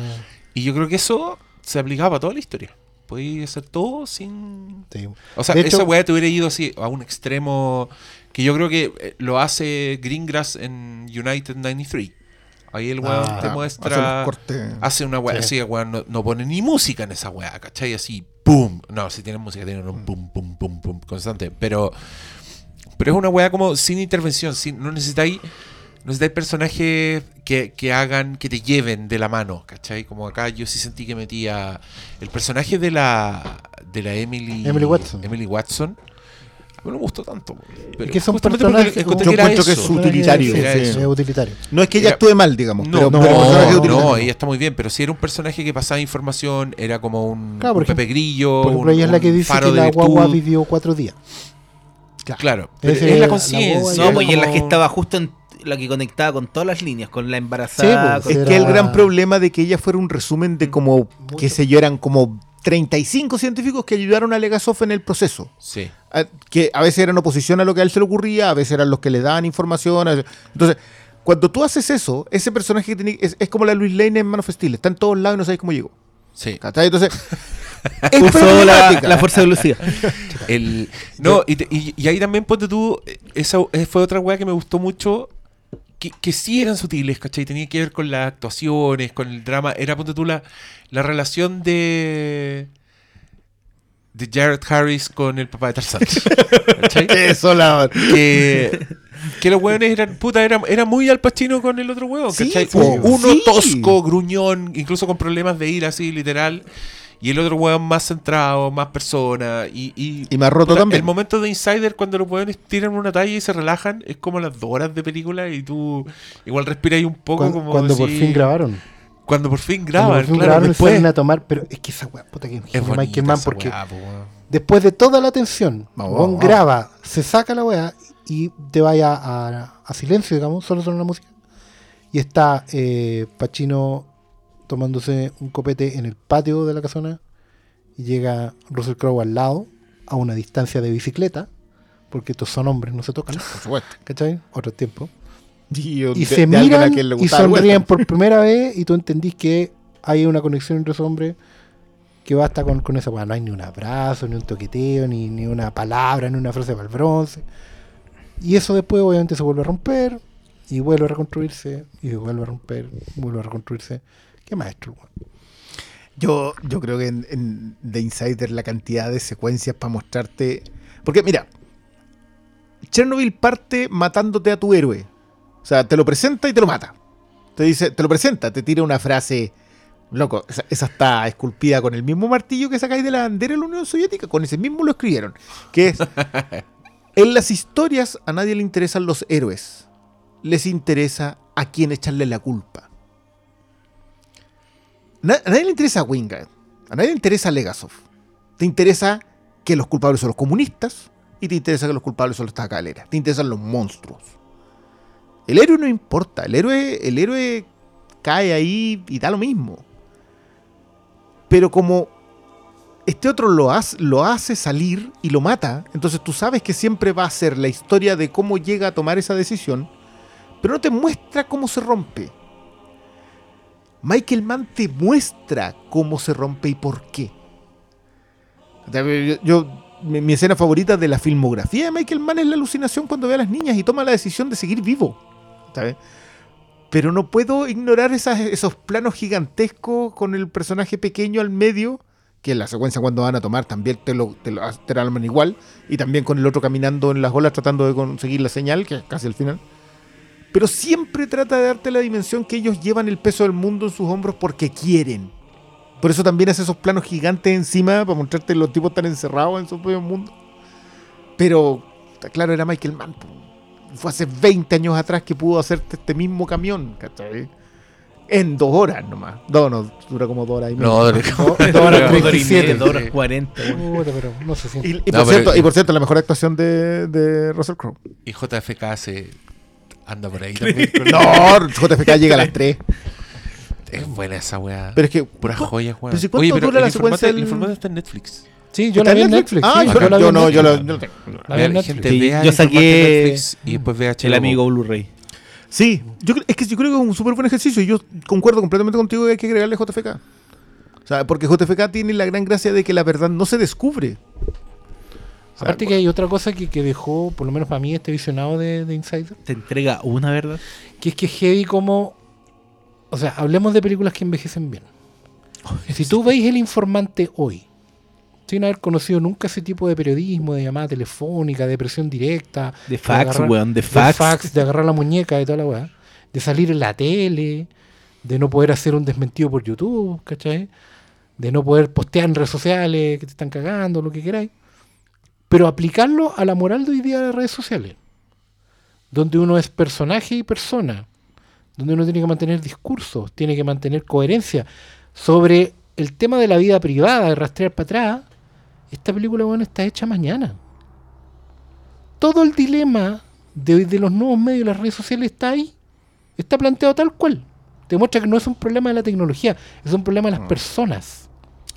Y yo creo que eso se aplicaba a toda la historia. Podéis hacer todo sin.
sí.
O sea,
De hecho-
esa weá te hubiera ido así a un extremo que yo creo que eh, lo hace Greengrass en United 93. Ahí el weón
Ah,
te muestra. Hace una weá
Sí.
así, weón, no, no pone ni música en esa weá, ¿cachai? Así, ¡pum! No, si tienen música, tienen un pum, pum, pum, pum constante. Pero, pero es una weá como sin intervención, sin, no necesitáis. No necesitáis personajes que, que hagan, que te lleven de la mano, ¿cachai? Como acá yo sí sentí que metía el personaje de la de la Emily
Emily Watson.
Emily Watson A mí no me gustó tanto. Pero
Es que son personajes
Yo encuentro que es utilitario, sí.
Es utilitario.
No es que ella
Era-
actúe mal, digamos.
No,
pero,
no,
pero el personaje es
no, ella está muy bien, pero si era un personaje que pasaba información, era como un,
Claro,
Pepe Grillo,
Por ejemplo,
un-
ella es la que dice
faro
que
de
la guagua vivió cuatro días.
Claro, pero
Ese-
es la conciencia.
No, pues y es la que estaba justo en la que conectaba con todas las líneas, con la embarazada.
Sí,
con-
Es
Era-
que el gran problema de que ella fuera un resumen de como, qué sé yo, eran como 35 científicos que ayudaron a Legasov en el proceso.
Sí.
A- que a veces eran oposición a lo que a él se le ocurría, a veces eran los que le daban información. veces- Entonces, cuando tú haces eso, ese personaje que tiene- es, es como la Luis Lane en Man of Steel, está en todos lados y no sabes cómo llegó.
Sí.
Entonces, es
Usó la, la fuerza de velocidad.
El, no, y, te- y- y ahí también ponte tú, esa eh, fue otra weá que me gustó mucho, que, que sí eran sutiles, ¿cachai? Tenía que ver con las actuaciones, con el drama, era ponte tú la, la relación de de Jared Harris con el papá de Tarzán. ¿cachai?
Eso, la...
que, que los weones eran, puta, era, era muy al pachino con el otro
Sí,
¿cachai? Uno
sí.
tosco, gruñón, incluso con problemas de ira así, literal. Y el otro weón más centrado, más persona. Y, y,
Y más roto
puta,
también.
El momento de Insider, cuando los weones tiran una talla y se relajan, es como las dos horas de película y tú igual respiras ahí un poco
Cuando,
como
cuando por fin grabaron.
Cuando por fin
Cuando
graban,
por fin
claro,
grabaron
después.
salen a tomar. Pero es que esa weá, puta que
Es
Michael Mann, porque
weá, po,
después de toda la tensión,
vamos,
graba, se saca la weá y te vaya a, a silencio, digamos, solo suena la música. Y está eh, Pacino tomándose un copete en el patio de la casona y llega Russell Crowe al lado, a una distancia de bicicleta, porque estos son hombres, no se tocan,
Por supuesto.
¿cachai? Otro tiempo.
Y,
Y
de-
se
de
miran
quien le
y sonríen por primera vez y tú entendís que hay una conexión entre esos hombres que basta con, con esa weá. No hay ni un abrazo, ni un toqueteo, ni, ni una palabra, ni una frase para el bronce. Y eso después obviamente se vuelve a romper y vuelve a reconstruirse y vuelve a romper, vuelve a reconstruirse. Qué maestro.
Yo, yo creo que en, en The Insider la cantidad de secuencias para mostrarte. Porque mira, Chernobyl parte matándote a tu héroe. O sea, te lo presenta y te lo mata. Te dice, te lo presenta, te tira una frase. Loco, esa, esa está esculpida con el mismo martillo que sacáis de la bandera de la Unión Soviética. Con ese mismo lo escribieron. Que es. En las historias a nadie le interesan los héroes. Les interesa a quién echarle la culpa. A nadie le interesa Wingard. A nadie le interesa Legasov. Te interesa que los culpables son los comunistas y te interesa que los culpables son los tacaleras. Te interesan los monstruos. El héroe no importa. El héroe, el héroe cae ahí y da lo mismo. Pero como este otro lo hace, lo hace salir y lo mata, entonces tú sabes que siempre va a ser la historia de cómo llega a tomar esa decisión, pero no te muestra cómo se rompe. Michael Mann te muestra cómo se rompe y por qué. Yo, mi, escena favorita de la filmografía de Michael Mann es la alucinación cuando ve a las niñas y toma la decisión de seguir vivo. ¿sabes? Pero no puedo ignorar esos planos gigantescos con el personaje pequeño al medio, que en la secuencia cuando van a tomar también te lo, te lo te lo igual, y también con el otro caminando en las olas tratando de conseguir la señal, que es casi al final pero siempre trata de darte la dimensión que ellos llevan el peso del mundo en sus hombros porque quieren. Por eso también hace esos planos gigantes encima para mostrarte los tipos tan encerrados en su propio mundo. Pero, está claro, era Michael Mann. Fue hace 20 años atrás que pudo hacerte este mismo camión, ¿cachai? En dos horas nomás. No, no, dura como dos horas y
No,
media. horas
dura-
treinta y
Dos horas y
siete.
media, dos horas cuarenta.
Puta, pero no se siente.
Y, y
No,
por
pero-
cierto, y por cierto, la mejor actuación de, de Russell Crowe.
Y JFK se anda por ahí también. con-
No, JFK llega a las 3.
Es buena esa weá.
Pero es que.
Puras joyas, weón.
pero si ¿cuánto dura
el
la secuencia
El informante está en Netflix.
Sí, yo
¿Está
la vi en Netflix.
Ah,
sí,
yo,
yo la vi
yo
en
no, yo
Netflix.
lo- yo.
La vi en Netflix.
gente,
Sí,
vea
yo saqué
Netflix y después vea
El amigo Blu-ray.
Sí, yo, creo- es que yo creo que es un súper buen ejercicio y yo concuerdo completamente contigo que hay que agregarle JFK. O sea, porque JFK tiene la gran gracia de que la verdad no se descubre. O sea,
Aparte que hay otra cosa que, que dejó, por lo menos para mí, este visionado de, de Insider,
Te entrega una verdad.
que es que heavy como... O sea, hablemos de películas que envejecen bien. Si tú veis El Informante hoy, sin haber conocido nunca ese tipo de periodismo, de llamada telefónica, de presión directa,
De fax,
agarrar-
weón, de
de
fax.
fax, de agarrar la muñeca, de toda la weá, de salir en la tele, de no poder hacer un desmentido por YouTube, ¿cachai? De no poder postear en redes sociales que te están cagando, lo que queráis. Pero aplicarlo a la moral de hoy día de las redes sociales, donde uno es personaje y persona, donde uno tiene que mantener discursos, tiene que mantener coherencia sobre el tema de la vida privada, de rastrear para atrás. Esta película, bueno, está hecha mañana. Todo el dilema de, de los nuevos medios y las redes sociales está ahí. Está planteado tal cual. Demuestra que no es un problema de la tecnología, es un problema de las
Mm.
personas.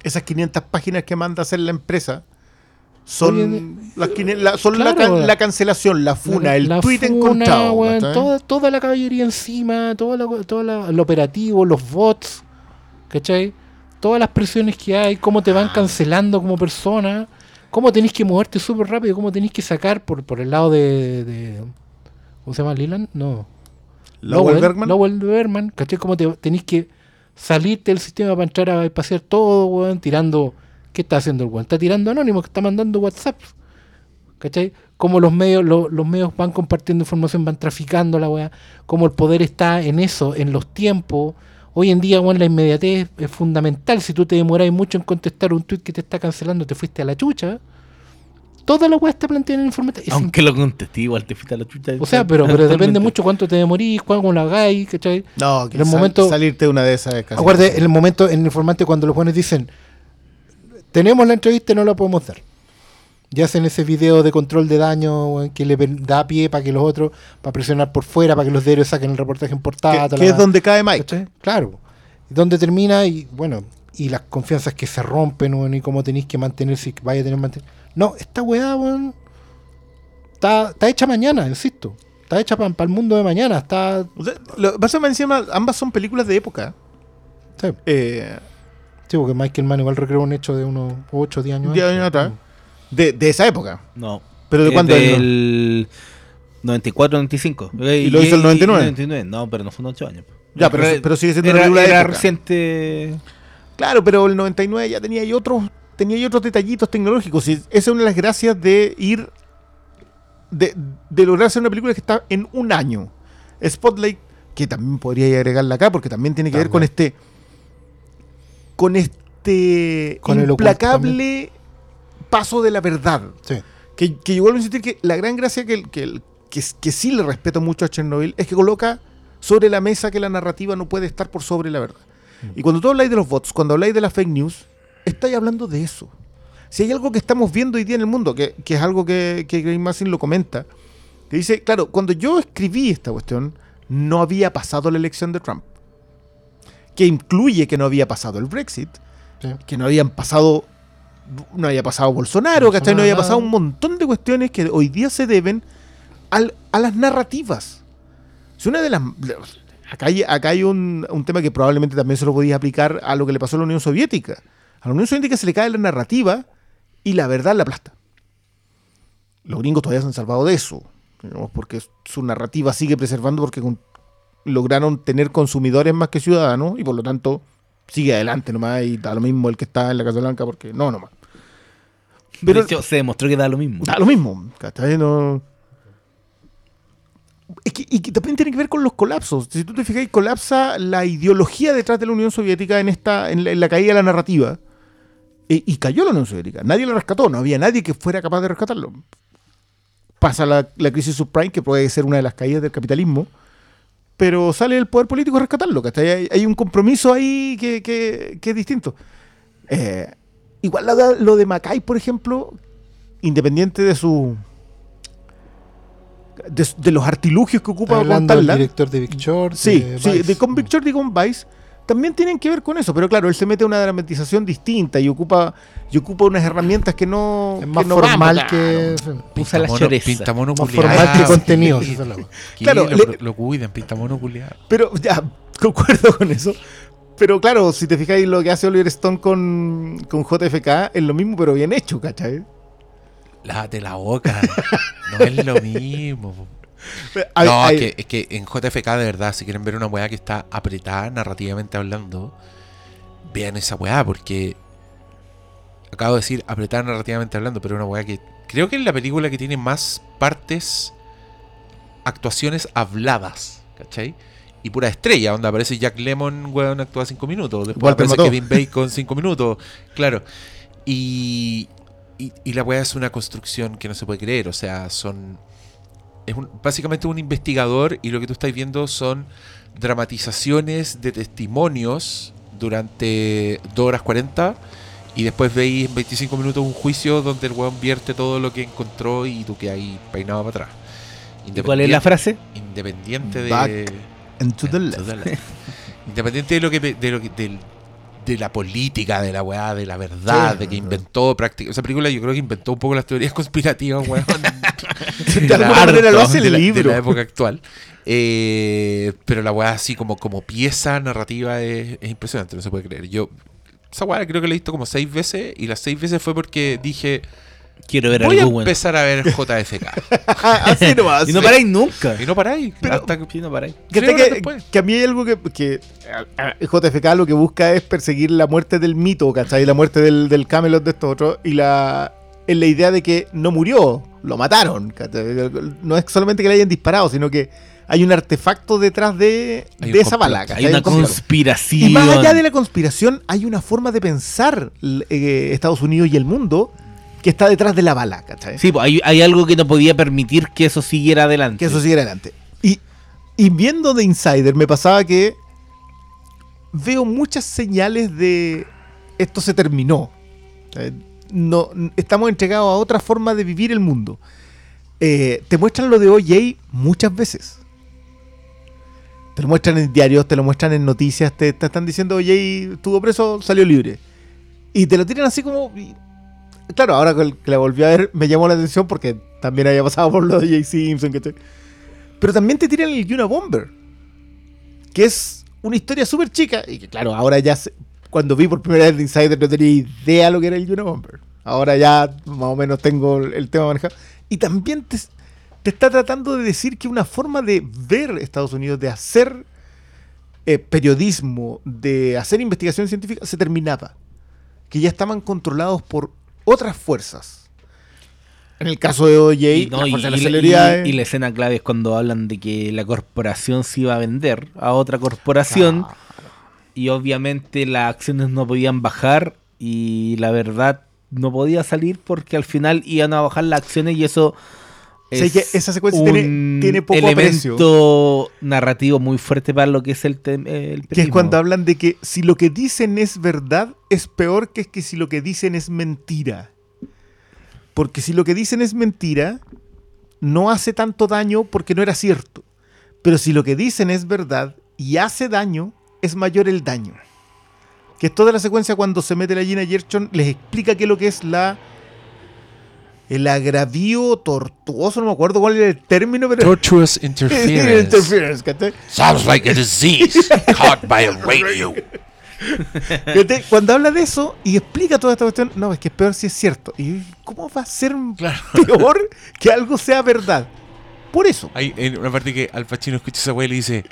Esas 500 páginas que manda a hacer la empresa son,
Oye,
las 500 la, son la,
claro.
la cancelación, la funa,
La-
el tweet
funa,
encontrado.
toda, toda la caballería encima, todo el operativo, los bots, ¿cachai? Todas las presiones que hay, cómo te van cancelando como persona, cómo tenés que moverte súper rápido, cómo tenés que sacar por, por el lado de, de- ¿Cómo se llama? ¿Leland? No.
Lowell Bergman.
Lowell Bergman, ¿cachai? Cómo te, tenés que salirte del sistema para entrar a pasear todo, weón, tirando... ¿Qué está haciendo el weón? Está tirando anónimo, que está mandando WhatsApp. ¿Cachai? Cómo los medios, lo- los medios van compartiendo información, van traficando la weá. Cómo el poder está en eso, en los tiempos. Hoy en día, weón, la inmediatez es fundamental. Si tú te demoráis mucho en contestar un tweet que te está cancelando, te fuiste a la chucha. Toda la weá está planteada en. Es
Aunque lo contesté, igual te fuiste a la chucha.
o sea, pero, pero depende mucho cuánto te demorís, cómo lo hagáis, ¿cachai?
No, que
En el
sal-
momento-
salirte de una de esas
Acuérdate, en el momento, en el informante, cuando los buenos dicen, tenemos la entrevista y no la podemos dar. Ya hacen ese video de control de daño que le da pie para que los otros, para presionar por fuera, para que los diarios saquen el reportaje en portada.
que, que es donde cae Mike.
¿cachai? Claro. Donde termina y bueno, y las confianzas que se rompen, y cómo tenéis que mantener, si vaya a tener mantener. No, esta weá, weón, está, está hecha mañana, insisto. Está hecha para el mundo de mañana. Está.
O sea, lo- encima, ambas son películas de época.
Sí,
Eh,
sí, porque Michael Mann igual recreó un hecho de unos 8 o 10 años.
10
antes.
años atrás. de, de esa época.
No.
¿Pero de
Es
cuándo es, no?
Del 94, 95.
¿Y lo hizo el 99?
No, pero no fueron 8 años.
Ya, pero-
Era-
pero sigue siendo una
era,
película de
era
época.
reciente.
Claro, pero el 99 ya tenía ahí otros, tenía ahí otros detallitos tecnológicos. Y esa es una de las gracias de ir. De, de lograr hacer una película que está en un año. Spotlight, que también podría agregarla acá, porque también tiene que ver con este. Con este.
Con
implacable paso de la verdad.
Sí.
Que, que yo vuelvo a insistir que la gran gracia que, que, que, que sí le respeto mucho a Chernobyl es que coloca sobre la mesa que la narrativa no puede estar por sobre la verdad. Y cuando tú habláis de los bots, cuando habláis de las fake news, estáis hablando de eso. Si hay algo que estamos viendo hoy día en el mundo, que, que es algo que, que Graham Massin lo comenta, que dice, claro, cuando yo escribí esta cuestión, no había pasado la elección de Trump. Que incluye que no había pasado el Brexit,
Sí.
que no habían pasado, no había pasado Bolsonaro, ¿cachai? No había
Bolsonaro,
pasado un montón de cuestiones que hoy día se deben al- a las narrativas. Si una de las. Acá hay, acá hay un, un tema que probablemente también se lo podía aplicar a lo que le pasó a la Unión Soviética. A la Unión Soviética se le cae la narrativa y la verdad la aplasta. Los gringos todavía se han salvado de eso, digamos, porque su narrativa sigue preservando porque lograron tener consumidores más que ciudadanos y por lo tanto sigue adelante nomás y da lo mismo el que está en la Casa Blanca porque no nomás. Pero
se demostró que da lo mismo.
da lo mismo. No... Es que, y que también tiene que ver con los colapsos. Si tú te fijas, colapsa la ideología detrás de la Unión Soviética en esta en la, en la caída de la narrativa. E- y cayó la Unión Soviética. Nadie la rescató. No había nadie que fuera capaz de rescatarlo. Pasa la, la crisis subprime, que puede ser una de las caídas del capitalismo. Pero sale el poder político a rescatarlo. ¿cachai? Hay, hay un compromiso ahí que, que- que es distinto. Eh, igual lo, lo de Macay, por ejemplo, independiente de su de, de los artilugios que ocupa
Está hablando
contarla.
director de Big Short.
Sí,
de
sí,
Vice.
de Convict Short y con Vice también tienen que ver con eso, pero claro, él se mete a una dramatización distinta y ocupa y ocupa unas herramientas que no
Es
que
más
no
formal
claro.
que.
Usa la choreza.
Pintamono
Más formal que
Ah,
contenido.
sí.
Claro,
lo,
le-
lo cuiden, pintamono culiado.
Pero ya, concuerdo con eso. Pero claro, si te fijáis lo que hace Oliver Stone con, con JFK es lo mismo, pero bien hecho, ¿cachai?
Lávate la boca. no es lo mismo.
Hay-
no,
hay-
es, que, es que en JFK, de verdad, si quieren ver una weá que está apretada narrativamente hablando, vean esa weá, porque acabo de decir apretada narrativamente hablando, pero una weá que creo que es la película que tiene más partes, actuaciones habladas, ¿cachai? Y pura estrella, donde aparece Jack Lemon, weón, actúa 5 minutos. Después
Walter
aparece. Kevin Bacon 5 minutos, claro. Y, y, y la weá es una construcción que no se puede creer. O sea, son. Es un- básicamente un investigador y lo que tú estás viendo son dramatizaciones de testimonios durante 2 horas 40 y después veis en 25 minutos un juicio donde el weón vierte todo lo que encontró y tú que ahí peinado para atrás.
¿Y ¿Cuál es la frase?
Independiente de.
Back And to the left.
the left. Independiente de lo que de lo que del- de la política, de la weá, de la verdad,
Sí.
de que inventó prácticamente. Esa película yo creo que inventó un poco las teorías conspirativas, weón.
De manera lo hace el
de la, de
libro.
la época actual. Eh, pero la weá así como, como pieza narrativa es, es impresionante, no se puede creer. Yo esa weá creo que la he visto como seis veces y las seis veces fue porque dije
Quiero ver
voy a
algo bueno.
empezar a ver JFK.
Así nomás.
Y no paráis nunca.
y no paráis.
Pero-
hasta que-
Sí, no paráis.
Fíjate
Tres horas
que,
después.
que a mí hay algo que, que a- a- JFK lo que busca es perseguir la muerte del mito, ¿cachai? La muerte del, del Camelot de estos otros y la, en la idea de que no murió, lo mataron. ¿cachai? No es solamente que le hayan disparado, sino que hay un artefacto detrás de,
Hay
de
un
esa
complot.
bala.
Hay
¿cachai?
una
Un complot.
conspiración.
Y más allá de la conspiración, hay una forma de pensar l- eh, Estados Unidos y el mundo que está detrás de la bala, ¿cachai?
Sí, pues hay, hay algo que no podía permitir que eso siguiera adelante.
Que eso siga adelante. Y, y viendo The Insider, me pasaba que veo muchas señales de esto se terminó. Eh, no, estamos entregados a otra forma de vivir el mundo. Eh, te muestran lo de OJ muchas veces. Te lo muestran en diarios, te lo muestran en noticias, te, te están diciendo OJ estuvo preso, salió libre. Y te lo tiran así como... claro, ahora que la volví a ver me llamó la atención porque también había pasado por lo de J. Simpson. Pero también te tiran el Yuna Bomber. Que es una historia súper chica. Y que claro, ahora ya sé- cuando vi por primera vez The Insider no tenía idea lo que era el Yuna Bomber. Ahora ya más o menos tengo el, el tema manejado. Y también te, te está tratando de decir que una forma de ver Estados Unidos, de hacer eh, periodismo, de hacer investigación científica, se terminaba. Que ya estaban controlados por otras fuerzas. En el caso de OJ,
Y, no,
la
y-
fuerza de
y
las
la-
celebridades.
y- y la escena clave es cuando hablan de que la corporación se iba a vender a otra corporación y obviamente las acciones no podían bajar y la verdad no podía salir porque al final iban a bajar las acciones y eso
Que esa secuencia tiene- tiene poco
elemento narrativo muy fuerte para lo que es el, tem- el
Que es cuando hablan de que si lo que dicen es verdad, es peor que, que si lo que dicen es mentira. Porque si lo que dicen es mentira, no hace tanto daño porque no era cierto. Pero si lo que dicen es verdad y hace daño, es mayor el daño. Que es toda la secuencia cuando se mete la Gina Gershon, les explica qué es lo que es la... El agravio tortuoso, no me acuerdo cuál era el término, pero...
Tortuous interference.
Interference, ¿cachai?
Sounds like a disease caught by a radio.
Cuando habla de eso y explica toda esta cuestión, no, es que es peor si es cierto. ¿Y cómo va a ser peor que algo sea verdad? Por eso.
Hay una parte que Al Pacino escucha esa weá y le dice,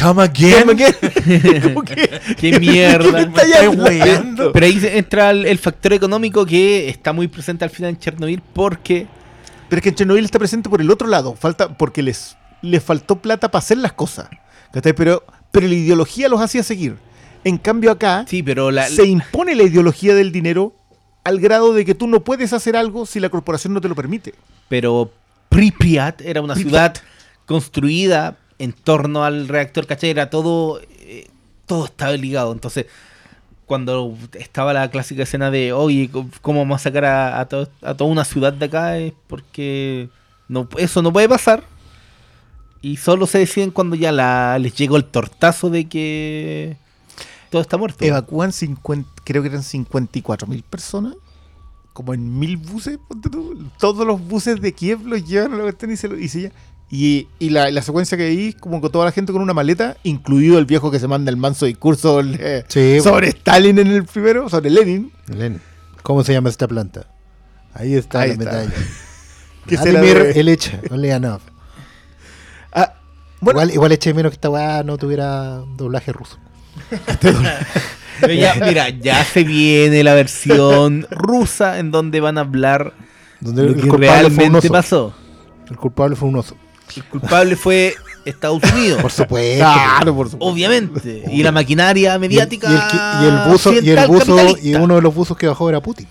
Come again.
Como que-
Qué mierda.
¿Qué
weando?
Pero ahí entra el, el factor económico que está muy presente al final en Chernobyl porque
Pero es que en Chernobyl está presente por el otro lado. Falta, porque les, les faltó plata para hacer las cosas. Pero, pero la ideología los hacía seguir. En cambio acá
sí, pero la,
se impone la ideología del dinero al grado de que tú no puedes hacer algo si la corporación no te lo permite.
pero Pripyat era una
Pripyat.
ciudad construida en torno al reactor, ¿cachai? Era todo, eh, todo estaba ligado. Entonces, cuando estaba la clásica escena de, oye, ¿cómo vamos a sacar a, a a toda una ciudad de acá? Es porque no, eso no puede pasar. Y solo se deciden cuando ya la, les llegó el tortazo de que todo está muerto.
Evacúan 50, creo que eran 54 mil personas. Como en mil buses. Todos los buses de Kiev los llevan a la cuestión y se lo y se Y, y la, la secuencia que hay, como con toda la gente con una maleta, incluido el viejo que se manda el manso discurso
Sí,
sobre Stalin en el primero, sobre Lenin.
Len, ¿Cómo se llama esta planta? Ahí está
Ahí
la
está.
medalla.
Que
Vladimir Elecha, only enough.
Ah, bueno,
igual, igual eché menos que esta weá no tuviera doblaje ruso.
Ya, mira, ya se viene la versión rusa en donde van a hablar
Donde
lo
el
que
culpable fue un
realmente
oso.
pasó.
El culpable fue un oso.
El culpable fue Estados Unidos.
Por supuesto.
claro, por supuesto.
Obviamente. Y la maquinaria
Y el,
mediática.
y el que- y el buzo, y el
occidental
buzo, y
capitalista.
uno de los buzos que bajó era Putin.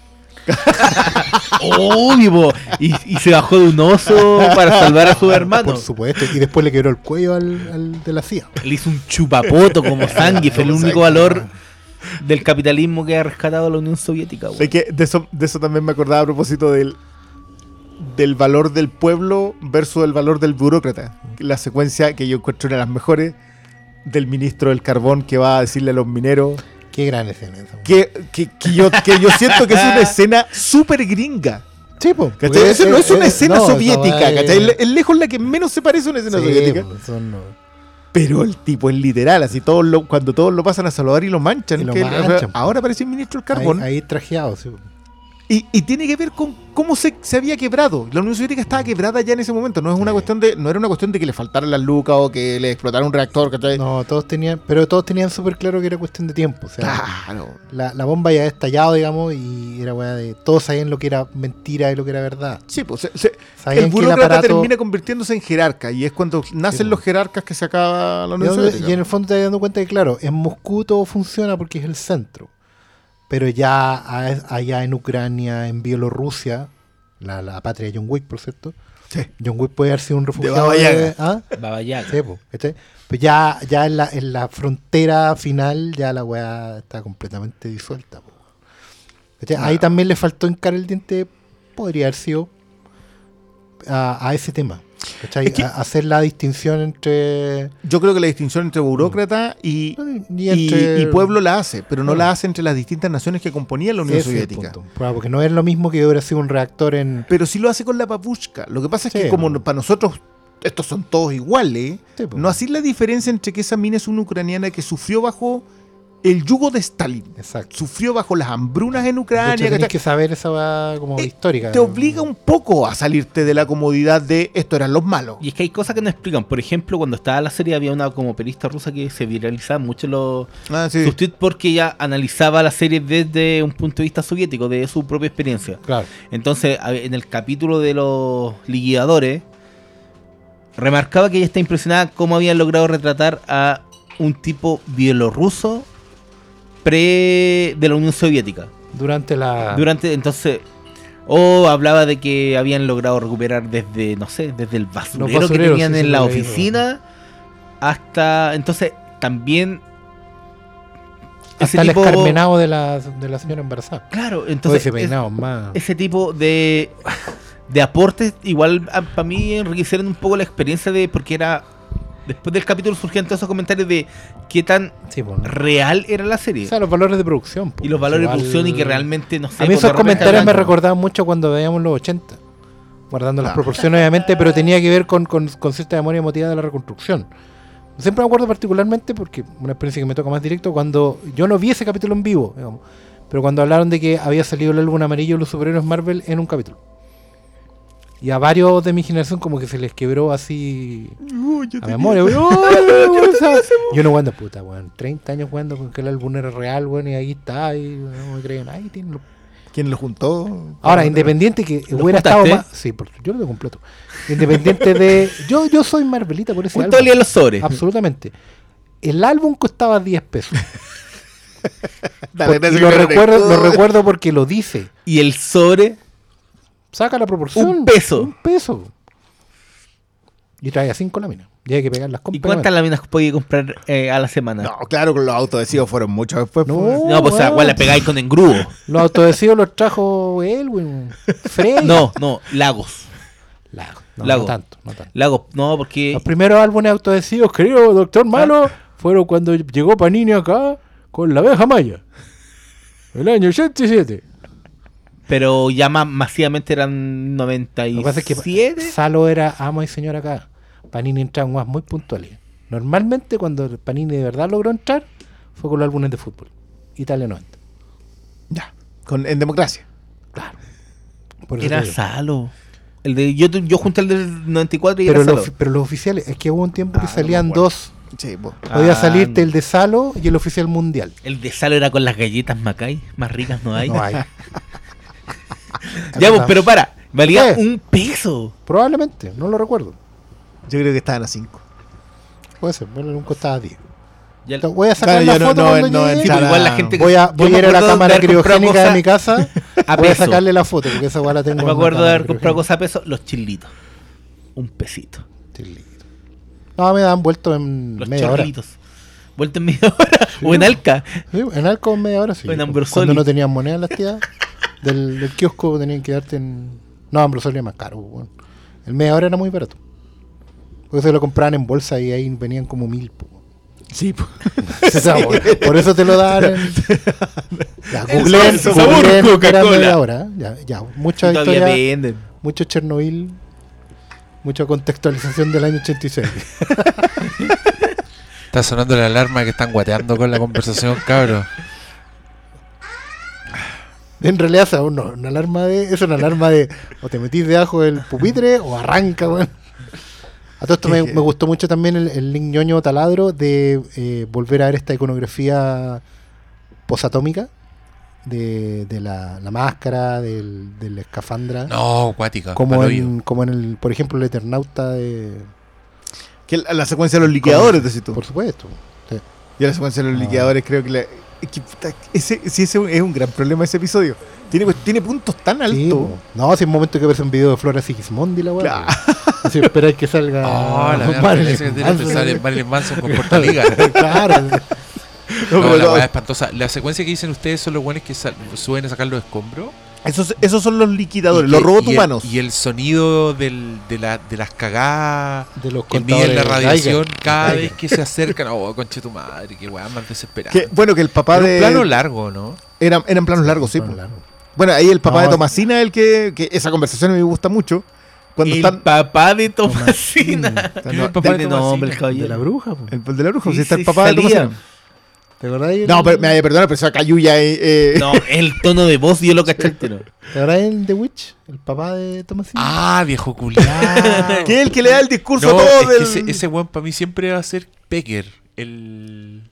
Obvio, y, y se bajó de un oso para salvar a su hermano.
Por supuesto. Y después le quebró el cuello al, al de la CIA.
Le hizo un chupapoto como Zangief, fue el único valor del capitalismo que ha rescatado la Unión Soviética. weón.
Es que de eso, de eso también me acordaba a propósito del, del valor del pueblo versus el valor del burócrata. La secuencia que yo encuentro una de las mejores del ministro del carbón que va a decirle a los mineros
Qué gran escena esa.
que, que, que yo, que yo siento que es una escena súper gringa.
Sí, po.
Eso no es una
eh,
escena
no,
soviética, ¿cachai? Es lejos la que menos se parece a una escena
Sí,
soviética.
son, no.
Pero el tipo es literal, así todos lo, cuando todos lo pasan a saludar y lo manchan.
Y lo manchan,
ahora aparece el ministro del carbón.
Ahí, ahí trajeado, sí. po.
Y, y tiene que ver con cómo se, se había quebrado. La Unión Soviética estaba quebrada ya en ese momento. No es una cuestión de, no era una cuestión de que le faltaran las lucas o que le explotara un reactor, ¿cachai?
No, todos tenían, pero todos tenían súper claro que era cuestión de tiempo. O sea,
Claro.
la, la bomba ya había estallado, digamos, y era weá de. Todos sabían lo que era mentira y lo que era verdad.
Sí, pues se- se- el
que el
burócrata
aparato.
termina convirtiéndose en jerarca y es cuando nacen
Sí,
los jerarcas que se acaba la Unión Soviética.
y en el fondo te vas dando cuenta que, claro, en Moscú todo funciona porque es el centro. Pero ya allá en Ucrania, en Bielorrusia, la, la patria de John Wick, por cierto,
Sí.
John Wick puede haber sido un refugiado.
Baba Yaga.
de- ¿Ah?
Baba Yaga.
Pues ya, ya en, la, en la frontera final, ya la weá está completamente disuelta. po. ¿Cachai? Ahí también le faltó encar el diente, podría haber sido a, a ese tema. ¿Cachai?
Es que-
hacer la distinción entre.
Yo creo que la distinción entre burócrata y,
Y
y-
entre-
y pueblo la hace, pero no la hace entre las distintas naciones que componían la Unión Soviética.
Claro, Porque no es lo mismo que hubiera sido un reactor en.
Pero sí lo hace con la papushka. Lo que pasa es
Sí,
que como para nosotros estos son todos iguales,
Sí, pues.
no así la diferencia entre que esa mina es una ucraniana que sufrió bajo el yugo de Stalin.
Exacto.
Sufrió bajo las hambrunas en
De
Ucrania.
hecho, tenés
¿cachai?
que saber esa weá como
Eh,
histórica.
Te obliga un poco a salirte de la comodidad de esto eran los malos.
Y es que hay cosas que no explican. Por ejemplo, cuando estaba la serie había una como periodista rusa que se viralizaba mucho los,
Ah, sí.
sus tweets porque ella analizaba la serie desde un punto de vista soviético, de su propia experiencia.
Claro.
Entonces, en el capítulo de los liquidadores, remarcaba que ella está impresionada cómo habían logrado retratar a un tipo bielorruso pre de la Unión Soviética.
Durante la.
Durante, entonces, o hablaba de que habían logrado recuperar desde, no sé, desde el basurero, que tenían
sí,
en la oficina hasta, entonces, también
hasta el escarmenado de la, de la señora embarazada.
Claro, entonces
ese
es-
peinado más.
ese tipo de de aportes igual para mí enriquecieron un poco la experiencia de porque era después del capítulo surgían todos esos comentarios de qué tan real era la serie
O sea, los valores de producción.
y los valores
Igual-
de producción y que realmente no sé
A mí esos comentarios me recordaban mucho cuando veíamos los 80. Guardando las
Claro.
proporciones, obviamente, pero tenía que ver con, con, con cierta memoria emotiva de la reconstrucción. Siempre me acuerdo particularmente, porque una experiencia que me toca más directo, cuando yo no vi ese capítulo en vivo, digamos, pero cuando hablaron de que había salido el álbum amarillo de los superhéroes Marvel en un capítulo. Y a varios de mi generación como que se les quebró así a memoria. ¡Oh, esa! Yo no jugando, puta, weón. 30 años jugando con que el álbum era real, weón, y ahí está, y no me creen. Ahí tienen los
¿Quién lo juntó?
Ahora, independiente que
¿Lo
hubiera estado
juntaste?
más. Sí, por- yo lo tengo completo. Independiente de. Yo, yo soy Marvelita por ese
Justo
álbum.
los sobres
Absolutamente. El álbum costaba 10 pesos.
Dale,
Porque-
gracias
y lo, recuerdo, lo recuerdo porque lo dice.
y el sobre
Saca la proporción.
Un peso.
Un peso. Y traía 5 láminas. Y hay que pegar las
¿Y cuántas láminas podía comprar eh, a la semana?
No, claro, con los autodesivos fueron muchos después.
No.
pues.
No, pues o sea, la pegáis con engrudo.
Los autodesivos los trajo él, weón. Frey.
No, no, Lagos.
Lago. No,
Lago.
no tanto, no tanto.
Lagos, no, porque
Los primeros álbumes autodesivos, querido Doctor Malo, fueron cuando llegó Panini acá con la abeja maya. El año 87.
Pero ya más masivamente eran 97.
Lo que pasa es que Salo era amo y señor acá. Panini entraba en guas muy puntuales. Normalmente cuando Panini de verdad logró entrar fue con los álbumes de fútbol. Italia 90.
Ya, con, en democracia.
Claro. Por eso
Era. Salo. El de, yo, yo junté el del 94 y
pero,
era
los,
Salo.
pero los oficiales, es que hubo un tiempo que
Ah,
salían dos.
Sí, pues.
Podía
Ah,
salirte el de Salo y el oficial mundial.
El de Salo era con las galletas Macay. Más ricas no hay.
No hay.
ya, pues, pero para. Valía
¿Qué?
un peso.
Probablemente, no lo recuerdo.
Yo creo que estaban a 5.
Puede ser, bueno, un costaba 10.
Ya-
Te Voy a sacar
Claro,
la foto
no-
cuando
no
llegue.
igual la gente
Voy a, voy a ir a la cámara criogénica de mi casa.
a
voy a sacarle la foto porque esa la tengo.
Me
en
acuerdo de haber comprado cosas a peso, los chilitos. Un pesito.
Chilito. No, me dan vuelto en
Los
media hora.
chorritos. Vuelta en media hora. o en Alca.
Sí, en Alco en media hora, sí.
O en Ambrosoli.
Cuando no tenían moneda las tías, del, del kiosco tenían que darte en. No, Ambrosoli era más caro. El media hora era muy barato. Porque se lo compraban en bolsa y ahí venían como mil, po.
Sí, po.
O sea, por, por eso te lo dan en... Ya, googleen,
sabor
Coca-Cola.
hora. Ya, ya, mucha historia,
venden.
mucho Chernobyl, mucha contextualización del año 86.
Está sonando la alarma que están guateando con la conversación, cabros.
En realidad, o sea, uno- una alarma de. Es una alarma de. O te metís debajo del pupitre o arranca, weón. A todo esto me, me gustó mucho también el, el link ñoño taladro de eh, volver a ver esta iconografía posatómica de, de la, la máscara, del, del escafandra.
No, cuática.
como, en, como en el, por ejemplo, el Eternauta de.
Que la, la secuencia de los liquidadores, decís tú.
Por supuesto. Sí.
Yo la secuencia de los
No.
liquidadores creo que, la, ese, sí, ese es un gran problema ese episodio. Tiene, pues, tiene puntos tan altos.
Sí, no, si es un momento que ves un video de Flora Sigismondi la weá.
Claro.
esperáis que salga.
Oh, la verdad
Marilyn
que
Manson.
sale Marilyn Manson con Portaliga.
claro.
No,
la weá espantosa. La secuencia que dicen ustedes son los buenos que suben a sacar los escombros.
Esos, esos son los liquidadores,
Y
los
que-
robots
y el-
humanos.
Y el sonido del, de, la, de las cagadas
De los
que miden la radiación
Geiger.
cada
Geiger.
vez que se acercan. Oh, conche tu madre, qué weá más desesperada.
Que, bueno, que el papá
Era
de.
un plano largo, ¿no?
eran, eran planos largos, sí.
Plano largo.
Bueno, ahí el papá
No,
de Tomasina, el que, que esa conversación me gusta mucho. Cuando
el
están.
papá de Tomasina.
están-
el papá de Tomasina?
el
la bruja, po.
el, el de la bruja,
Sí,
si está el papá de. Tomasina.
¿Te acordás? del-
No, pero me vaya a perdonar, pero esa cayuya ahí. eh,
No, el tono de voz yo lo caché tiro.
¿Te acordás en The Witch? El papá de Tomasina.
Ah, viejo culiado.
que es el que le da el discurso
No,
a todo
es
del.
que ese, ese weón para mí siempre va a ser Pecker. El...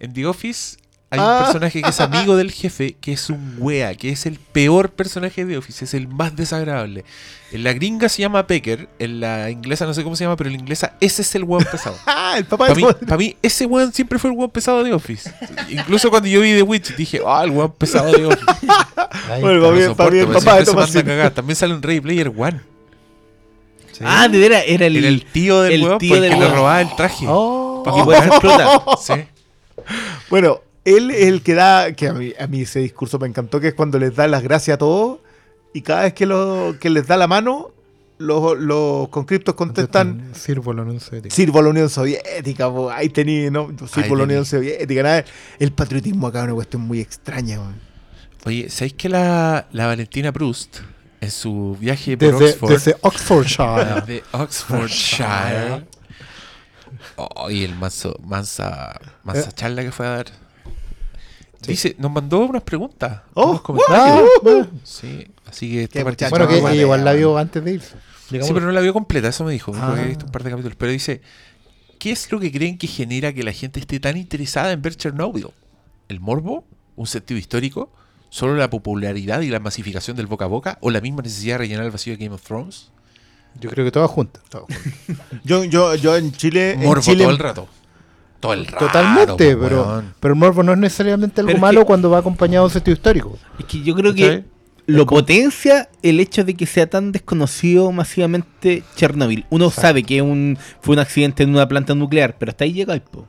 En The Office hay
Ah.
un personaje que es amigo del jefe, que es un wea, que es el peor personaje de Office, es el más desagradable. En la gringa se llama Pecker, en la inglesa no sé cómo se llama, pero en la inglesa ese es el weón pesado.
Ah, el papá
Para
de
mí, pa' mí, ese weón siempre fue el weón pesado de Office. Incluso cuando yo vi The Witch dije, ah, el weón pesado de Office.
Ahí
Bueno,
No soporto,
papá
se manda a. También sale en Ready Player One.
Ah, de veras, era el.
Era el tío del
el
weón
tío
porque
del
le
weón.
robaba el traje.
Oh.
Pa' que
Y
pueda
weón explota.
Sí.
Bueno, él es el que da, que a mí, a mí ese discurso me encantó, que es cuando les da las gracias a todos y cada vez que, lo, que les da la mano, los, los conscriptos contestan,
Sirvo la Unión Soviética.
sirvo a la Unión Soviética, po, ahí tení, ¿no? Yo sirvo a la. Unión Soviética, nada. El patriotismo acá es una cuestión muy extraña.
Oye, ¿sabéis que la, la Valentina Proust, en su viaje por
Desde,
Oxford,
desde Oxfordshire.
de Oxfordshire, oh, y el manso, mansa, mansa
Eh.
charla que fue a dar, dice, nos mandó unas preguntas,
Oh,
unos comentarios.
Ah, bueno.
Sí, así que está participando.
Bueno, que igual la vio antes de irse.
Sí, pero no la vio completa, eso me dijo.
Ah.
había visto un par de capítulos. Pero dice, ¿qué es lo que creen que genera que la gente esté tan interesada en ver Chernobyl? ¿El morbo? ¿Un sentido histórico? ¿Solo la popularidad y la masificación del boca a boca? ¿O la misma necesidad de rellenar el vacío de Game of Thrones?
Yo creo que todas juntas.
Yo, yo, yo en Chile. en
Morbo
Chile
todo el rato. Todo el rato.
Totalmente,
po,
pero,
weón.
pero el morbo no es necesariamente algo
Pero
malo
que-
cuando va acompañado de un sentido histórico.
Es que yo creo que lo potencia el hecho de que sea tan desconocido masivamente Chernobyl. Uno sabe que un, fue un accidente en una planta nuclear, pero hasta ahí llega el po.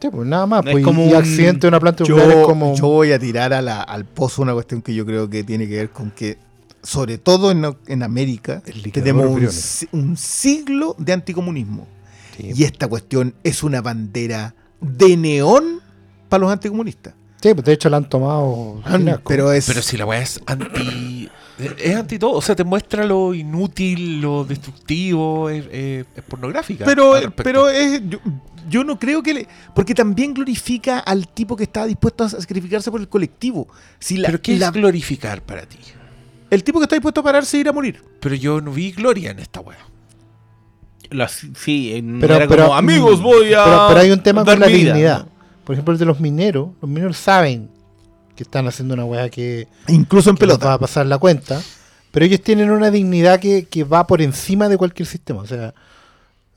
Sí, pues nada más.
No
pues, y-
como
y
un-
accidente de una planta
Yo,
nuclear es como.
yo voy a tirar a la- al pozo una cuestión que yo creo que tiene que ver con que, sobre todo en, en América, tenemos un siglo de anticomunismo. Y esta cuestión es una bandera de neón para los anticomunistas.
Sí, pues de hecho la han tomado. asco.
Pero es.
Pero si la weá es anti. Es anti todo. O sea, te muestra lo inútil, lo destructivo. Es, es- es pornográfica.
pero,
respecto.
pero es, yo, yo no creo que le. Porque también glorifica al tipo que está dispuesto a sacrificarse por el colectivo. Si la,
¿Pero qué
la-
es glorificar para ti?
el tipo que está dispuesto a pararse e ir a morir.
Pero yo no vi gloria en esta weá.
Las- sí, en-
Pero-
era
pero-
como, amigos, voy a.
Pero, pero hay un tema con la
mi vida".
dignidad. Por ejemplo, el de los mineros. Los mineros saben que están haciendo una weá que,
Incluso en
que les va
pelota.
a pasar la cuenta. Pero ellos tienen una dignidad que, que va por encima de cualquier sistema. O sea,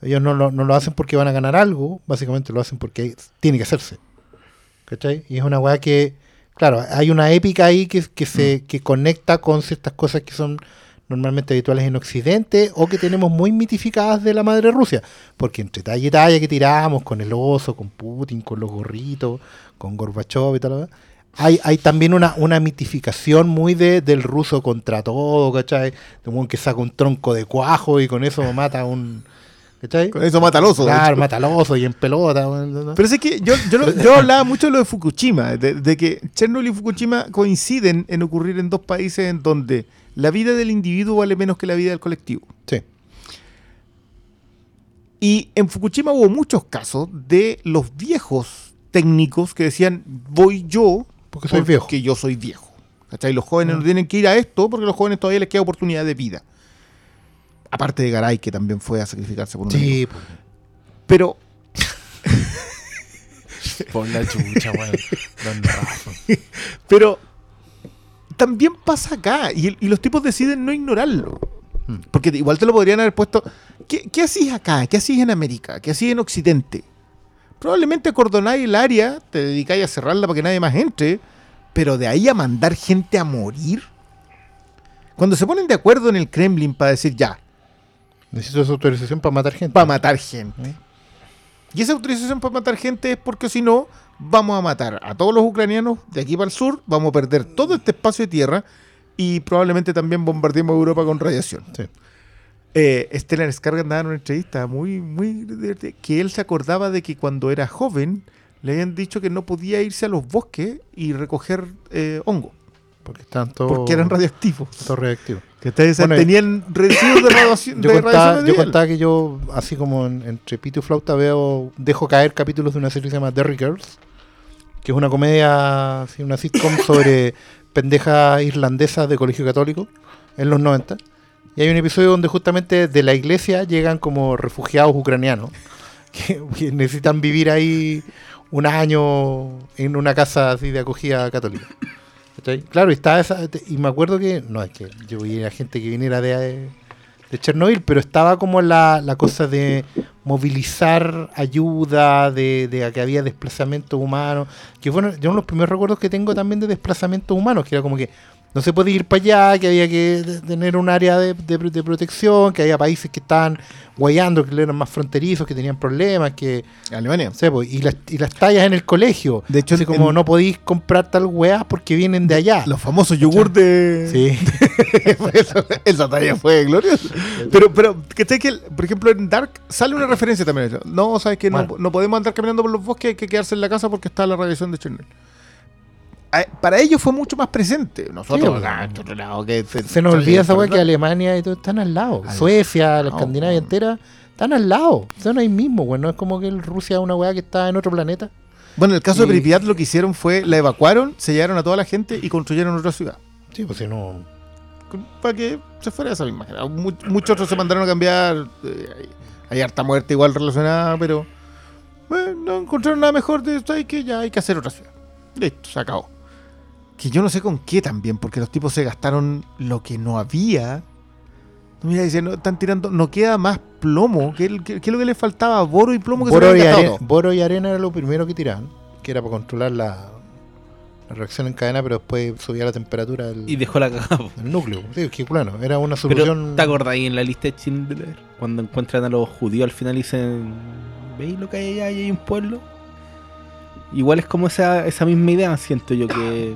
Ellos no, lo- no lo hacen porque van a ganar algo, básicamente lo hacen porque tiene que hacerse. ¿Cachai? Y es una weá que, claro, hay una épica ahí que, que se que conecta con ciertas cosas que son normalmente habituales en Occidente o que tenemos muy mitificadas de la madre Rusia. Porque entre talla y talla que tiramos con el oso, con Putin, con los gorritos, con Gorbachev y tal, hay, hay también una, una mitificación muy de, del ruso contra todo, ¿cachai? De un que saca un tronco de cuajo y con eso mata a un... ¿Cachai?
Con eso mata al oso.
Claro, mata al oso y en pelota.
Pero es que yo, yo, yo hablaba mucho de lo de Fukushima, de, de que Chernobyl y Fukushima coinciden en ocurrir en dos países en donde la vida del individuo vale menos que la vida del colectivo.
Sí.
Y en Fukushima hubo muchos casos de los viejos técnicos que decían, voy yo
Porque soy viejo.
Porque yo soy viejo. ¿Cachai? Los jóvenes no tienen que ir a esto porque a los jóvenes todavía les queda oportunidad de vida. Aparte de Garay, que también fue a sacrificarse por un.
Sí.
Pero
Por la chucha, weón.
Pero también pasa acá y, y los tipos deciden no ignorarlo.
Hmm.
Porque igual te lo podrían haber puesto. ¿Qué, qué hacís acá? ¿Qué hacís en América? ¿Qué hacís en Occidente? Probablemente acordonáis el área, te dedicáis a cerrarla para que nadie más entre, pero de ahí a mandar gente a morir. Cuando se ponen de acuerdo en el Kremlin para decir ya,
Necesito esa autorización para matar gente.
para matar gente. Y esa autorización para matar gente es porque si no, vamos a matar a todos los ucranianos de aquí para el sur, vamos a perder todo este espacio de tierra y probablemente también bombardeemos Europa con radiación.
Sí.
Eh, Stellan Skarsgård daba en una entrevista muy, muy divertida, que él se acordaba de que cuando era joven le habían dicho que no podía irse a los bosques y recoger eh, hongo,
Porque
porque eran radioactivos.
todos reactivos.
Que ustedes
Bueno,
tenían residuos de radiación.
Yo
de
contaba,
radiación
yo
radial.
contaba que yo, así como en, entre pito y flauta, veo, dejo caer capítulos de una serie que se llama Derry Girls, que es una comedia, una sitcom sobre pendejas irlandesas de colegio católico en los 90. Y hay un episodio donde justamente de la iglesia llegan como refugiados ucranianos que, necesitan vivir ahí un año en una casa así de acogida católica. Claro, y está esa, y me acuerdo que, no es que yo vi a gente que viniera de, de Chernobyl, pero estaba como la, la cosa de movilizar ayuda, de, de que había desplazamiento humano, que bueno, yo uno de los primeros recuerdos que tengo también de desplazamientos humanos, que era como que no se podía ir para allá, que había que tener un área de, de- de protección, que había países que estaban guayando, que eran más fronterizos, que tenían problemas, que
Alemania.
sé, pues, y, las, y las tallas en el colegio.
De hecho,
Así
en-
como no podéis comprar tal weá porque vienen de allá.
Los famosos yogur de.
Sí.
Esa talla fue gloriosa. Pero, pero, ¿cachai que, por ejemplo, en Dark sale una referencia también? No, sabes que no, no podemos andar caminando por los bosques, hay que quedarse en la casa porque está la radiación de Chernobyl. Para ellos fue mucho más presente. Nosotros,
Sí,
ah, que se,
Se nos olvida esa weá que. Alemania y todo están al lado. Suecia, la
No,
Escandinavia
no.
entera, están al lado. Son ahí mismo, weón. No es como que el Rusia es una weá que está en otro planeta.
Bueno, en el caso de Pripyat lo que hicieron fue la evacuaron, sellaron a toda la gente y construyeron otra ciudad.
Sí, pues si no.
Para que se fuera esa misma. Muchos otros se mandaron a cambiar. eh, hay, hay harta muerte igual relacionada, pero bueno, no encontraron nada mejor de esto. Hay que ya hay que hacer otra ciudad. Listo, se acabó. Que yo no sé con qué también, porque los tipos se gastaron lo que no había. Mira, dicen, no, están tirando, no queda más plomo. ¿Qué, qué- qué es lo que les faltaba? Boro y plomo que
Boro
se
y,
habían
are-
gastado todo.
Boro y arena era lo primero que tiraban, que era para controlar la, la reacción en cadena, pero después subía la temperatura del,
Y dejó la cagada.
del núcleo. Sí, que bueno, era una
Pero,
solución.
¿te acordáis en la lista de Schindler? Cuando encuentran a los judíos al final y dicen, ¿veis lo que hay allá? Ahí hay un pueblo. Igual es como esa, esa misma idea, siento yo que...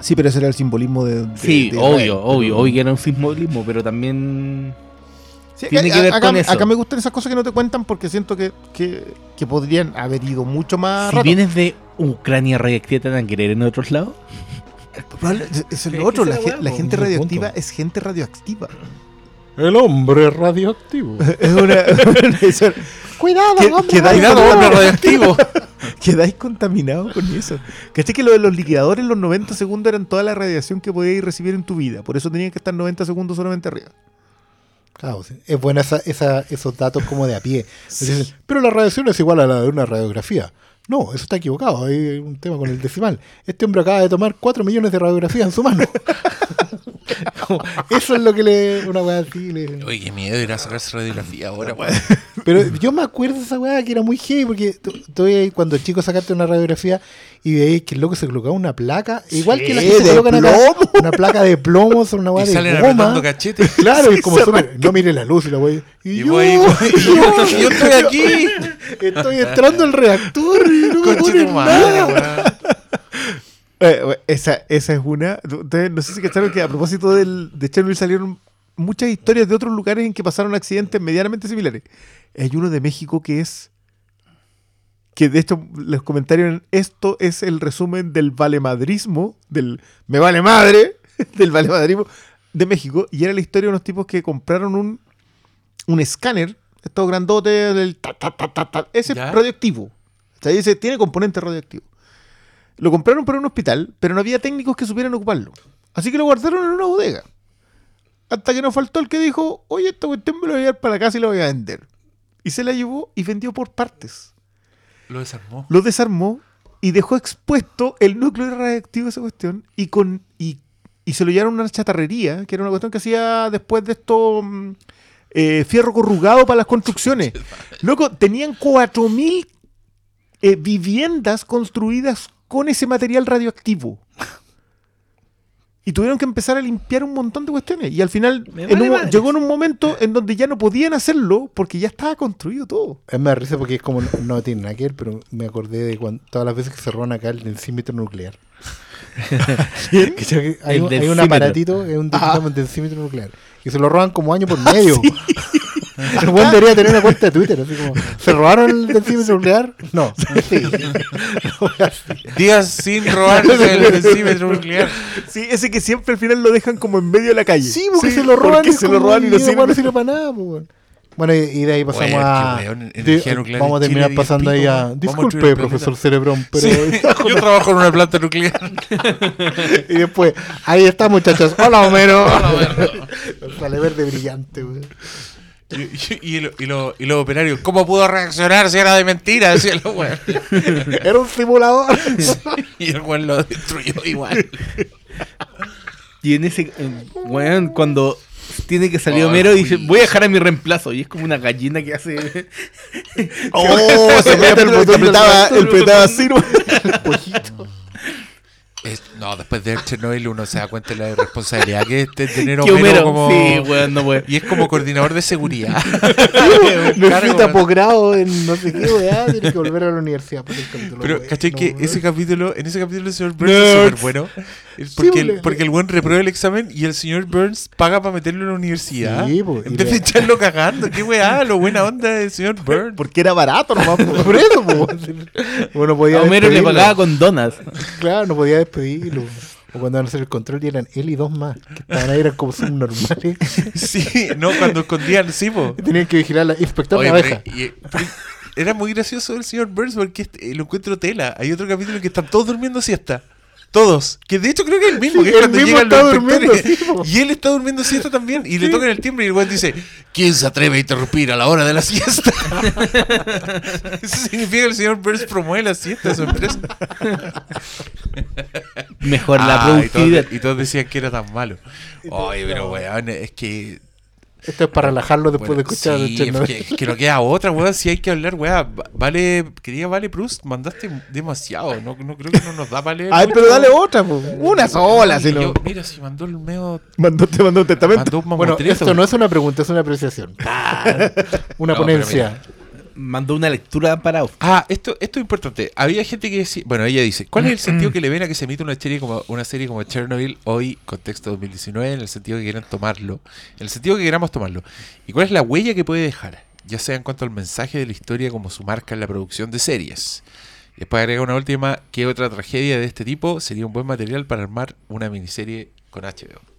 Sí, pero ese era el simbolismo de. de-
Sí,
de
obvio,
Israel,
obvio,
pero-
obvio que era un simbolismo, pero también...
Sí,
Tiene
acá-
que ver
acá,
con eso.
acá me gustan esas cosas que no te cuentan porque siento que, que, que podrían haber ido mucho más.
Si
rato.
vienes de Ucrania radioactiva, ¿te van a querer en otros lados?
Es- lo otro, la, la gente radioactiva
punto.
es gente radioactiva.
El hombre radioactivo.
Es una. es-
Cuidado,
que-
hombre
quedáis,
Cuidado,
con-
hombre radioactivo.
quedáis contaminados con eso. ¿Cachai que lo de los liquidadores los 90 segundos eran toda la radiación que podíais recibir en tu vida? Por eso tenían que estar 90 segundos solamente arriba.
Claro, sí. es buena esa, esa- esos datos como de a pie. Dicen, Pero la radiación es igual a la de una radiografía. No, eso está equivocado. Hay un tema con el decimal. Este hombre acaba de tomar 4 millones de radiografías en su mano. Como, eso es lo que le. Una weá así. Le,
Oye, qué miedo ir a sacarse radiografía ahora, weón.
Pero yo me acuerdo de esa weá que era muy heavy porque tú- tú veías cuando chico sacaste una radiografía y veías que el loco se colocaba una placa, igual que la
Sí,
gente se colocan acá,
plomo.
una placa de plomo sobre una
Y
weá
salen
de goma.
apretando cachetes.
Claro, y como
se
súper, no mire la luz y la weá. Y,
Y
yo,
voy, voy- y yo, yo estoy aquí.
estoy entrando al reactor y no me nada.
weón.
Eh, esa, esa es una. Ustedes no sé si cacharon que a propósito del, de Chernobyl salieron muchas historias de otros lugares en que pasaron accidentes medianamente similares. Hay uno de México que es. Que de hecho, los comentarios en esto es el resumen del valemadrismo, del me vale madre, del valemadrismo de México. Y era la historia de unos tipos que compraron un, un escáner, estos grandotes, del ta, ta, ta, ta, ta, ese
¿Ya?
radioactivo. O sea, dice, tiene componente radioactivo. Lo compraron para un hospital, pero no había técnicos que supieran ocuparlo. Así que lo guardaron en una bodega. Hasta que nos faltó el que dijo, oye, esta cuestión me lo voy a llevar para casa y la voy a vender. Y se la llevó y vendió por partes.
Lo desarmó.
Lo desarmó y dejó expuesto el núcleo radiactivo de esa cuestión y con y, y se lo llevaron a una chatarrería, que era una cuestión que hacía después de esto mm, eh, fierro corrugado para las construcciones. Loco, tenían 4.000 eh, viviendas construidas con ese material radioactivo. Y tuvieron que empezar a limpiar un montón de cuestiones. Y al final en un- llegó en un momento en donde ya no podían hacerlo porque ya estaba construido todo.
Es me da risa porque es como, no tiene nada que ver, pero me acordé de cuando, todas las veces que se roban acá el densímetro nuclear. Hay,
El
un- hay un
densímetro.
aparatito, es un densímetro, densímetro nuclear. Y se lo roban como año por medio. El buen debería tener una cuenta de Twitter, así como, ¿se robaron el densímetro nuclear? No. Sí.
Días sin robarse el decímetro nuclear.
Sí, ese que siempre al final lo dejan como en medio de la calle.
Sí, porque se lo roban.
porque se lo roban y no sirve.
no sirve para nada, pues. Bueno, y, de ahí pasamos
Weón,
a.
weón,
de- vamos a terminar
Chile,
pasando ahí a.
a
Disculpe,
el
profesor
planeta".
Cerebrón, pero.
Sí, yo trabajo en una planta nuclear.
y después, ahí está, muchachos. Hola, Homero. Sale verde brillante, weón.
Y, y- y lo- y lo- y los operarios, ¿cómo pudo reaccionar si era de mentira? Decía el weón.
Era un simulador.
Y el weón lo destruyó igual.
Y en ese. Weón, cuando tiene que salir
Ay,
Homero y dice. Voy a dejar a mi reemplazo. Y es como una gallina que hace.
Oh, se mete el botón, apretaba, el apretaba así, ¿no?
Es- no, después de Chernobyl uno se da cuenta de la responsabilidad que es tener Homero, como...
Sí, weón, no puede.
Y es como coordinador de seguridad.
Necesita
Cargo,
posgrado en no sé qué, weá. Tiene que volver a la universidad. por el capítulo,
Pero,
weón.
¿cachai?
No,
que
weón.
ese capítulo, en ese capítulo el señor Burns es súper bueno. Porque, el, porque el buen reprueba el examen y el señor Burns paga para meterlo en la universidad.
Sí, po,
en vez de echarlo cagando. Qué weá, lo buena onda del señor Burns.
Porque era barato nomás. po.
Por eso, po. Bueno, podía
A Homero le pagaba con donas.
Claro, no podía despedirlo. O cuando van a hacer el control y eran él y dos más. Que estaban ahí, eran como subnormales.
Sí, no, cuando escondían, sí, po.
Tenían que vigilar la inspector
Oye,
la abeja.
pero- y- pero era muy gracioso el señor Burns porque este- lo encuentro tela. Hay otro capítulo en que están todos durmiendo siesta. Todos. Que de hecho creo que es el mismo.
Sí,
que es
el
cuando
mismo
llegan los
está durmiendo, sí,
y él está durmiendo siesta también. Y le tocan el timbre y el güey dice: ¿Quién se atreve a interrumpir a la hora de la siesta? Eso significa que el señor Burns promueve la siesta de su empresa.
Mejor la
Ah, y, todos,
productividad.
y todos decían que era tan malo. Oye, pero weón, es que
Esto es para relajarlo después
Bueno,
de escuchar
sí,
el Chernobyl.
es que, que no queda otra, weón. Si hay que hablar, weón. Va- Vale, quería Vale Proust, mandaste demasiado. No, no creo que no nos da para leer.
Ay, pero dale otra, po. Una sola, si no.
yo, mira, si mandó el medio.
Mandó, te mandó un testamento.
Mandó un
Bueno, esto no es una pregunta, es una apreciación. una
No,
ponencia.
Mandó una lectura para Austin.
Ah, esto, esto es importante. Había gente que decía, bueno, ella dice, ¿cuál es el sentido que le ven a que se emite una serie como una serie como Chernobyl hoy, contexto 2019, en el sentido que quieran tomarlo, en el sentido que queramos tomarlo? ¿Y cuál es la huella que puede dejar? Ya sea en cuanto al mensaje de la historia como su marca en la producción de series. Y después agrega una última, que otra tragedia de este tipo sería un buen material para armar una miniserie con HBO.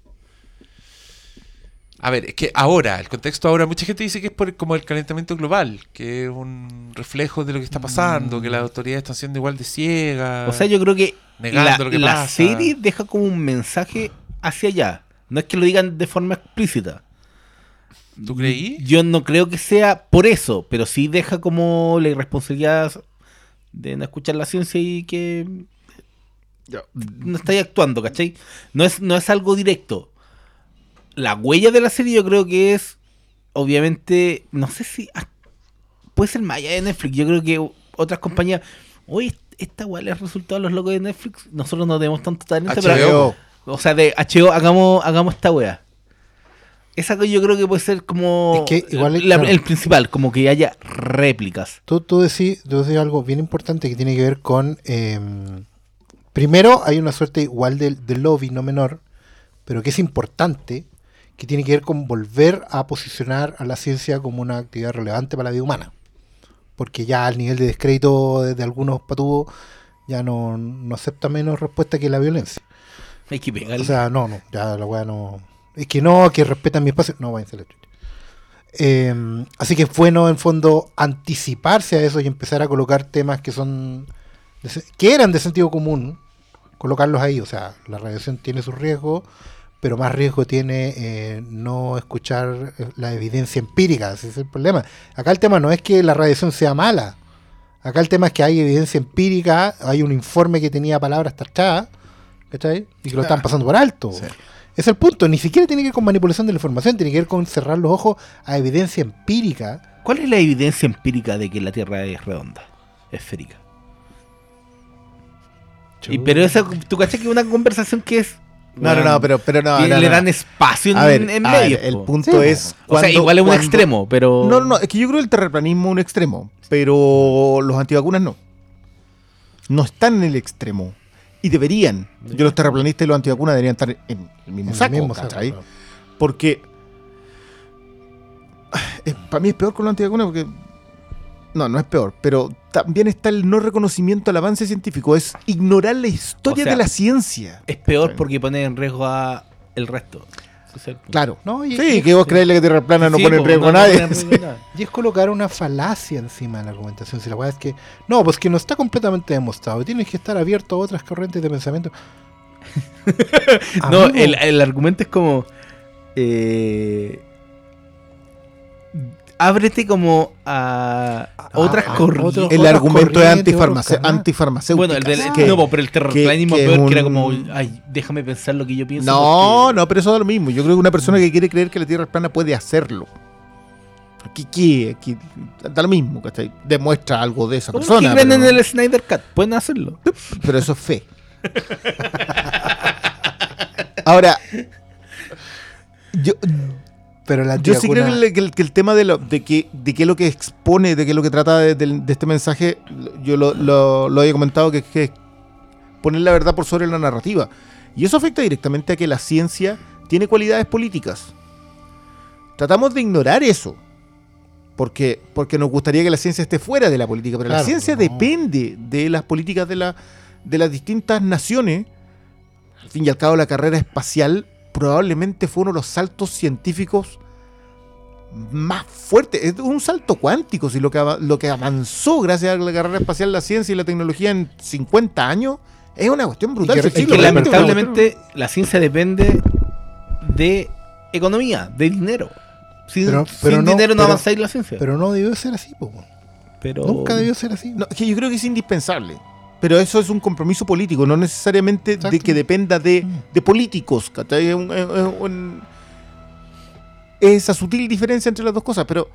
A ver, es que ahora, el contexto ahora, mucha gente dice que es por como el calentamiento global, que es un reflejo de lo que está pasando, que las autoridades están siendo igual de ciegas.
O sea, yo creo que
Negando
la,
lo que
la
pasa.
serie deja como un mensaje hacia allá. No es que lo digan de forma explícita.
¿Tú creí?
Yo no creo que sea por eso, pero sí deja como la irresponsabilidad de no escuchar la ciencia y que no estáis actuando, ¿cachai? No es, no es algo directo. La huella de la serie yo creo que es, obviamente, no sé si... ah, puede ser más allá de Netflix. Yo creo que otras compañías, oye, esta weá les resultado a los locos de Netflix. Nosotros no tenemos tanto talento, pero
HBO.
o sea, de HBO hagamos, hagamos esta weá. Esa que yo creo que puede ser como
Es que igual es-
la-
claro.
el principal, como que haya réplicas.
Tú, tú, decís, tú decís algo bien importante que tiene que ver con... eh, primero, hay una suerte igual de, de lobby, no menor, pero que es importante, que tiene que ver con volver a posicionar a la ciencia como una actividad relevante para la vida humana. Porque ya al nivel de descrédito de, de algunos patúos ya no, no acepta menos respuesta que la violencia.
Hay que pegarle.
O sea, no, no, ya la weá no. Es que no, que respetan mi espacio. No, váyanse a la chucha. Eh, así que es bueno, en fondo, anticiparse a eso y empezar a colocar temas que son. que eran de sentido común, colocarlos ahí. O sea, la radiación tiene sus riesgos, pero más riesgo tiene eh, no escuchar eh, la evidencia empírica. Ese es el problema. Acá el tema no es que la radiación sea mala. Acá el tema es que hay evidencia empírica, hay un informe que tenía palabras tachadas, ¿cachai? Y que lo están pasando por alto. Es el punto, ni siquiera tiene que ver con manipulación de la información, tiene que ver con cerrar los ojos a evidencia empírica.
¿Cuál es la evidencia empírica de que la Tierra es redonda? Esférica. Y, pero esa, tú cachas que es una conversación que es.
No, no, no, pero, pero no. no,
le
no.
dan espacio en,
A ver,
en
a ver,
medio.
el punto
Sí,
es.
o sea, igual es un
cuando-
extremo, pero.
No, no, no, es que yo creo que el terraplanismo es un extremo, pero los antivacunas no. No están en el extremo. Y deberían. Yo los terraplanistas y los antivacunas deberían estar en el mismo
En el
saco,
mismo saco,
¿cachai?
claro.
Porque para mí es peor con los antivacunas porque no, no es peor, pero también está el no reconocimiento al avance científico, es ignorar la historia
O sea,
de la ciencia.
Es peor porque pone en riesgo a el resto. El.
Claro.
No, y,
Sí,
y-
que vos creerle que Tierra plana no
Sí,
pone en riesgo
no,
a nadie.
nada.
y es colocar una falacia encima de la argumentación. Si la weá es que. No, pues que no está completamente demostrado. Tienes que estar abierto a otras corrientes de pensamiento.
No, el, el argumento es como. eh, ábrete como a otras
a
corrientes.
otro-
El argumento es
canales.
antifarmacéutico.
Bueno, el del.
que-
no, po, pero el terraplanismo
que- que
peor, que era
un-
como. Ay, déjame pensar lo que yo pienso.
No,
porque-
no, pero eso da lo mismo. Yo creo que una persona que quiere creer que la Tierra es plana puede hacerlo. Aquí, aquí, aquí da lo mismo, ¿cachai? Demuestra algo de esa persona.
que creen
pero,
en el Snyder Cut, pueden hacerlo.
pero eso es fe. Ahora, yo,
Pero la
yo sí creo que el, que el- que el tema de, lo, de, que, de qué es lo que expone, de qué es lo que trata de, este mensaje, yo lo, lo, lo había comentado, que es que poner la verdad por sobre la narrativa. Y eso afecta directamente a que la ciencia tiene cualidades políticas. Tratamos de ignorar eso. Porque, porque nos gustaría que la ciencia esté fuera de la política. Pero la ciencia
no.
depende de las políticas de, la, de las distintas naciones. Al fin y al cabo, la carrera espacial probablemente fue uno de los saltos científicos más fuertes. Es un salto cuántico. Si lo que, lo que avanzó gracias a la carrera espacial, la ciencia y la tecnología en 50 años es una cuestión brutal.
que-
Sí,
y
que
una
lamentablemente la ciencia depende de economía, de dinero. Sin,
Pero-
sin
no-
dinero no avanzáis la ciencia.
Pero no debió ser así, po.
Pero-
Nunca debió ser así.
No, que yo creo que es indispensable. Pero eso es un compromiso político, no necesariamente de que dependa de,
Mm.
de políticos. un- es un- esa sutil diferencia entre las dos cosas, pero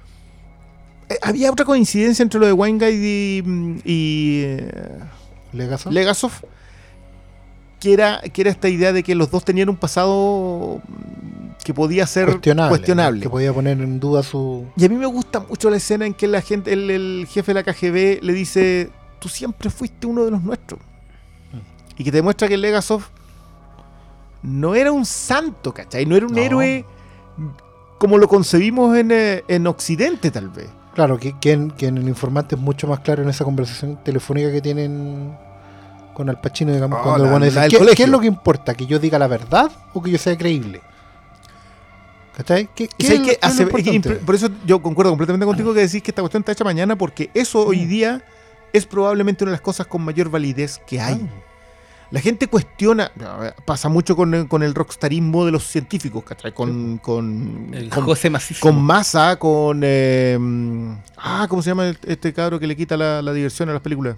eh, había otra coincidencia entre lo de Weingate y, mm, y eh,
Legazo.
Legasov, que era, que era esta idea de que los dos tenían un pasado mm, que podía ser
cuestionable.
cuestionable.
Que podía poner en duda su.
Y a mí me gusta mucho la escena en que la gente, el, el jefe de la KGB le dice, tú siempre fuiste uno de los nuestros. Y que te demuestra que Legasov no era un santo, ¿cachai? No era un
No.
héroe como lo concebimos en, eh, en Occidente, tal vez.
Claro, que, que en, que en el informante es mucho más claro en esa conversación telefónica que tienen con Al Pacino, digamos,
Ah,
cuando dice,
la del
¿qué,
colegio".
qué es lo que importa? ¿Que yo diga la verdad o que yo sea creíble? ¿Cachai? ¿Qué, qué es,
que
es
hace- y por eso yo concuerdo completamente contigo que decís que esta cuestión está hecha mañana, porque eso hoy
Mm.
día es probablemente una de las cosas con mayor validez que hay.
Ah,
La gente cuestiona, pasa mucho con el, con el rockstarismo de los científicos, ¿cachai? Con, con,
El
con,
José
con Massa, con... eh, ah, ¿cómo se llama este cabro que le quita la, la diversión a las películas?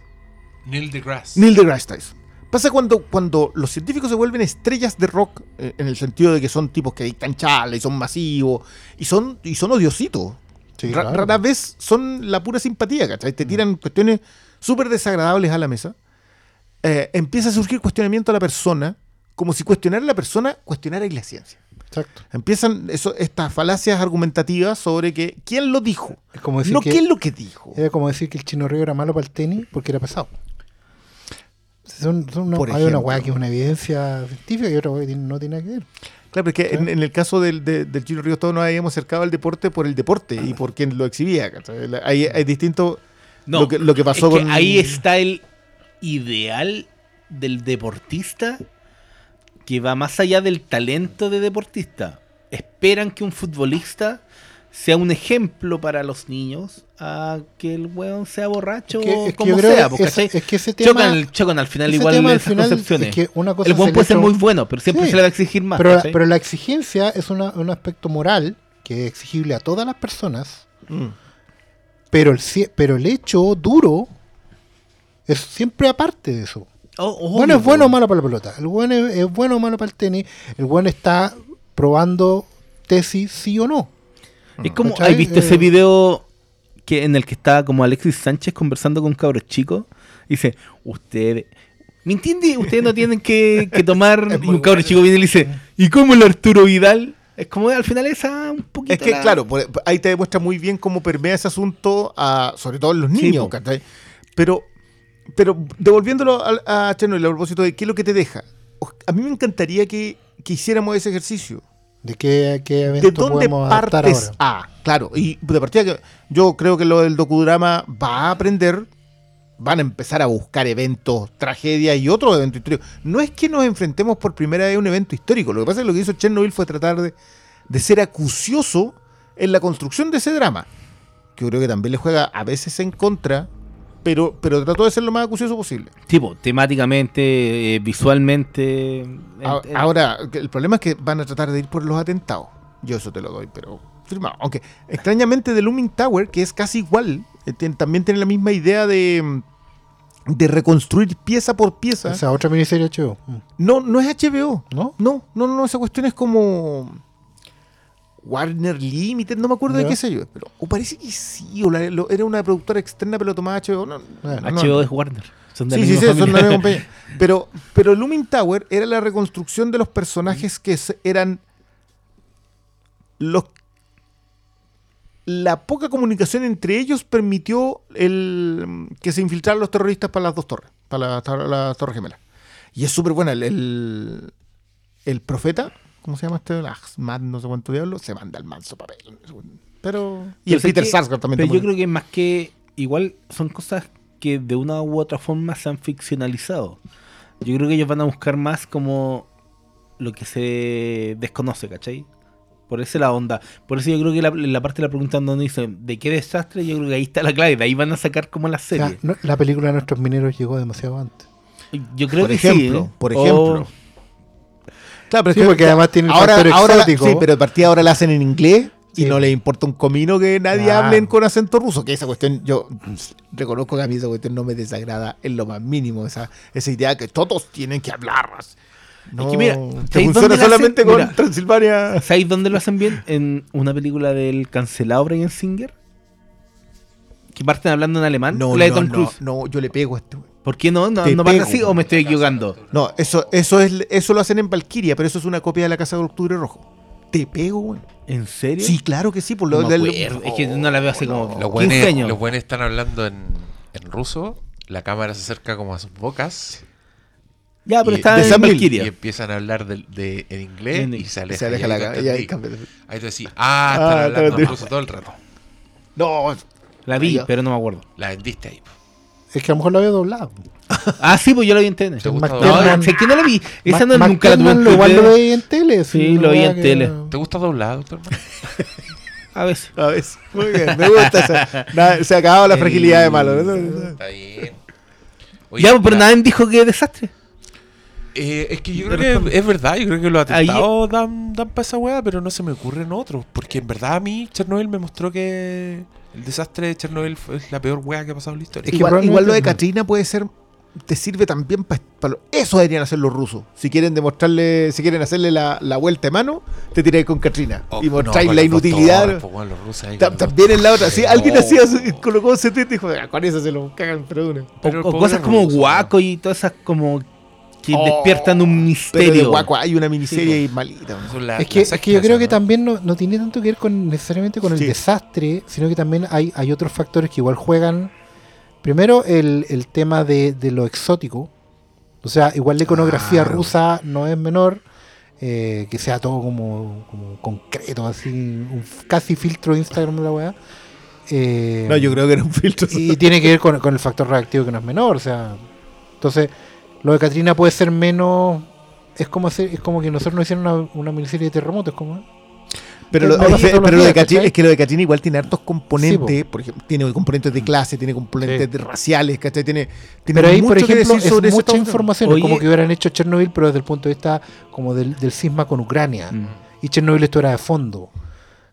Neil deGrasse.
Neil deGrasse Tyson. Pasa cuando, cuando los científicos se vuelven estrellas de rock, eh, en el sentido de que son tipos que dictan charla y son masivos, y son, y son odiositos.
Sí, claro.
Rara vez son la pura simpatía, ¿cachai? Te tiran cuestiones súper desagradables a la mesa. Eh, empieza a surgir cuestionamiento a la persona, como si cuestionar a la persona cuestionara la ciencia.
Exacto.
Empiezan eso, estas falacias argumentativas sobre que quién lo dijo,
Es como decir
no
que,
qué es lo que dijo.
era como decir que el Chino Río era malo para el tenis porque era pesado. Son, son una,
Por
hay una weá que es una evidencia científica y otra weá que no tiene nada que ver.
Claro, porque en, en el caso del, de- del Chino Ríos todos nos habíamos acercado al deporte por el deporte y por quien lo exhibía. Hay, hay distintos...
No,
lo, que, lo que pasó
es que
con...
ahí está el ideal del deportista que va más allá del talento de deportista. Esperan que un futbolista sea un ejemplo para los niños a que el weón sea borracho
Es que- es
como sea. porque, ¿cachai?
es que ese tema-
chocan, chocan al final igual
tema
esas
final
concepciones.
es que una cosa
el
es
weón puede ser muy bueno, pero siempre
Sí.
se le va a exigir más.
pero, la,
¿cachai?
pero la exigencia es una- un aspecto moral que es exigible a todas las personas,
Mm.
pero el, pero el hecho duro es siempre aparte de eso.
Oh, obvio,
bueno es bueno o malo para la pelota. El bueno es, es bueno o malo para el tenis. El bueno está probando tesis sí o no.
Es como. ¿has visto
Eh,
ese video que en el que está como Alexis Sánchez conversando con cabros chicos? Dice, ustedes, ¿me entiende? Ustedes no tienen que, que tomar... Y un cabro
bueno.
chico viene y le dice, ¿y cómo el Arturo Vidal? Es como al final esa un poquito...
Es que,
la-
claro, ahí te demuestra muy bien cómo permea ese asunto, a, sobre todo en los
Sí,
niños. ¿cachai? Pero, pero devolviéndolo al- a, Chernobyl a propósito de qué es lo que te deja, a mí me encantaría que, que hiciéramos ese ejercicio.
¿De qué, qué
¿De
evento
dónde
podemos adaptar
partes
ahora?
a? Claro, y de partida que yo creo que lo del docudrama va a aprender, van a empezar a buscar eventos, tragedias y otros eventos históricos. No es que nos enfrentemos por primera vez a un evento histórico, lo que pasa es que lo que hizo Chernobyl fue tratar de, de ser acucioso en la construcción de ese drama, que yo creo que también le juega a veces en contra, pero, pero trató de ser lo más acucioso posible.
Tipo, temáticamente, eh, visualmente...
A-
eh,
Ahora, el problema es que van a tratar de ir por los atentados. Yo eso te lo doy, pero firmado. Aunque extrañamente The Looming Tower, que es casi igual, eh, también tiene la misma idea de, de reconstruir pieza por pieza.
Esa otra miniserie HBO.
No, no es HBO.
¿No?
No, no, no, esa cuestión es como Warner Limited, no me acuerdo de qué sé yo. Pero, o parece que sí, o la- lo- era una productora externa, pero lo tomaba HBO. No,
Bueno,
HBO
no.
es Warner. Son de
Sí,
la
sí, sí, son
familia.
la misma compañía. Pero, pero Looming Tower era la reconstrucción de los personajes que eran los la poca comunicación entre ellos permitió el que se infiltraran los terroristas para las dos torres, para las tor- las torres gemelas. Y es súper buena. El, el, el profeta, ¿cómo se llama este? Ahmad, no sé cuánto diablo, se manda el manso papel. Pero. Y
Pero
el Peter
que-
Sarsgaard también.
Pero yo creo que más que igual son cosas que de una u otra forma se han ficcionalizado. Yo creo que ellos van a buscar más como lo que se desconoce, ¿cachai? Por eso la onda. Por eso yo creo que la, la parte de la pregunta donde dice ¿de qué desastre? Yo creo que ahí está la clave. De ahí van a sacar como la
O sea,
serie.
no- la película de nuestros mineros llegó demasiado antes.
Yo creo
por
que
ejemplo,
sí. ¿eh?
por
O-
ejemplo. Claro, pero es que-
porque además tiene el
ahora, ahora la-
exótico.
sí, pero de partida ahora la hacen en inglés y no le importa un comino que nadie
Claro.
hable con acento ruso. Que esa cuestión, yo reconozco que a mí esa cuestión no me desagrada en lo más mínimo. Esa, esa idea que todos tienen que hablar. No,
que mira,
que
¿sabéis
funciona solamente con
Mira.
Transilvania.
¿Sabéis dónde lo hacen bien? En una película del cancelado Brian Singer. Que parten hablando en alemán.
No,
la de
no,
Tom
no,
Cruise.
no, yo le pego a este.
¿Por qué no? ¿No,
Te
no así o me estoy equivocando?
No, eso, eso, es, eso lo hacen en Valkyria, pero eso es una copia de la Casa de Octubre Rojo. Te pego, güey.
¿En serio?
Sí, claro que sí. Por lo
No
del-
es que no la veo hace como
Los
15
buenos, los buenos están hablando en, en ruso, la cámara se acerca como a sus bocas
Ya, pero
Y-
está
de
en
Neill.
y
Valkyria.
empiezan a hablar de, de- en inglés
En-
y se aleja,
se aleja
y
la
ahí
y ahí
tú decís, ah, están
Ah,
hablando
bien.
ruso todo el rato.
No,
La vi, pero no me acuerdo.
La vendiste ahí.
Es que a lo mejor la veo doblada.
Ah, sí, pues yo la vi en TN.
¿Te gusta
Mac-
doblado?
No, sé que no la vi. Esa no, nunca la tuve en
lo- igual lo veía en tele.
Sí, lo vi en
que-
tele.
¿Te gusta doblado, doctor?
A veces.
a ver. Muy bien, me gusta esa. Nada, se ha acabado la fragilidad de malo. ¿no?
Está bien. Oye,
ya, pero
la-
nadie dijo que desastre.
eh, es que yo creo que es verdad, yo creo que los
Ahí-
atentados dan, dan para esa weá, pero no se me ocurren otros. Porque en verdad a mí Chernobyl me mostró que el desastre de Chernobyl es la peor weá que ha pasado en la historia.
Es que
Igual, lo de Katrina puede ser te sirve también para... eso deberían hacer los rusos. Si quieren demostrarle, si quieren hacerle la, la vuelta de mano, te tiráis con Katrina.
Oh,
y
no,
mostráis la inutilidad. Ta-
los-
También en la otra. Sí, alguien
Oh.
hacía, su- colocó un 70 y dijo, "Ah, con eso se lo cagan, pero una.
O, cosas como
ruso,
guaco y todas esas como que
Oh,
despiertan un
Pero de
misterio.
guaco hay una miniserie
Sí,
malita. ¿no?
Son la-
Es que, es que yo creo que también no, no tiene tanto que ver con necesariamente con el
Sí.
desastre, sino que también hay, hay otros factores que igual juegan. Primero, el, el tema de, de lo exótico. O sea, igual la iconografía
Claro.
rusa no es menor. eh, que sea todo como, como concreto, así, un casi filtro de Instagram de la weá. Eh,
No, yo creo que era un filtro.
y tiene que ver con, con el factor reactivo que no es menor, o sea. Entonces, lo de Katrina puede ser menos. Es como hacer, es como que nosotros nos hicieron una, una miniserie de terremotos, como.
Pero, lo,
no
pero lo de Katrina, es que lo de Katrina igual tiene hartos componentes,
Sí,
por ejemplo, tiene componentes de clase, tiene componentes
Sí.
de raciales, ¿cachai? Tiene, tiene
Pero ahí,
mucho
por
que
ejemplo,
decir
es
sobre
mucha información. Es
Oye.
como que hubieran hecho Chernobyl, pero desde el punto de vista como del, del cisma con Ucrania.
Mm.
Y Chernobyl esto era de fondo.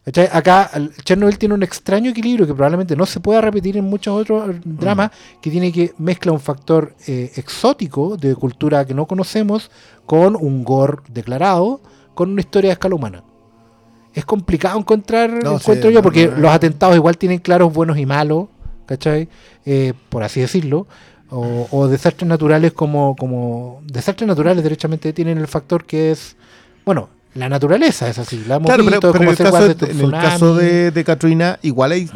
¿Cachai? Acá Chernobyl tiene un extraño equilibrio que probablemente no se pueda repetir en muchos otros eh, dramas, que tiene que mezcla un factor eh, exótico de cultura que no conocemos con un gore declarado, con una historia de escala humana. Es complicado encontrar,
No,
encuentro
sí,
yo, porque
no, no.
los atentados igual tienen claros buenos y malos, ¿cachai? Eh, por así decirlo. O, o desastres naturales como, como... Desastres naturales derechamente tienen el factor que es... Bueno, la naturaleza es así. La hemos
Claro, pero,
visto,
pero en el caso, de, en el
tsunami.
caso de, de Katrina, igual hay,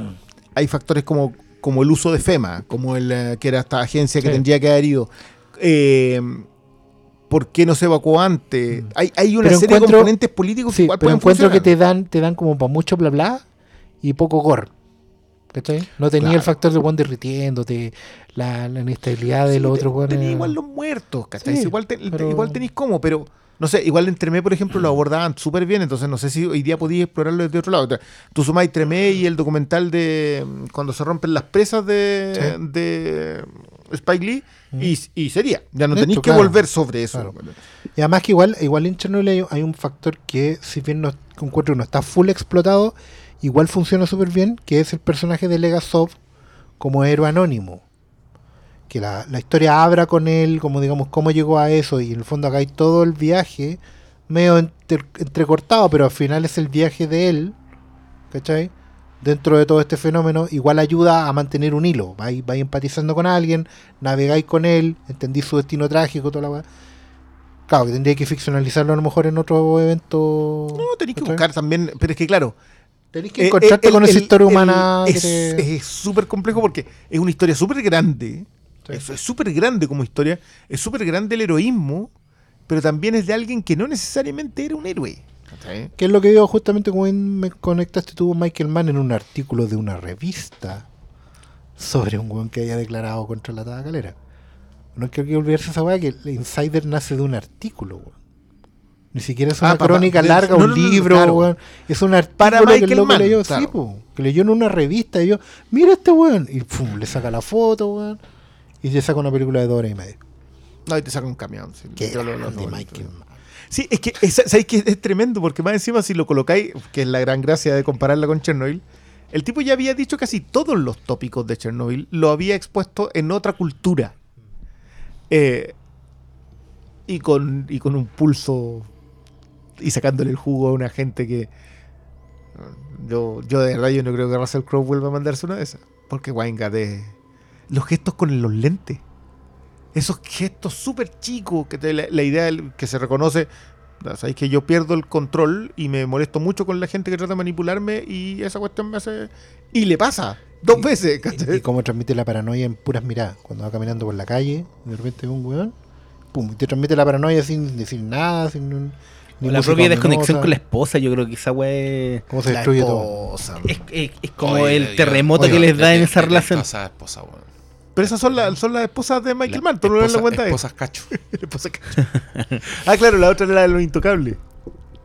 hay factores como, como el uso de FEMA, como el eh, que era esta agencia que
Sí.
tendría que haber ido. Eh, ¿Por qué no se evacuó antes? Hay, hay una
Mm. Pero
serie de componentes políticos que igual
pero
pueden
encuentro que te dan, te dan como para mucho bla bla y poco gore. ¿Cachai? No tenía el factor de Juan derritiéndote, la, la inestabilidad de
Sí,
los
te-
otros weones.
tenía igual los muertos, ¿cachai? Igual, te-
pero-
igual tenéis cómo, pero no sé, igual en Tremé, por ejemplo, lo abordaban súper bien, entonces no sé si hoy día podías explorarlo desde otro lado. O sea, Tú sumáis Tremé y el documental de mm, cuando se rompen las presas de,
Sí.
de Spike Lee
Mm.
y, y sería, ya no tenéis que
claro,
volver sobre eso.
claro. Y además que igual, igual en Chernobyl hay, hay un factor que, si bien no encuentro no está full explotado, igual funciona súper bien, que es el personaje de Legasov como héroe anónimo. Que la, la historia abra con él, como digamos, cómo llegó a eso, y en el fondo acá hay todo el viaje, medio entre- entrecortado, pero al final es el viaje de él, ¿cachai? Dentro de todo este fenómeno, igual ayuda a mantener un hilo. Vais, vais empatizando con alguien, navegáis con él, entendí su destino trágico, toda la. Claro, que tendría que ficcionalizarlo a lo mejor en otro evento.
No, tenéis que buscar también, pero es que claro,
Tenéis que
eh,
encontrarte
eh,
con esa
el-
historia humana. que
Es
te-
es súper complejo porque es una historia súper grande.
Sí.
Eso es súper grande como historia. Es súper grande el heroísmo, pero también es de alguien que no necesariamente era un héroe.
Que es lo que digo justamente como me conectaste tú, Michael Mann, en un artículo de una revista sobre un weón que haya declarado contra la tabacalera. No hay que olvidarse esa weá que el Insider nace de un artículo, weón. Ni siquiera es una crónica larga,
no,
un
no, no,
libro,
claro.
weón. Es un
Para
artículo que el
Michael
loco
Mann,
leyó,
claro.
sí, po, que leyó en una revista y yo, mira este weón. Y pum, le saca la foto, weón. Y le saca una película de dos horas y media.
No, y te saca un camión. sí.
Qué
Yo lo- lo-
grande,
lo-
Michael Mann.
Sí, es que es, ¿sabéis que es tremendo porque más encima si lo colocáis, que es la gran gracia de compararla con Chernobyl, el tipo ya había dicho casi todos los tópicos de Chernobyl, lo había expuesto en otra cultura. Eh, y, con, y con un pulso y sacándole el jugo a una gente que... Yo, yo de verdad yo no creo que Russell Crowe vuelva a mandarse una de esas. Porque Weingat de Los gestos con los lentes esos gestos súper chicos, que te- la, la idea que se reconoce, sabéis que yo pierdo el control y me molesto mucho con la gente que trata de manipularme y esa cuestión me hace... Y le pasa, dos veces,
Y,
¿cachai?
y cómo transmite la paranoia en puras miradas. Cuando va caminando por la calle, y de repente ve un weón, pum, y te transmite la paranoia sin decir nada, sin un- ni
O la propia desconexión con la esposa, yo creo que esa weá es,
Cómo se destruye todo.
es, es- es como
Oye,
el terremoto
oye,
que les da en esa relación.
Esa esposa, weón.
Pero esas son, las son las esposas de Michael
La
Mann, tú no le das la
esposa-
cuenta de
Esposas cacho.
Esposa cacho. Ah, claro, la otra era la de los intocables.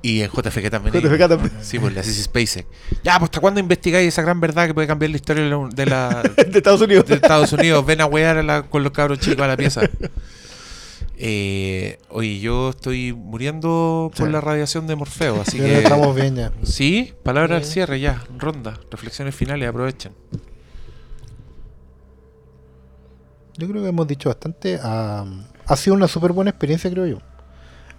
Y en JFK también.
JFK también.
Sí, pues la Sissy SpaceX. Ya, pues ¿hasta cuándo investigáis esa gran verdad que puede cambiar la historia de la, de
Estados Unidos.
de Estados Unidos? Ven a wear a la- con los cabros chicos a la pieza. Eh, oye, yo estoy muriendo por
Sí.
la radiación de Morfeo, así que...
estamos bien ya.
Sí, palabra al cierre ya, ronda, reflexiones finales, aprovechen.
Yo creo que hemos dicho bastante. ah, ha sido una súper buena experiencia, creo yo.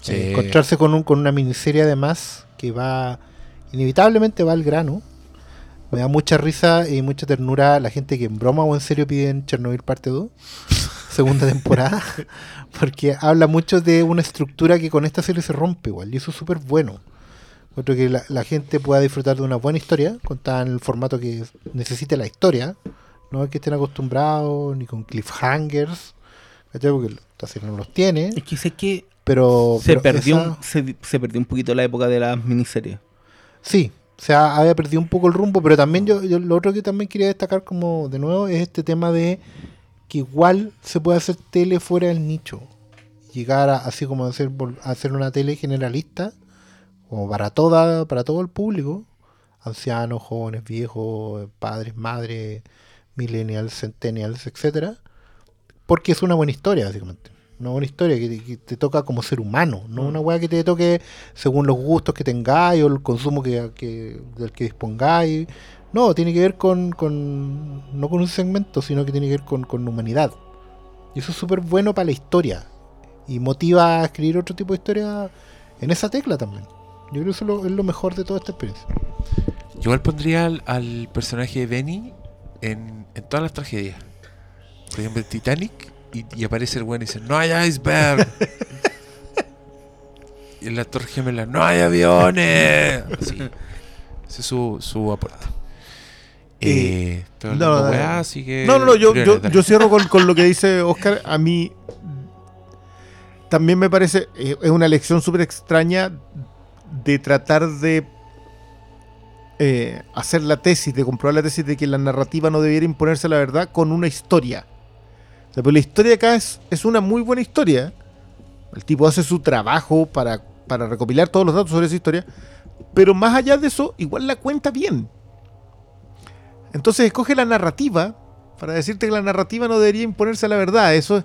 Sí.
Eh, encontrarse con, un, con una miniserie además que va, inevitablemente va al grano. Me da mucha risa y mucha ternura la gente que en broma o en serio piden Chernobyl parte 2, segunda temporada, porque habla mucho de una estructura que con esta serie se rompe igual, y eso es súper bueno. Otro que la, la gente pueda disfrutar de una buena historia, contada en el formato que necesite la historia, no es que estén acostumbrados ni con cliffhangers, ¿cachai? porque serie no los tiene,
Es que sé que
pero...
se
pero
perdió,
esa-
se, se perdió un poquito la época de las miniseries.
Sí, o sea, había perdido un poco el rumbo, pero también yo, yo lo otro que también quería destacar como de nuevo es este tema de que igual se puede hacer tele fuera del nicho. Llegar a, así como hacer, hacer una tele generalista, como para toda, para todo el público, ancianos, jóvenes, viejos, padres, madres, millennials, centennials, etcétera, porque es una buena historia, básicamente. Una buena historia que, te- que te toca como ser humano, no una weá que te toque según los gustos que tengáis o el consumo que, que- del que dispongáis. No, tiene que ver con, con- no con un segmento, sino que tiene que ver con, con humanidad. Y eso es súper bueno para la historia. Y motiva a escribir otro tipo de historia en esa tecla también. Yo creo que eso es lo, es lo mejor de toda esta experiencia.
Yo igual pondría al, al personaje de Benny en, en todas las tragedias. Por ejemplo, Titanic, y, y aparece el bueno y dice, no hay iceberg. y en la Torre Gemela, no hay aviones. Sí. Ese es su, su aporte. Eh, estoy
no,
hablando
no,
weá,
no.
así que...
No, no, no, yo, yo cierro con, con lo que dice Oscar. A mí también me parece, eh, es una lección súper extraña de tratar de eh, hacer la tesis, de comprobar la tesis de que la narrativa no debiera imponerse a la verdad con una historia. La historia acá es, es una muy buena historia. El tipo hace su trabajo para, para recopilar todos los datos sobre esa historia. Pero más allá de eso, igual la cuenta bien. Entonces escoge la narrativa para decirte que la narrativa no debería imponerse a la verdad. Eso es-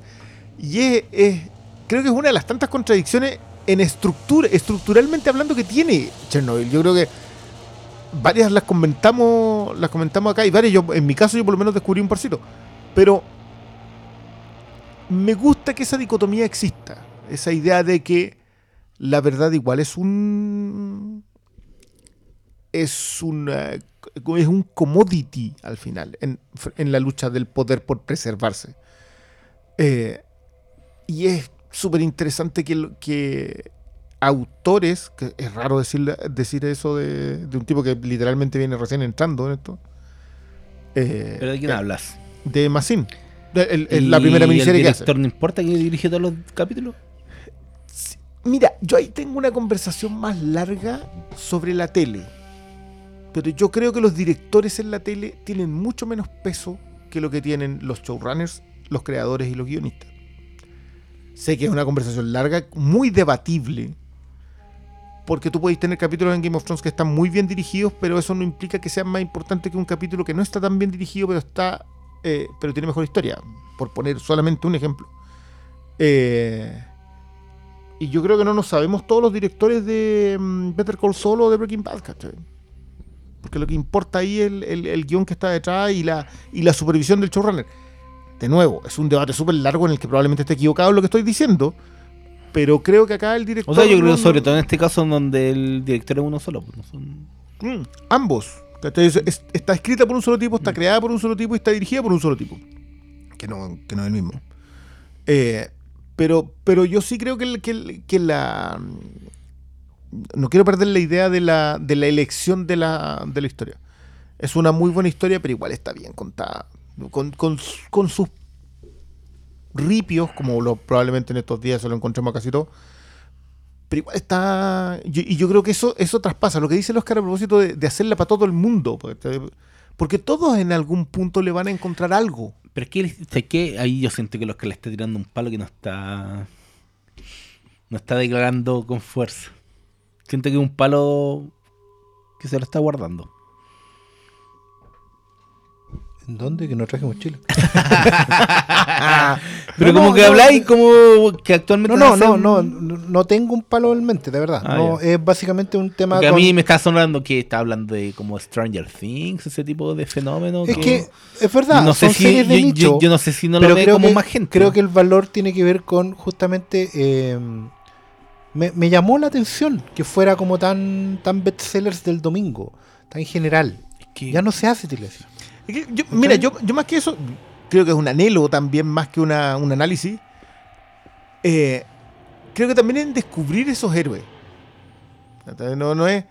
y es, es- creo que es una de las tantas contradicciones en estructura, estructuralmente hablando que tiene Chernobyl. Yo creo que varias las comentamos, las comentamos acá y varias yo, en mi caso yo por lo menos descubrí un parcito. Pero me gusta que esa dicotomía exista, esa idea de que la verdad igual es un es una es un commodity al final en, en la lucha del poder por preservarse. Eh, y es súper interesante que, que autores, que es raro decir, decir eso de, de un tipo que literalmente viene recién entrando en esto. eh,
¿Pero de quién
eh,
hablas?
De Massin. De- el- el-
¿Y
la primera miniserie
el
que hace.
director no importa que dirige todos los capítulos?
Mira, yo ahí tengo una conversación más larga sobre la tele. Pero yo creo que los directores en la tele tienen mucho menos peso que lo que tienen los showrunners, los creadores y los guionistas. Sé que es una conversación larga, muy debatible. Porque tú podéis tener capítulos en Game of Thrones que están muy bien dirigidos, pero eso no implica que sean más importantes que un capítulo que no está tan bien dirigido, pero está. eh, pero tiene mejor historia. Por poner solamente un ejemplo. Eh, y yo creo que no nos sabemos todos los directores de mm, Better Call Saul o de Breaking Bad, ¿cachai? Porque lo que importa ahí es el, el- el guion que está detrás y la, y la supervisión del showrunner. De nuevo, es un debate súper largo en el que probablemente esté equivocado lo que estoy diciendo, pero creo que acá el director...
O sea, yo creo
no-
sobre todo en este caso en donde el director es uno solo. pues, no son-
Mm, ambos. Es- es- está escrita por un solo tipo, está creada por un solo tipo y está dirigida por un solo tipo. Que no, que no es el mismo. Eh, pero, pero yo sí creo que, el- que, el- que la. No quiero perder la idea de la, de la elección de la, de la historia. Es una muy buena historia, pero igual está bien contada. Con, con, con sus ripios, como lo, probablemente en estos días se lo encontremos casi todo. Pero igual está. y yo creo que eso, eso traspasa lo que dice el Oscar a propósito de, hacerla para todo el mundo. Porque, todos en algún punto le van a encontrar algo.
Pero es que, ¿sabes qué? ahí yo siento que los que le está tirando un palo que no está. No está declarando con fuerza. Siento que es un palo que se lo está guardando.
¿En dónde? Que no traje mochila.
Pero
No,
como
no,
que habláis
no.
como que actualmente
No, no, no, no, no, no tengo un palo en mente, de verdad.
Ah,
no, es básicamente un tema
Porque a
con-
mí me está sonando que está hablando de como Stranger Things, ese tipo de fenómeno.
Es que es verdad,
no sé
son
si
series de
yo,
nicho.
yo- yo no sé si no
pero
lo ve
creo
como
que,
más gente.
Creo que el valor tiene que ver con justamente. eh, me, me llamó la atención que fuera como tan, tan bestsellers del domingo, tan general.
Es que-
Ya no se hace, Iglesia.
Yo- mira, yo, yo más que eso, creo que es un anhelo también, más que una, un análisis. Eh, creo que también en descubrir esos héroes. No, no es.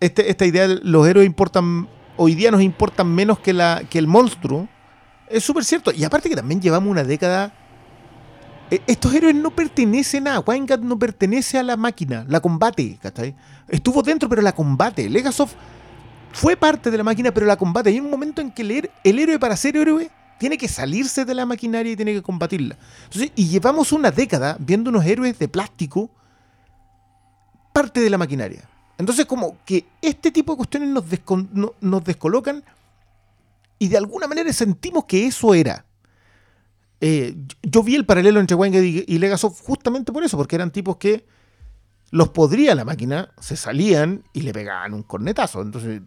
Este, esta idea de los héroes importan. Hoy día nos importan menos que, la, que el monstruo. Es súper cierto. Y aparte que también llevamos una década. eh, Estos héroes no pertenecen a. Winegat no pertenece a la máquina. La combate. ¿cachai? Estuvo dentro, pero la combate. Legasoft fue parte de la máquina, pero la combate. Hay un momento en que el, héroe, para ser héroe, tiene que salirse de la maquinaria y tiene que combatirla. Entonces, y llevamos una década viendo unos héroes de plástico parte de la maquinaria. Entonces, como que este tipo de cuestiones nos, no- descolocan y de alguna manera sentimos que eso era. Eh, yo- vi el paralelo entre Weinberg y, Legasoft justamente por eso, porque eran tipos que los podría la máquina, se salían y le pegaban un cornetazo. Entonces,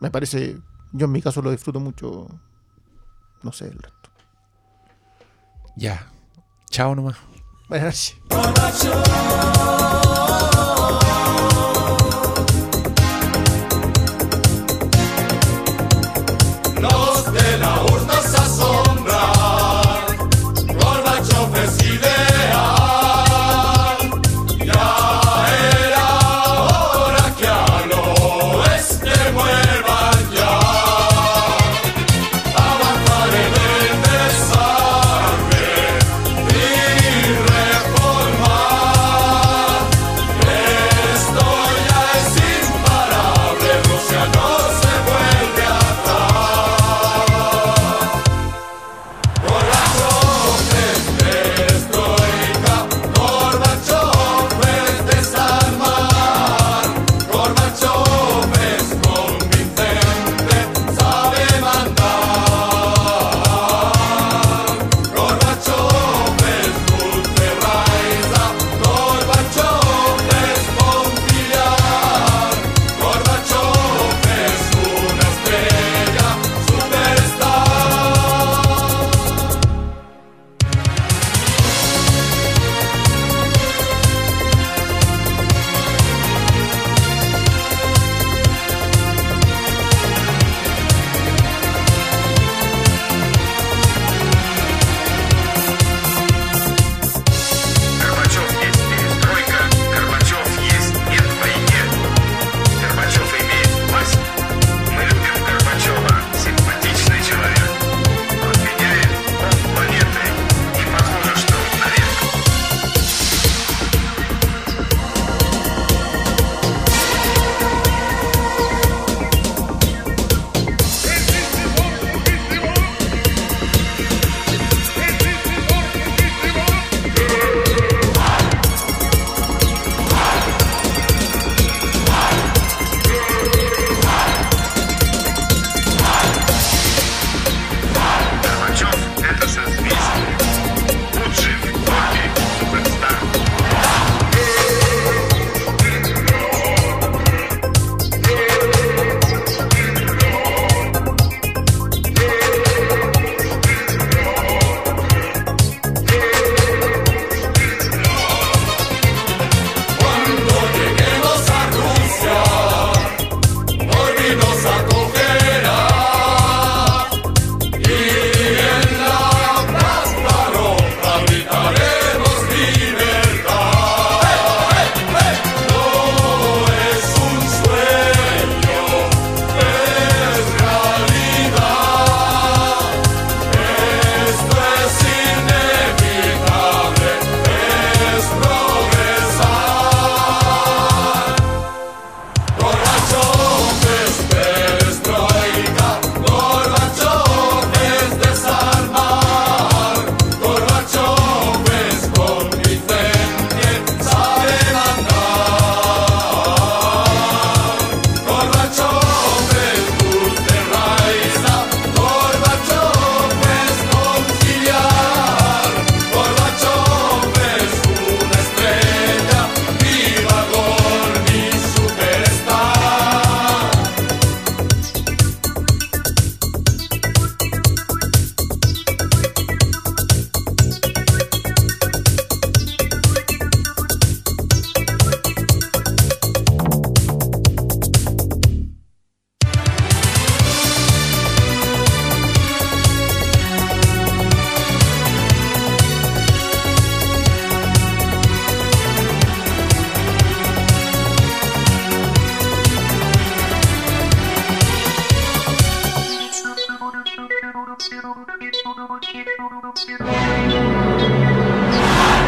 me parece, yo en mi caso lo disfruto mucho, no sé el resto.
Ya. Chao nomás.
Buenas noches.